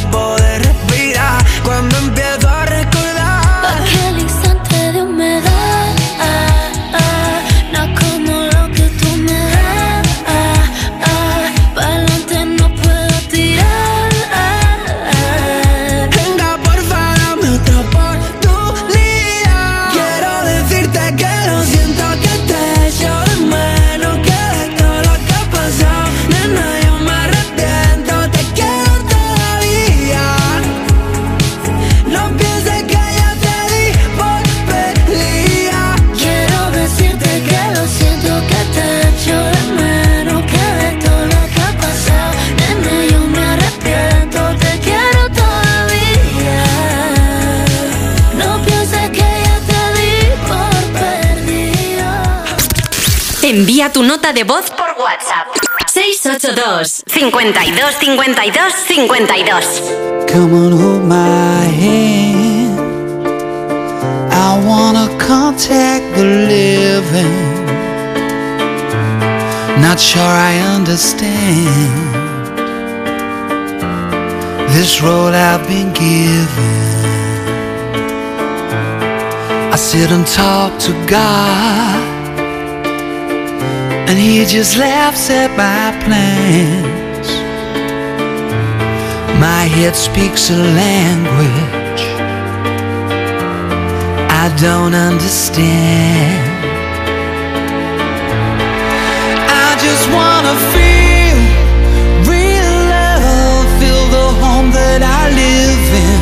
de voz por WhatsApp. 682 52 52 52 Come on, hold my hand. I wanna contact the living. Not sure I understand this road I've been given. I sit and talk to God, and He just laughs at my plans. My head speaks a language I don't understand. I just wanna feel real love, feel the home that I live in.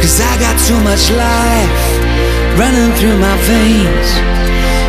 Cause I got too much life running through my veins,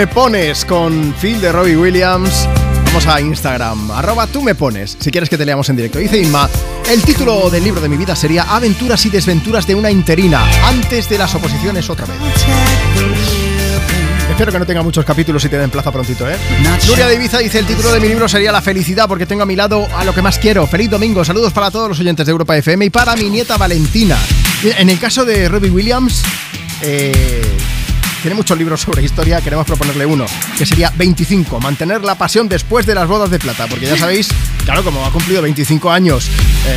Me pones con Phil de Robbie Williams. Vamos a Instagram, arroba tú me pones, si quieres que te leamos en directo. Dice Inma, el título del libro de mi vida sería Aventuras y desventuras de una interina, antes de las oposiciones otra vez. Espero que no tenga muchos capítulos y te den plaza prontito, ¿eh? Nuria de Ibiza dice, el título de mi libro sería La felicidad, porque tengo a mi lado a lo que más quiero. Feliz domingo, saludos para todos los oyentes de Europa FM y para mi nieta Valentina. En el caso de Robbie Williams, eh, tiene muchos libros sobre historia, queremos proponerle uno, que sería 25, mantener la pasión después de las bodas de plata, porque ya sabéis, claro, como ha cumplido 25 años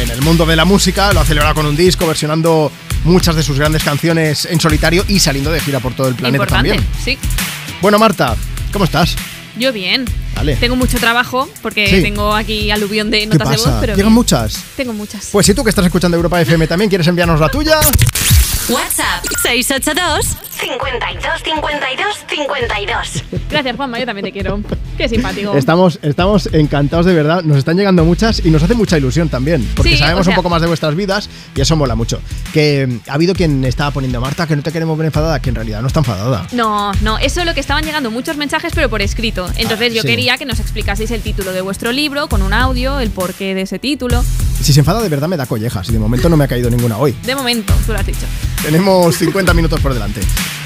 en el mundo de la música, lo ha celebrado con un disco, versionando muchas de sus grandes canciones en solitario y saliendo de gira por todo el planeta Importante, también. sí. Bueno, Marta, ¿cómo estás? Yo bien. Vale. Tengo mucho trabajo porque Sí. tengo aquí aluvión de ¿Qué notas de voz, pero ¿Llegan bien. muchas? Tengo muchas. Pues si tú que estás escuchando Europa FM también quieres enviarnos la tuya, WhatsApp 682 52 52 52. Gracias, Juanma, yo también te quiero. Qué simpático. estamos, estamos encantados de verdad. Nos están llegando muchas y nos hace mucha ilusión también, porque Sí, sabemos o sea- un poco más de vuestras vidas y eso mola mucho. Que mm, ha habido quien estaba poniendo Marta que no te queremos ver enfadada, que en realidad no está enfadada. No, no, eso es lo que estaban llegando muchos mensajes, pero por escrito. Entonces Ah, yo sí. quería que nos explicaseis el título de vuestro libro con un audio, el porqué de ese título. Si se enfada de verdad me da collejas y de momento no me ha caído ninguna hoy. De momento, tú lo has dicho. Tenemos 50 minutos por delante.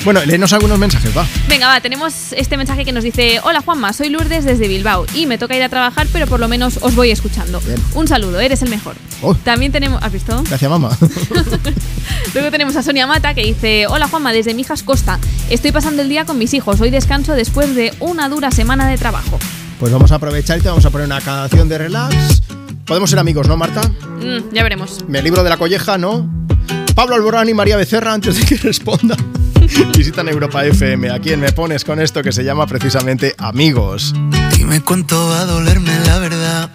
Bueno, léenos algunos mensajes, va. Venga, va, tenemos este mensaje que nos dice: Hola Juanma, soy Lourdes desde Bilbao y me toca ir a trabajar, pero por lo menos os voy escuchando. Bien. Un saludo, eres el mejor. Oh. También tenemos. ¿Has visto? Gracias, mamá. Luego tenemos a Sonia Mata que dice: Hola Juanma, desde Mijas Costa. Estoy pasando el día con mis hijos. Hoy descanso después de una dura semana de trabajo. Pues vamos a aprovechar y te vamos a poner una canción de relax. Podemos ser amigos, ¿no, Marta? Mm, ya veremos. Me libro de la colleja, ¿no? Pablo Alborán y María Becerra, antes de que responda, visitan Europa FM. ¿A quién me pones con esto que se llama precisamente Amigos? Dime cuánto va a dolerme la verdad.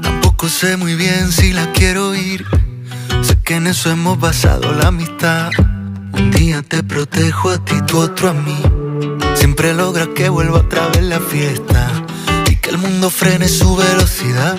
Tampoco sé muy bien si la quiero oír. Sé que en eso hemos basado la amistad. Un día te protejo a ti, tú otro a mí. Siempre logras que vuelva otra vez la fiesta y que el mundo frene su velocidad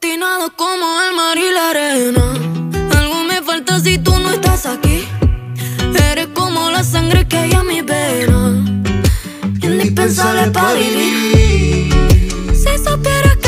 Tinado como el mar y la arena. Algo me falta si tú no estás aquí. Eres como la sangre que hay en mi vena. Indispensable para vivir. Si supieras que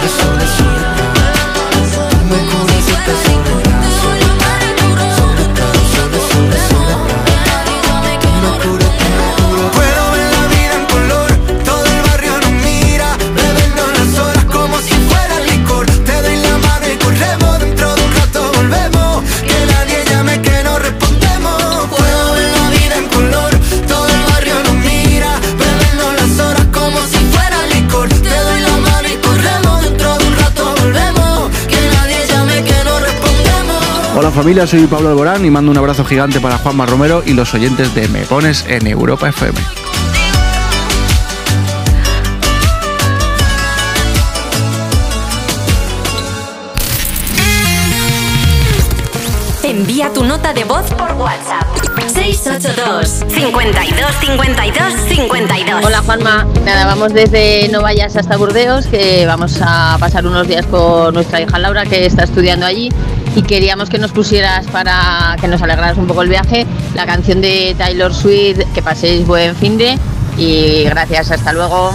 soledad, sole, Hola familia, soy Pablo Alborán y mando un abrazo gigante para Juanma Romero y los oyentes de Me Pones en Europa FM. Envía tu nota de voz por WhatsApp. 682 52 52 52. Hola Juanma, nada, vamos desde No Vayas hasta Burdeos, que vamos a pasar unos días con nuestra hija Laura, que está estudiando allí, y queríamos que nos pusieras para que nos alegraras un poco el viaje, la canción de Taylor Swift, que paséis buen fin de, y gracias, hasta luego.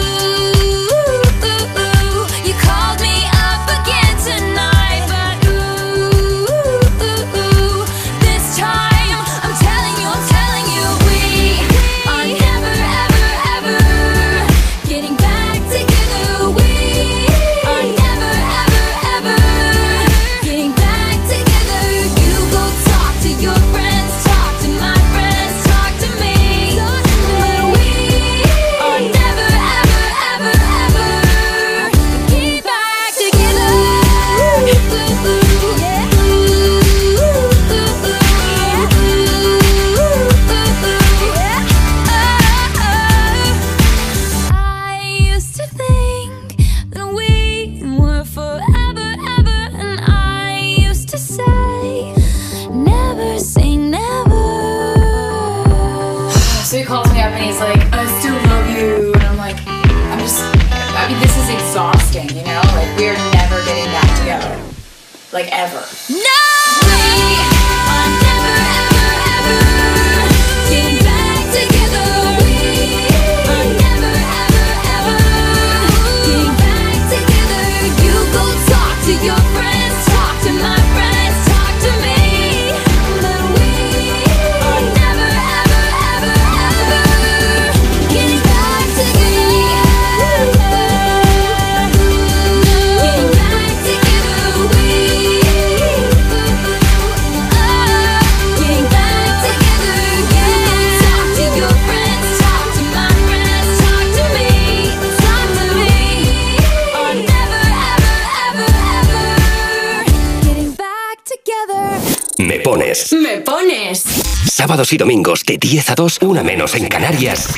Sábados y domingos de 10 a 2, una menos en Canarias.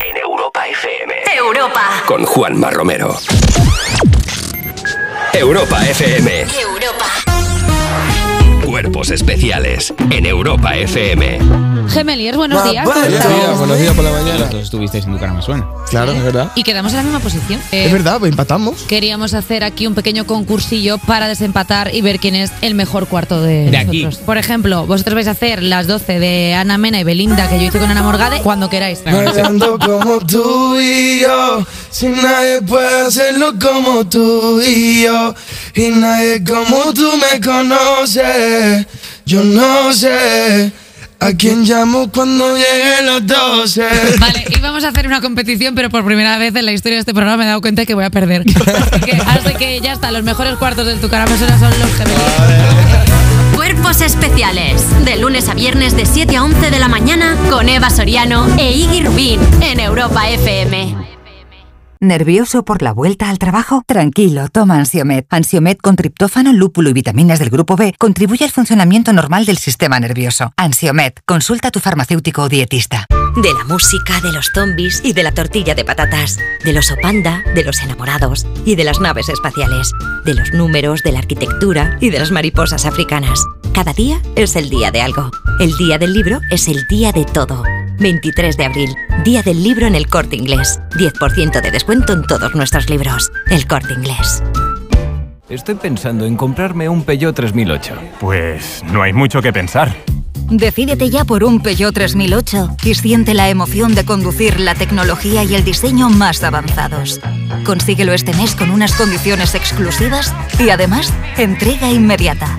En Europa FM. Europa. Con Juanma Romero. Europa FM. Europa. Cuerpos especiales. En Europa FM. Gemeliers, buenos días. ¿cómo Buenos días, buenos días por la mañana. Todos estuvisteis en tu cara me suena. Claro, es verdad. Y quedamos en la misma posición. Eh, Es verdad, pues empatamos. Queríamos hacer aquí un pequeño concursillo para desempatar y ver quién es el mejor cuarto de, De aquí. nosotros. Por ejemplo, vosotros vais a hacer las 12 de Ana Mena y Belinda que yo hice con Ana Morgade cuando queráis. Bailando como tú y yo, si nadie puede hacerlo como tú y yo, y nadie como tú me yo no sé a quién llamo cuando lleguen las 12. Vale, íbamos a hacer una competición, pero por primera vez en la historia de este programa me he dado cuenta que voy a perder. Así que, así que ya está, los mejores cuartos de tu cara me suena son los Gemeliers. Cuerpos especiales. De lunes a viernes de 7 a 11 de la mañana con Eva Soriano e Iggy Rubín en Europa FM. ¿Nervioso por la vuelta al trabajo? Tranquilo, toma Ansiomed. Ansiomed con triptófano, lúpulo y vitaminas del grupo B contribuye al funcionamiento normal del sistema nervioso. Ansiomed, consulta a tu farmacéutico o dietista. De la música, de los zombies y de la tortilla de patatas, del oso panda, de los enamorados y de las naves espaciales, de los números, de la arquitectura y de las mariposas africanas. Cada día es el día de algo. El día del libro es el día de todo. 23 de abril, Día del Libro en el Corte Inglés. 10% de descuento en todos nuestros libros. El Corte Inglés. Estoy pensando en comprarme un Peugeot 3008. Pues no hay mucho que pensar. Decídete ya por un Peugeot 3008 y siente la emoción de conducir la tecnología y el diseño más avanzados. Consíguelo este mes con unas condiciones exclusivas y además entrega inmediata.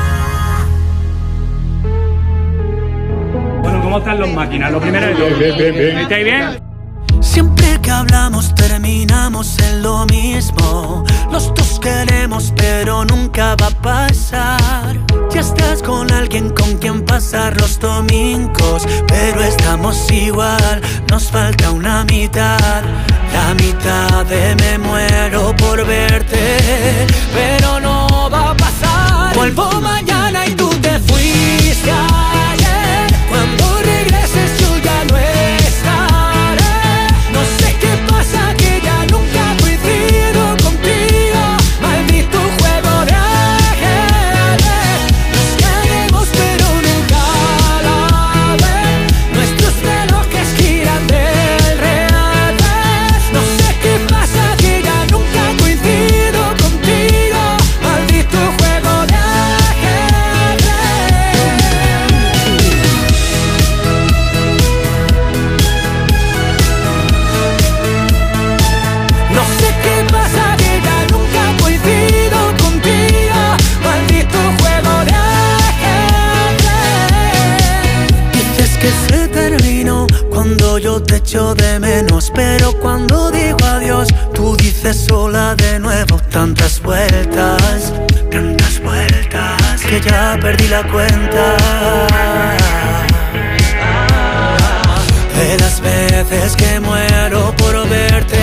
¿cómo están los máquinas? Lo primero de todo. ¿Estáis bien? Siempre que hablamos terminamos en lo mismo. Los dos queremos, pero nunca va a pasar. Ya estás con alguien con quien pasar los domingos, pero estamos igual. Nos falta una mitad. La mitad de me muero por verte, pero no va a pasar. Vuelvo mañana y tú te fuiste Pero cuando digo adiós tú dices sola de nuevo Tantas vueltas, tantas vueltas Que ya perdí la cuenta. De las veces que muero por verte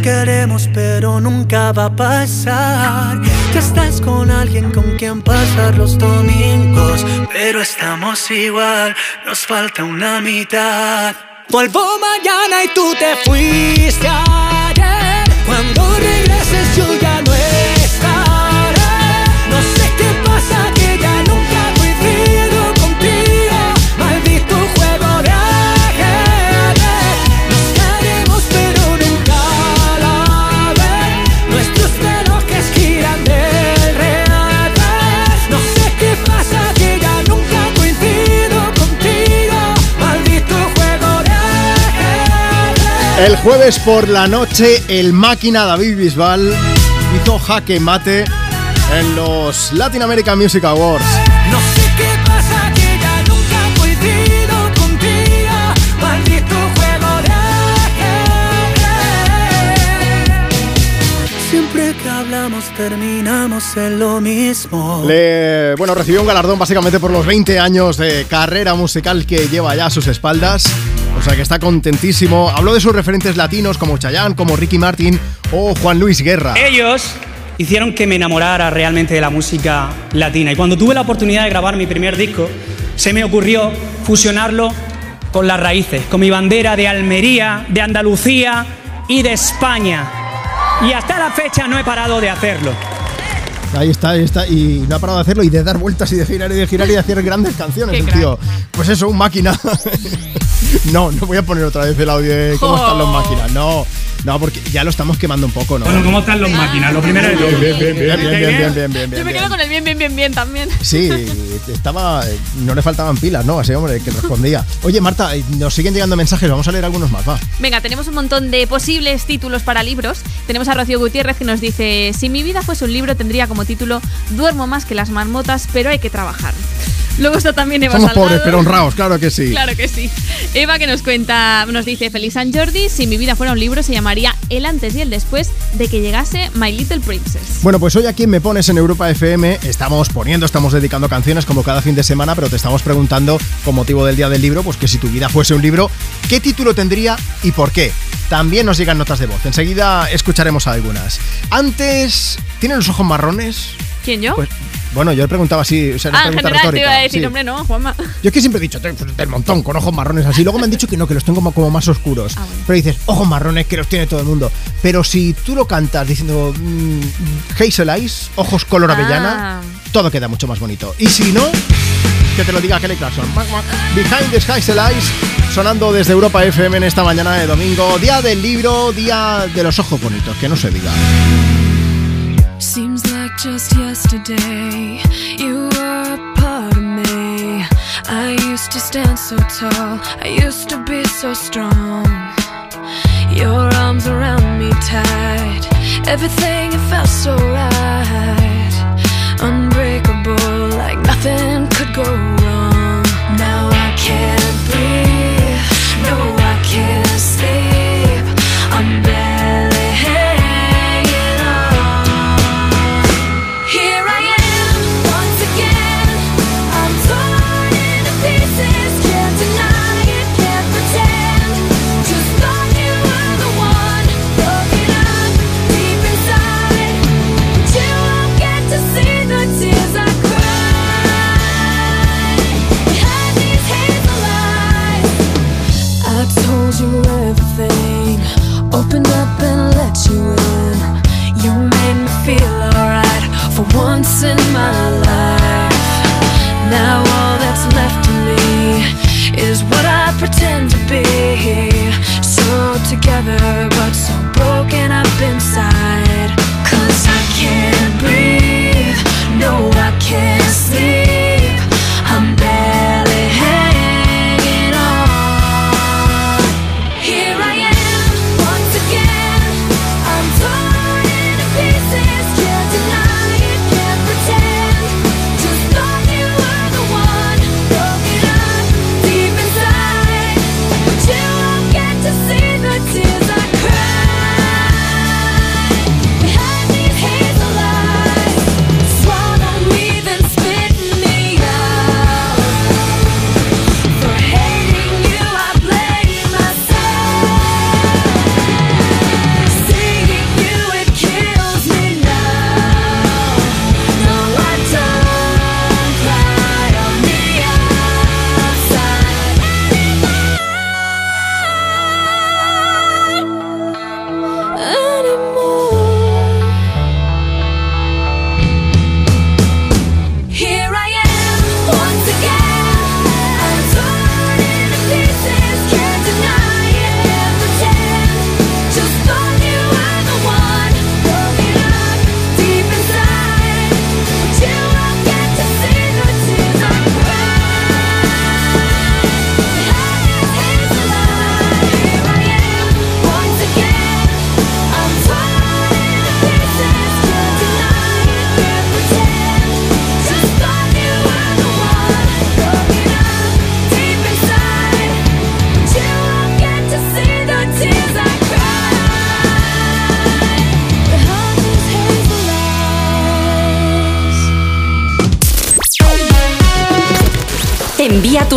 Queremos pero nunca va a pasar. Ya estás con alguien con quien pasar los domingos, pero estamos igual. Nos falta una mitad. Vuelvo mañana y tú te fuiste El jueves por la noche, el máquina David Bisbal hizo jaque mate en los Latin American Music Awards. No sé qué pasa que ya nunca coincido contigo. Maldito juego de. Siempre que hablamos terminamos en lo mismo. Le, bueno, recibió un galardón básicamente por los 20 años de carrera musical que lleva ya a sus espaldas. Que está contentísimo. Habló de sus referentes latinos como Chayanne, como Ricky Martin o Juan Luis Guerra. Ellos hicieron que me enamorara realmente de la música latina. Y cuando tuve la oportunidad de grabar mi primer disco, se me ocurrió fusionarlo con las raíces, con mi bandera de Almería, de Andalucía y de España. Y hasta la fecha no he parado de hacerlo. Ahí está, ahí está. Y no ha parado de hacerlo y de dar vueltas y de girar y de girar y de hacer grandes canciones, el tío. Pues eso, un máquina. no, no voy a poner otra vez el audio de cómo están los máquinas. No, no, porque ya lo estamos quemando un poco, ¿no? Bueno, ¿cómo están los máquinas? Lo primero todo. Bien, bien, bien, bien, bien, bien, bien, bien, Yo me quedo con el bien, bien, bien, bien también. Sí, estaba. No le faltaban pilas, ¿no? A ese hombre que respondía. Oye, Marta, eh, nos siguen llegando mensajes, vamos a leer algunos más, va. Venga, tenemos un montón de posibles títulos para libros. Tenemos a Rocío Gutiérrez que nos dice, si mi vida fuese un libro tendría como título Duermo más que las marmotas, pero hay que trabajar. Luego está también Eva Somos Salgado. pobres, pero honrados, claro que sí. Claro que sí. Eva que nos cuenta, nos dice, Feliz San Jordi, si mi vida fuera un libro se llamaría El antes y el después de que llegase My Little Princess. Bueno, pues hoy aquí en Me Pones en Europa FM estamos poniendo, estamos dedicando canciones como cada fin de semana, pero te estamos preguntando, con motivo del Día del Libro, pues que si tu vida fuese un libro, ¿qué título tendría y por qué? También nos llegan notas de voz. Enseguida escucharemos algunas. Antes, ¿tienen los ojos marrones? ¿Quién, yo? Pues, bueno, yo le preguntaba así, o sea, ah, en general te iba a retórica, decir, sí. hombre, no, Juanma. Yo es que siempre he dicho, "Te- del montón, con ojos marrones así. Luego me han dicho que no, que los tengo como, como más oscuros. Ah, Pero dices, ojos marrones que los tiene todo el mundo. Pero si tú lo cantas diciendo mm, Hazel Eyes, ojos color avellana, Ah. todo queda mucho más bonito. Y si no, que te lo diga Kelly Clarkson. Behind the Hazel Eyes, sonando desde Europa FM en esta mañana de domingo. Día del libro, día de los ojos bonitos, que no se diga. Seems like just yesterday you were a part of me. I used to stand so tall, I used to be so strong. Your arms around me tight, everything it felt so right. Unbreakable, like nothing could go wrong. Now I can't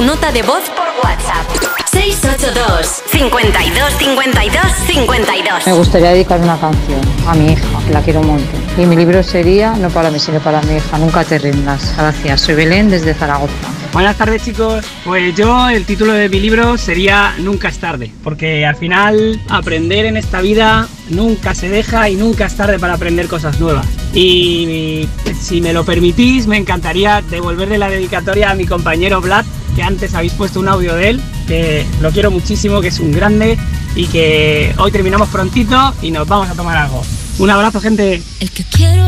tu nota de voz por WhatsApp. 682 52 52 52 Me gustaría dedicar una canción a mi hija, que la quiero un montón. Y mi libro sería No para mí, sino para mi hija. Nunca te rindas. Gracias. Soy Belén desde Zaragoza. Buenas tardes chicos, pues yo el título de mi libro sería Nunca es tarde, porque al final aprender en esta vida nunca se deja y nunca es tarde para aprender cosas nuevas. Y si me lo permitís, me encantaría devolverle la dedicatoria a mi compañero Vlad, que antes habéis puesto un audio de él, que lo quiero muchísimo, que es un grande y que hoy terminamos prontito y nos vamos a tomar algo. Un abrazo gente. El que quiero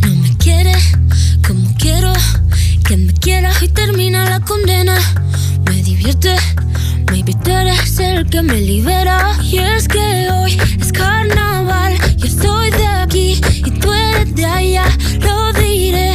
no me quiere como quiero que me quiera y termina la condena. Me divierte, maybe tú eres el que me libera. Y es que hoy es carnaval, yo estoy de aquí y tú eres de allá. Lo diré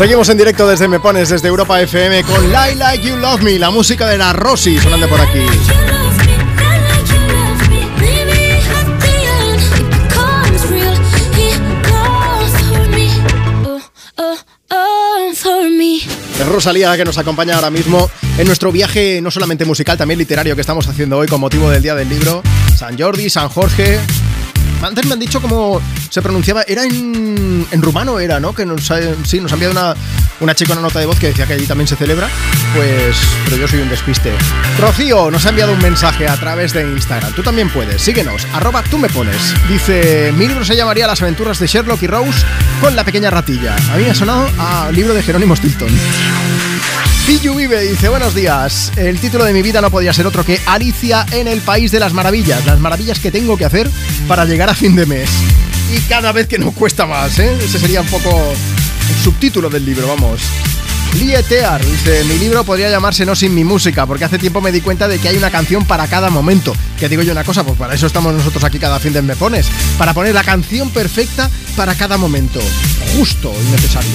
Seguimos en directo desde Me Pones, desde Europa FM con Lie Like You Love Me, la música de la Rosy sonando por aquí. Es Rosalía que nos acompaña ahora mismo en nuestro viaje no solamente musical, también literario que estamos haciendo hoy con motivo del Día del Libro. San Jordi, San Jorge. Antes me han dicho cómo se pronunciaba. Era en, rumano, era, ¿no? Que nos ha, sí, nos ha enviado una, una chica una nota de voz que decía que allí también se celebra. Pues, pero yo soy un despiste. Rocío nos ha enviado un mensaje a través de Instagram. Tú también puedes. Síguenos. Arroba tú me pones. Dice, mi libro se llamaría Las aventuras de Sherlock y Rose con la pequeña ratilla. A mí me ha sonado a libro de Jerónimo Stilton. Pillu Vive dice, buenos días. El título de mi vida no podía ser otro que Alicia en el País de las Maravillas. Las maravillas que tengo que hacer para llegar a fin de mes. Y cada vez que no cuesta más, ¿eh? Ese sería un poco el subtítulo del libro, vamos. Lietear dice, mi libro podría llamarse No sin mi música, porque hace tiempo me di cuenta de que hay una canción para cada momento. Que digo yo una cosa, pues para eso estamos nosotros aquí cada fin de Me Pones, para poner la canción perfecta para cada momento. Justo y necesario.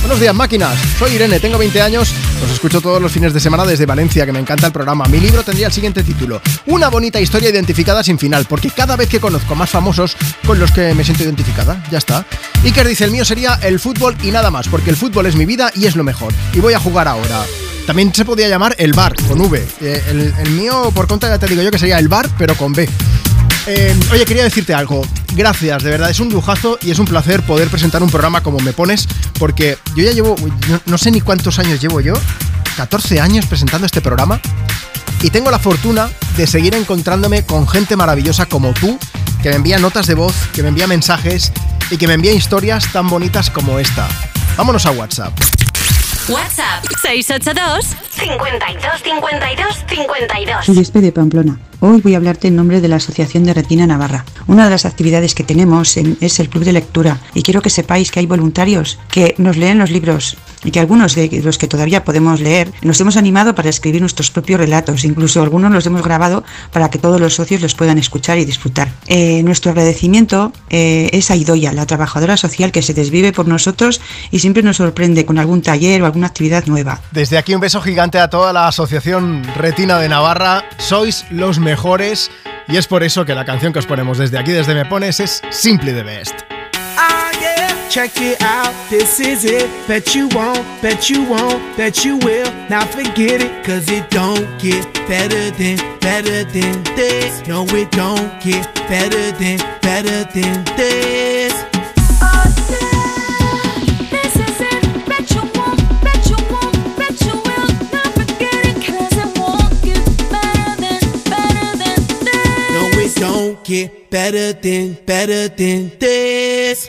Buenos días, máquinas. Soy Irene, tengo 20 años. Los escucho todos los fines de semana desde Valencia, que me encanta el programa. Mi libro tendría el siguiente título: Una bonita historia identificada sin final, porque cada vez que conozco más famosos con los que me siento identificada, ya está. Iker dice: El mío sería el fútbol y nada más, porque el fútbol es mi vida y es lo mejor. Y voy a jugar ahora. También se podía llamar el bar, con V. Eh, el, mío, por contra, ya te digo yo que sería el bar, pero con B. Eh, oye, quería decirte algo. Gracias, de verdad, es un lujazo y es un placer poder presentar un programa como Me Pones, porque yo ya llevo, no, no sé ni cuántos años llevo yo, 14 años presentando este programa, y tengo la fortuna de seguir encontrándome con gente maravillosa como tú, que me envía notas de voz, que me envía mensajes y que me envía historias tan bonitas como esta. Vámonos a WhatsApp. WhatsApp 682 52 52 52. Soy Espe de Pamplona. Hoy voy a hablarte en nombre de la Asociación de Retina Navarra. Una de las actividades que tenemos en- es el Club de Lectura y quiero que sepáis que hay voluntarios que nos leen los libros y que algunos de los que todavía podemos leer nos hemos animado para escribir nuestros propios relatos. Incluso algunos los hemos grabado para que todos los socios los puedan escuchar y disfrutar. Eh, nuestro agradecimiento eh, es a Idoya, la trabajadora social que se desvive por nosotros y siempre nos sorprende con algún taller o alguna actividad nueva. Desde aquí un beso gigante a toda la Asociación Retina de Navarra. Sois los mejores y es por eso que la canción que os ponemos desde aquí, desde Me Pones, es Simply the Best. Check it out, this is it. Bet you won't, bet you won't, bet you will. Now forget it, cause it don't get better than, better than this. No, it don't get better than, better than this. This is it. Bet you won't, bet you won't, bet you will. Not forget it, 'cause it won't get better than, better than this. No, it don't get better than, better than this.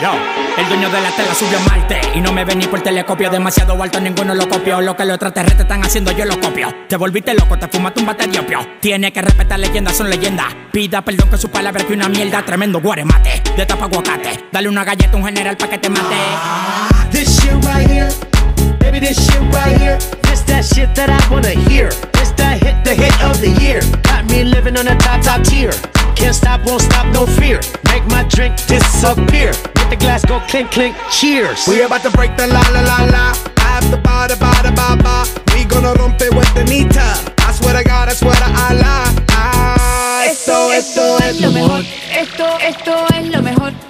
El dueño de la tela subió a Marte Y no me vení por telescopio. Demasiado alto, ninguno lo copió. Lo que los extraterrestres están haciendo, yo lo copio. Te volviste loco, te fumaste un batería opio. Tiene que respetar leyendas, son leyendas. Pida perdón que su palabra que una mierda Tremendo guaremate, de tapa aguacate. Dale una galleta a un general pa' que te mate. This shit right here, baby, this shit right here. This that shit that I wanna hear. This that hit, the hit of the year. Got me living on a top, top tier. Can't stop, won't stop, no fear. Make my drink disappear. Let the glass go clink, clink, cheers. We about to break the la la la la. After ba da ba da ba ba. We gonna rompe with the nita. I swear to God, I swear to Allah. Ah, esto, esto es lo mejor. Esto, esto es lo mejor.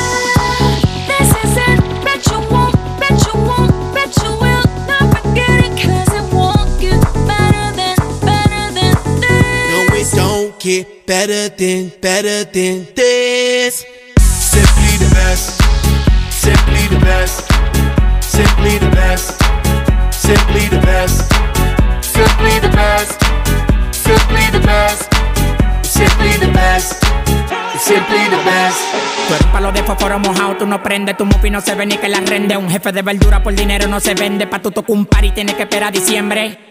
get better than, better than this. Simply the best, simply the best, simply the best, simply the best, simply the best, simply the best, simply the best, simply the best. Tú eres palo de fósforo mojado, tú no prendes, tu mufi no se ve ni que la rende. Un jefe de verdura por dinero no se vende, pa' tu tocar un par y tienes que esperar a diciembre.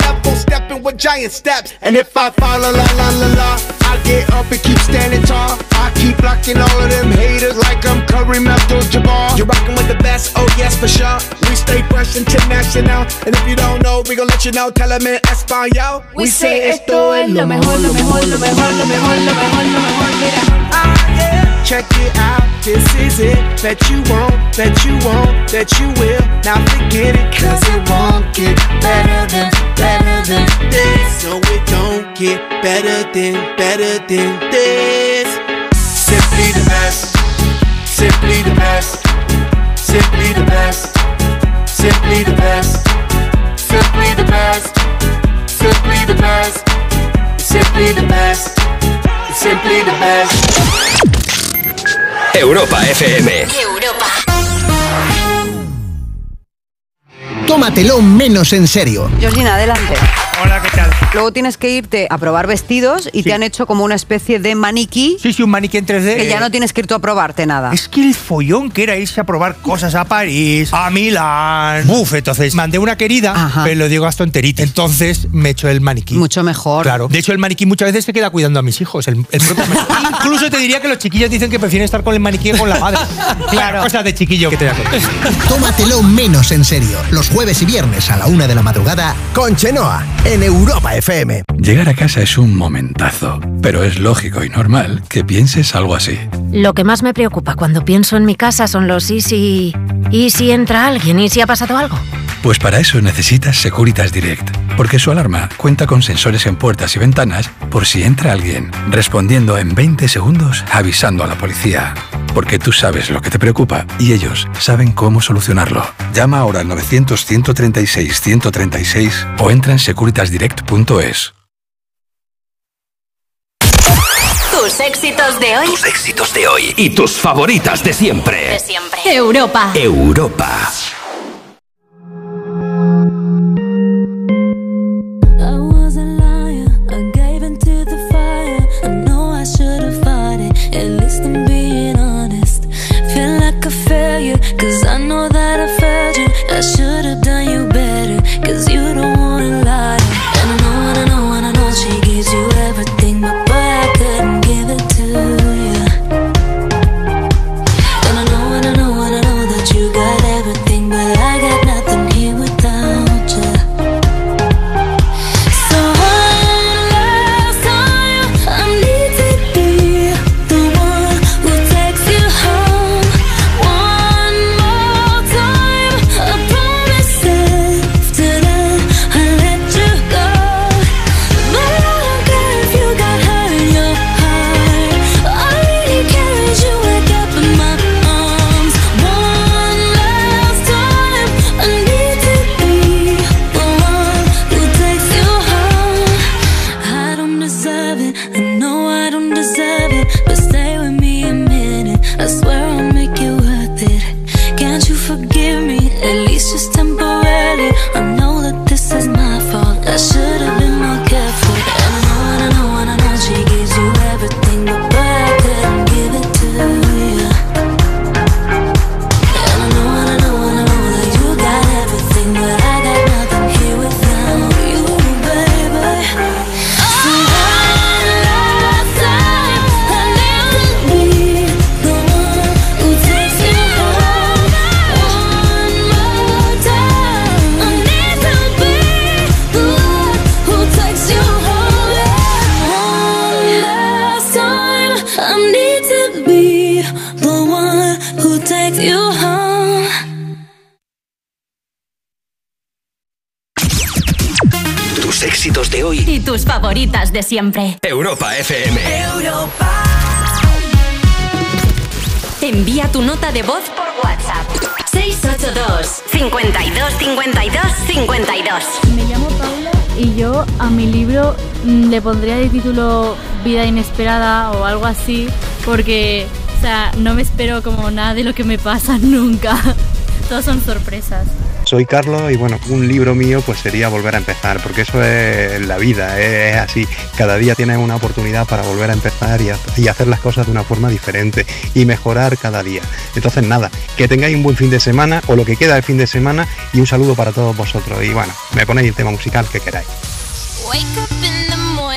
stepping with giant steps. And if I fall, la la la la la, I get up and keep standing tall. I keep blocking all of them haters like I'm Kareem Abdul-Jabbar. You're rocking with the best, oh yes for sure. We stay fresh international, and if you don't know, we gon' let you know. Tell them in Espanol. We say esto es lo mejor, lo mejor, lo mejor, lo mejor, lo mejor, lo mejor. Mira. Ah, yeah. Check it out, this is it. Bet you won't, bet you won't, bet you will. Now forget it, cause it won't get better than, better than this. No, it don't get better than, better than this. Simply the best, simply the best, simply the best, simply the best, simply the best, simply the best, simply the best, simply the best. Europa FM. Tómatelo menos en serio. Georgina, adelante. Hola, ¿qué tal? Luego tienes que irte a probar vestidos y te han hecho como una especie de maniquí. Sí, sí, un maniquí en 3D. Que ya no tienes que ir tú a probarte nada. Es que el follón que era irse a probar cosas a París, a Milán. Buf, entonces mandé una querida, pero lo digo hasta enterita. Entonces me echó el maniquí. Mucho mejor. Claro. De hecho, el maniquí muchas veces se queda cuidando a mis hijos. El, el propio. Incluso te diría que los chiquillos dicen que prefieren estar con el maniquí que con la madre. Claro. Cosas de chiquillo que te da cuenta. Tómatelo menos en serio. Los jueves y viernes a la una de la madrugada con Chenoa en Europa FM. Llegar a casa es un momentazo, pero es lógico y normal que pienses algo así. Lo que más me preocupa cuando pienso en mi casa son los y si... ¿Y si entra alguien? ¿Y si ha pasado algo? Pues para eso necesitas Securitas Direct, porque su alarma cuenta con sensores en puertas y ventanas por si entra alguien, respondiendo en 20 segundos avisando a la policía. Porque tú sabes lo que te preocupa y ellos saben cómo solucionarlo. Llama ahora al 900-136-136 o entra en securitasdirect.es. Tus éxitos de hoy. Tus éxitos de hoy y tus favoritas de siempre. De siempre. Europa. Europa. Should tus favoritas de siempre. Europa FM. Envía tu nota de voz por WhatsApp. 682 52 52 52. Me llamo Paula y yo a mi libro mm, le pondría de título Vida inesperada o algo así, porque, o sea, no me espero como nada de lo que me pasa nunca. Todos son sorpresas. Soy Carlos y bueno, un libro mío pues sería volver a empezar, porque eso es la vida, es así. Cada día tienes una oportunidad para volver a empezar y, ha- y hacer las cosas de una forma diferente y mejorar cada día. Entonces nada, que tengáis un buen fin de semana o lo que queda del fin de semana y un saludo para todos vosotros. Y bueno, me ponéis el tema musical que queráis.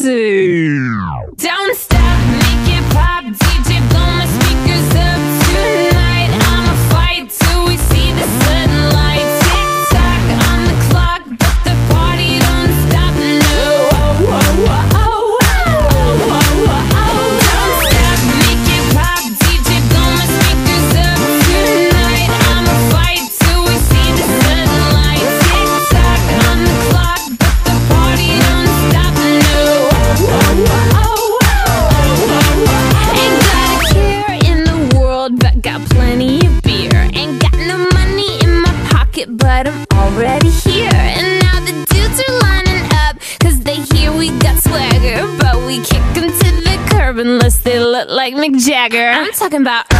Don't stop, talking about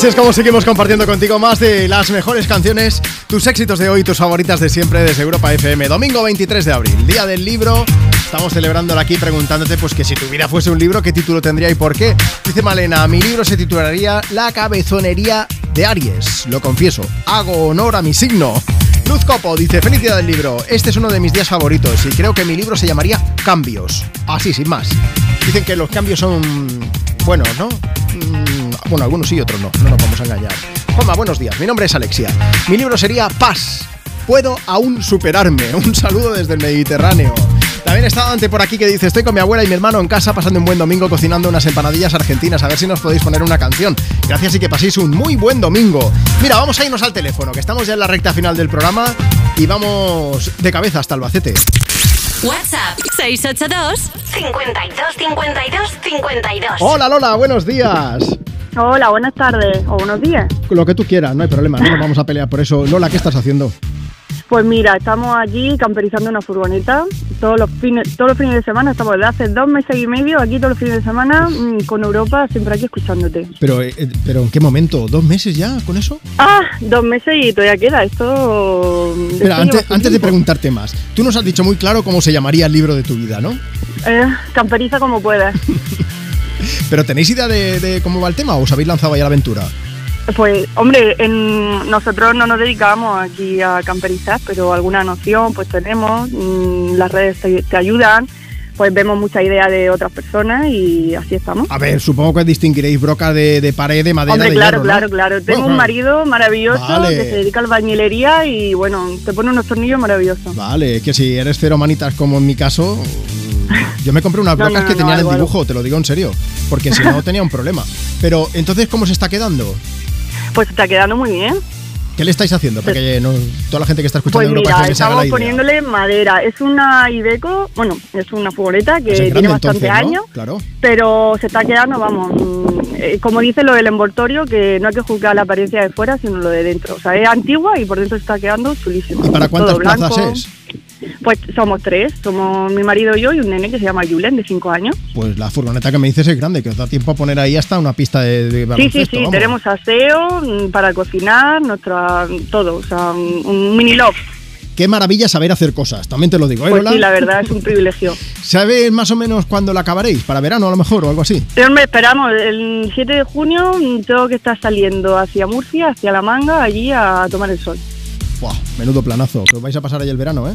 Así es como seguimos compartiendo contigo más de las mejores canciones, tus éxitos de hoy, tus favoritas de siempre desde Europa FM. Domingo 23 de abril, día del libro. Estamos celebrándolo aquí preguntándote pues que si tu vida fuese un libro, ¿qué título tendría y por qué? Dice Malena, mi libro se titularía La cabezonería de Aries. Lo confieso, hago honor a mi signo. Luz Copo dice, feliz día del libro. Este es uno de mis días favoritos y creo que mi libro se llamaría Cambios. Así, sin más. Dicen que los cambios son buenos, ¿no? Bueno, algunos sí, otros no. No nos vamos a engañar. Juanma, buenos días. Mi nombre es Alexia. Mi libro sería Paz. Puedo aún superarme. Un saludo desde el Mediterráneo. También está Dante por aquí que dice, estoy con mi abuela y mi hermano en casa pasando un buen domingo cocinando unas empanadillas argentinas. A ver si nos podéis poner una canción. Gracias y que paséis un muy buen domingo. Mira, vamos a irnos al teléfono, que estamos ya en la recta final del programa y vamos de cabeza hasta Albacete. WhatsApp 682 52 52 52. Hola Lola, buenos días. Hola, buenas tardes o buenos días. Lo que tú quieras, no hay problema, no nos vamos a pelear por eso. Lola, ¿qué estás haciendo? Pues mira, estamos allí camperizando una furgoneta. Todos los fines, todos los fines de semana estamos desde hace dos meses y medio aquí todos los fines de semana mm, con Europa, siempre aquí escuchándote. Pero, eh, pero ¿en qué momento? ¿Dos meses ya con eso? Ah, dos meses y todavía queda. Esto. Esto lleva antes, antes de preguntarte más, tú nos has dicho muy claro cómo se llamaría el libro de tu vida, ¿no? Eh, camperiza como puedas. Pero ¿tenéis idea de, de cómo va el tema o os habéis lanzado ya a la aventura? Pues, hombre, en- nosotros no nos dedicamos aquí a camperizar, pero alguna noción pues tenemos, mm, las redes te, te ayudan, pues vemos mucha idea de otras personas y así estamos. A ver, supongo que distinguiréis broca de, de pared, de madera, Hombre, de claro, hierro, ¿no? claro, claro. Tengo Bueno, un marido maravilloso Vale. que se dedica a la bañilería y bueno, te pone unos tornillos maravillosos. Vale, que si eres cero manitas como en mi caso, yo me compré unas No, brocas no, que no, tenían el algo. dibujo, te lo digo en serio, porque si no tenía un problema. Pero entonces, ¿cómo se está quedando? Pues está quedando muy bien. ¿Qué le estáis haciendo para que no- toda la gente que está escuchando Pues Europa mira, FM se haga la estamos idea? poniéndole madera. Es una Ibeco, bueno, es una furgoneta que tiene grande, bastante entonces, ¿no? años, Claro. pero se está quedando, vamos, mm, eh, como dice lo del envoltorio, que no hay que juzgar la apariencia de fuera, sino lo de dentro. O sea, es antigua y por dentro se está quedando chulísima. ¿Y para cuántas plazas es? Pues somos tres, somos mi marido y yo y un nene que se llama Julen, de cinco años. Pues la furgoneta que me dices es grande, que os da tiempo a poner ahí hasta una pista de, de Sí, baloncesto. sí, sí, vamos. tenemos aseo mm, para cocinar, nuestra todo, o sea, un, mini loft. Qué maravilla saber hacer cosas, también te lo digo, ¿eh, Pues sí, la verdad es un privilegio. ¿Sabes más o menos cuándo la acabaréis? ¿Para verano a lo mejor o algo así? Esperamos, el 7 de junio tengo que estar saliendo hacia Murcia, hacia La Manga, allí a tomar el sol. Buah, menudo planazo, que os vais a pasar ahí el verano, ¿eh?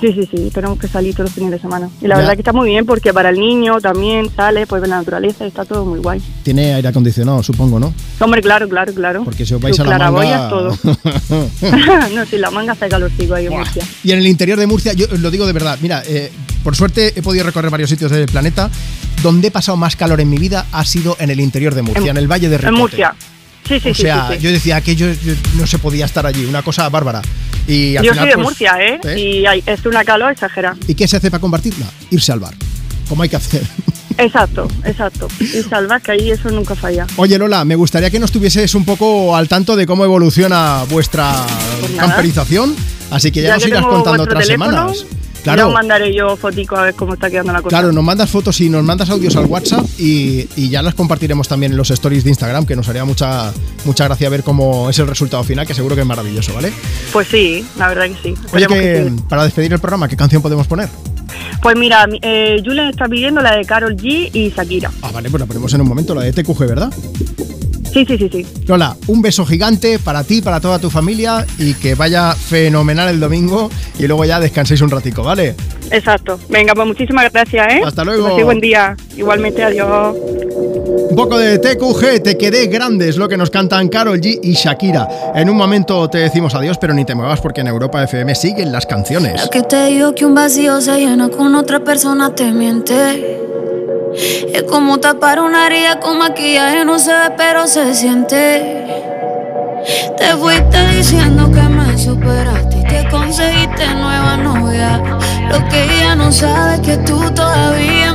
Sí, sí, sí, tenemos que salir todos los fines de semana. Y la Ya. verdad que está muy bien porque para el niño también sale, pues ve la naturaleza, está todo muy guay. Tiene aire acondicionado, supongo, ¿no? Hombre, claro, claro, claro. Porque si os vais Sus a la manga... todo. no, sí, La Manga hace calorcico ahí en Murcia. Y en el interior de Murcia, yo os lo digo de verdad, mira, eh, por suerte he podido recorrer varios sitios del planeta. Donde he pasado más calor en mi vida ha sido en el interior de Murcia, en, el Valle de En Ricote. Murcia. Sí, sí, o sea, sí, sí. yo decía que yo, no se podía estar allí, una cosa bárbara. Y al Yo final, soy de pues, Murcia, ¿eh? ¿ves? Y hay- es una calor exagerada. ¿Y qué se hace para combatirla? Irse al bar, como hay que hacer. Exacto, exacto. Y salvar que ahí eso nunca falla. Oye Lola, me gustaría que nos tuvieses un poco al tanto de cómo evoluciona vuestra Pues camperización, así que ya, Ya nos que irás contando otras teléfono, semanas. Ya Claro, os mandaré yo fotico a ver cómo está quedando la cosa. claro, nos mandas fotos y nos mandas audios al WhatsApp y, y ya las compartiremos también en los stories de Instagram, que nos haría mucha, mucha gracia ver cómo es el resultado final, que seguro que es maravilloso, ¿vale? Pues sí, la verdad que sí. Oye, que que sí. para despedir el programa, ¿qué canción podemos poner? Pues mira, mi- eh, Julen está pidiendo la de Carol G y Shakira. Ah, vale, pues la ponemos en un momento, la de TQG, ¿verdad? Sí, sí, sí, sí. Lola, un beso gigante para ti, para toda tu familia y que vaya fenomenal el domingo y luego ya descanséis un ratico, ¿vale? Exacto. Venga, pues muchísimas gracias, ¿eh? Hasta luego. Que paséis buen día. Igualmente, adiós. Un poco de TQG, te quedé grande, es lo que nos cantan Carol G y Shakira. En un momento te decimos adiós, pero ni te muevas porque en Europa FM siguen las canciones. La que te digo que un vacío se llena con otra persona te miente. Es como tapar una herida con maquillaje, no se ve, pero se siente. Te fuiste diciendo que me superaste y te conseguiste nueva novia. Lo que ella no sabe es que tú todavía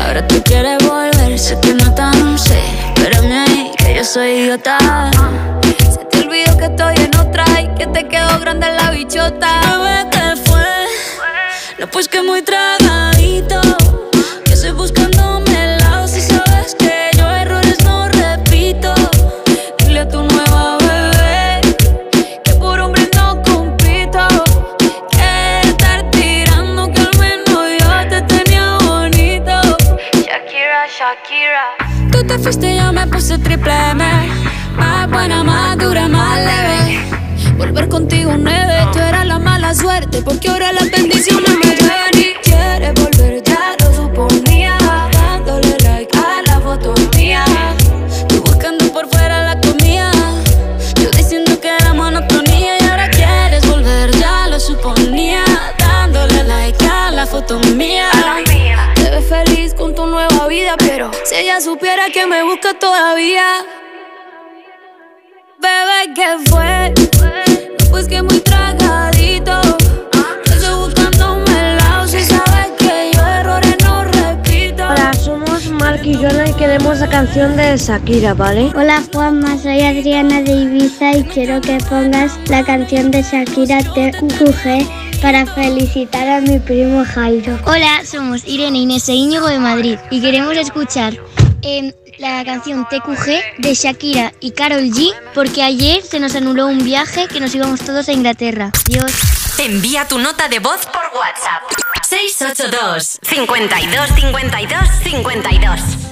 Ahora tú quieres volver, te nota, no sé. Espérame ahí, que yo soy idiota. Se te olvidó que estoy en otra y que te quedó grande la bichota. Bebé, ¿qué fue? No, pues que muy tragadito. Que estoy buscándome suerte. Porque ahora las bendiciones me llueven y quieres volver, ya lo suponía. Dándole like a la foto mía. Tú buscando por fuera la comida. Yo diciendo que era monotonía. Y ahora quieres volver, ya lo suponía. Dándole like a la foto mía. Te ves feliz con tu nueva vida, pero si ella supiera que me busca todavía. Bebé, ¿qué fue? Pues que muy queremos la canción de Shakira, ¿vale? Hola Juanma, soy Adriana de Ibiza y quiero que pongas la canción de Shakira TQG para felicitar a mi primo Jairo. Hola, somos Irene, Inés e Íñigo de Madrid y queremos escuchar em, la canción TQG de Shakira y Carol G porque ayer se nos anuló un viaje que nos íbamos todos a Inglaterra. Dios. Envía tu nota de voz por WhatsApp. 682 52 52 52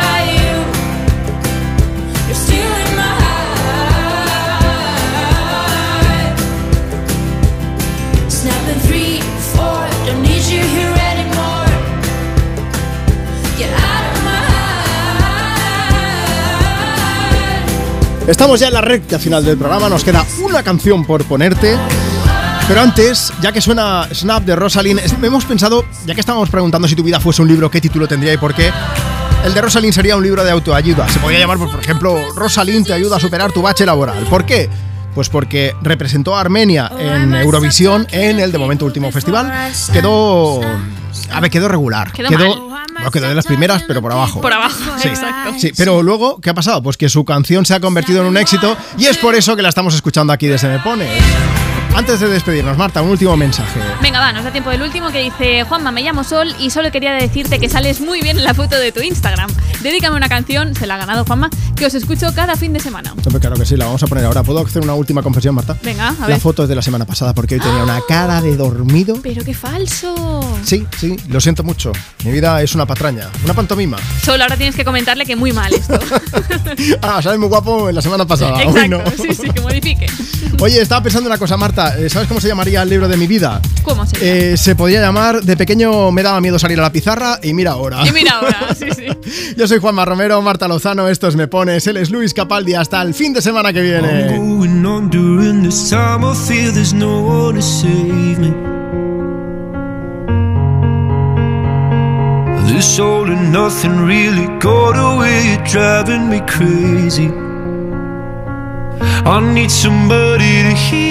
Estamos ya en la recta final del programa, nos queda una canción por ponerte. Pero antes, ya que suena Snap de Rosalind, hemos pensado, ya que estábamos preguntando si tu vida fuese un libro, qué título tendría y por qué. El de Rosalind sería un libro de autoayuda. Se podría llamar, por ejemplo, Rosalind te ayuda a superar tu bache laboral. ¿Por qué? Pues porque representó a Armenia en Eurovisión en el de momento último festival. Quedó. A ver, quedó regular. Quedó bueno, quedó de las primeras, pero por abajo. Por abajo, Sí, exacto. Sí, pero luego, ¿qué ha pasado? Pues que su canción se ha convertido en un éxito y es por eso que la estamos escuchando aquí desde Me Pone. Antes de despedirnos, Marta, un último mensaje. Venga, va, nos da tiempo del último que dice Juanma, me llamo Sol y solo quería decirte que sales muy bien en la foto de tu Instagram. Dedícame una canción, se la ha ganado Juanma, que os escucho cada fin de semana. Claro que sí, la vamos a poner ahora. ¿Puedo hacer una última confesión, Marta? Venga, a La ver. foto es de la semana pasada porque hoy tenía una cara de dormido. Pero qué falso. Sí, sí, lo siento mucho. Mi vida es una patraña, una pantomima. Sol, ahora tienes que comentarle que muy mal esto. Ah, sabes muy guapo en la semana pasada. Hoy Exacto, no. sí, sí, que modifique. Oye, estaba pensando una cosa, Marta. Eh, ¿Sabes cómo se llamaría el libro de mi vida? ¿Cómo se llama? Eh, se podría llamar De pequeño me daba miedo salir a la pizarra y mira ahora. Y mira ahora, sí, sí. Yo soy Juanma Romero, Marta Lozano, estos me pones, él es Luis Capaldi. Hasta el fin de semana que viene. going on during this time. I feel there's no one to save me. This all and nothing really got away, driving me crazy. I need somebody to hear,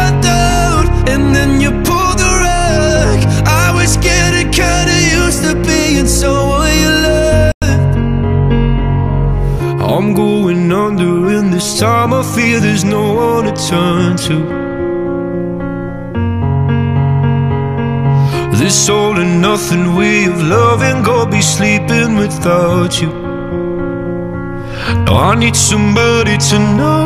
someone you loved. I'm going under, and this time I fear there's no one to turn to. This all and nothing way of loving, go be sleeping without you. Now I need somebody to know,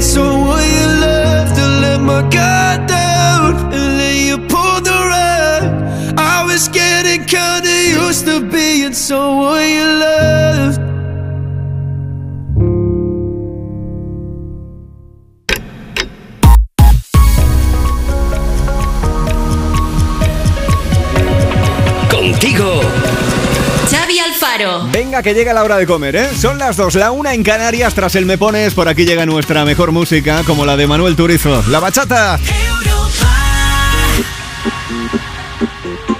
to being someone you loved. To let my guard down, and then you pulled the rug. I was getting kinda used to being someone you loved. Venga, que llega la hora de comer, ¿eh? Son las dos, la una en Canarias. Tras el Me Pones, por aquí llega nuestra mejor música, como la de Manuel Turizo. La bachata. Europa.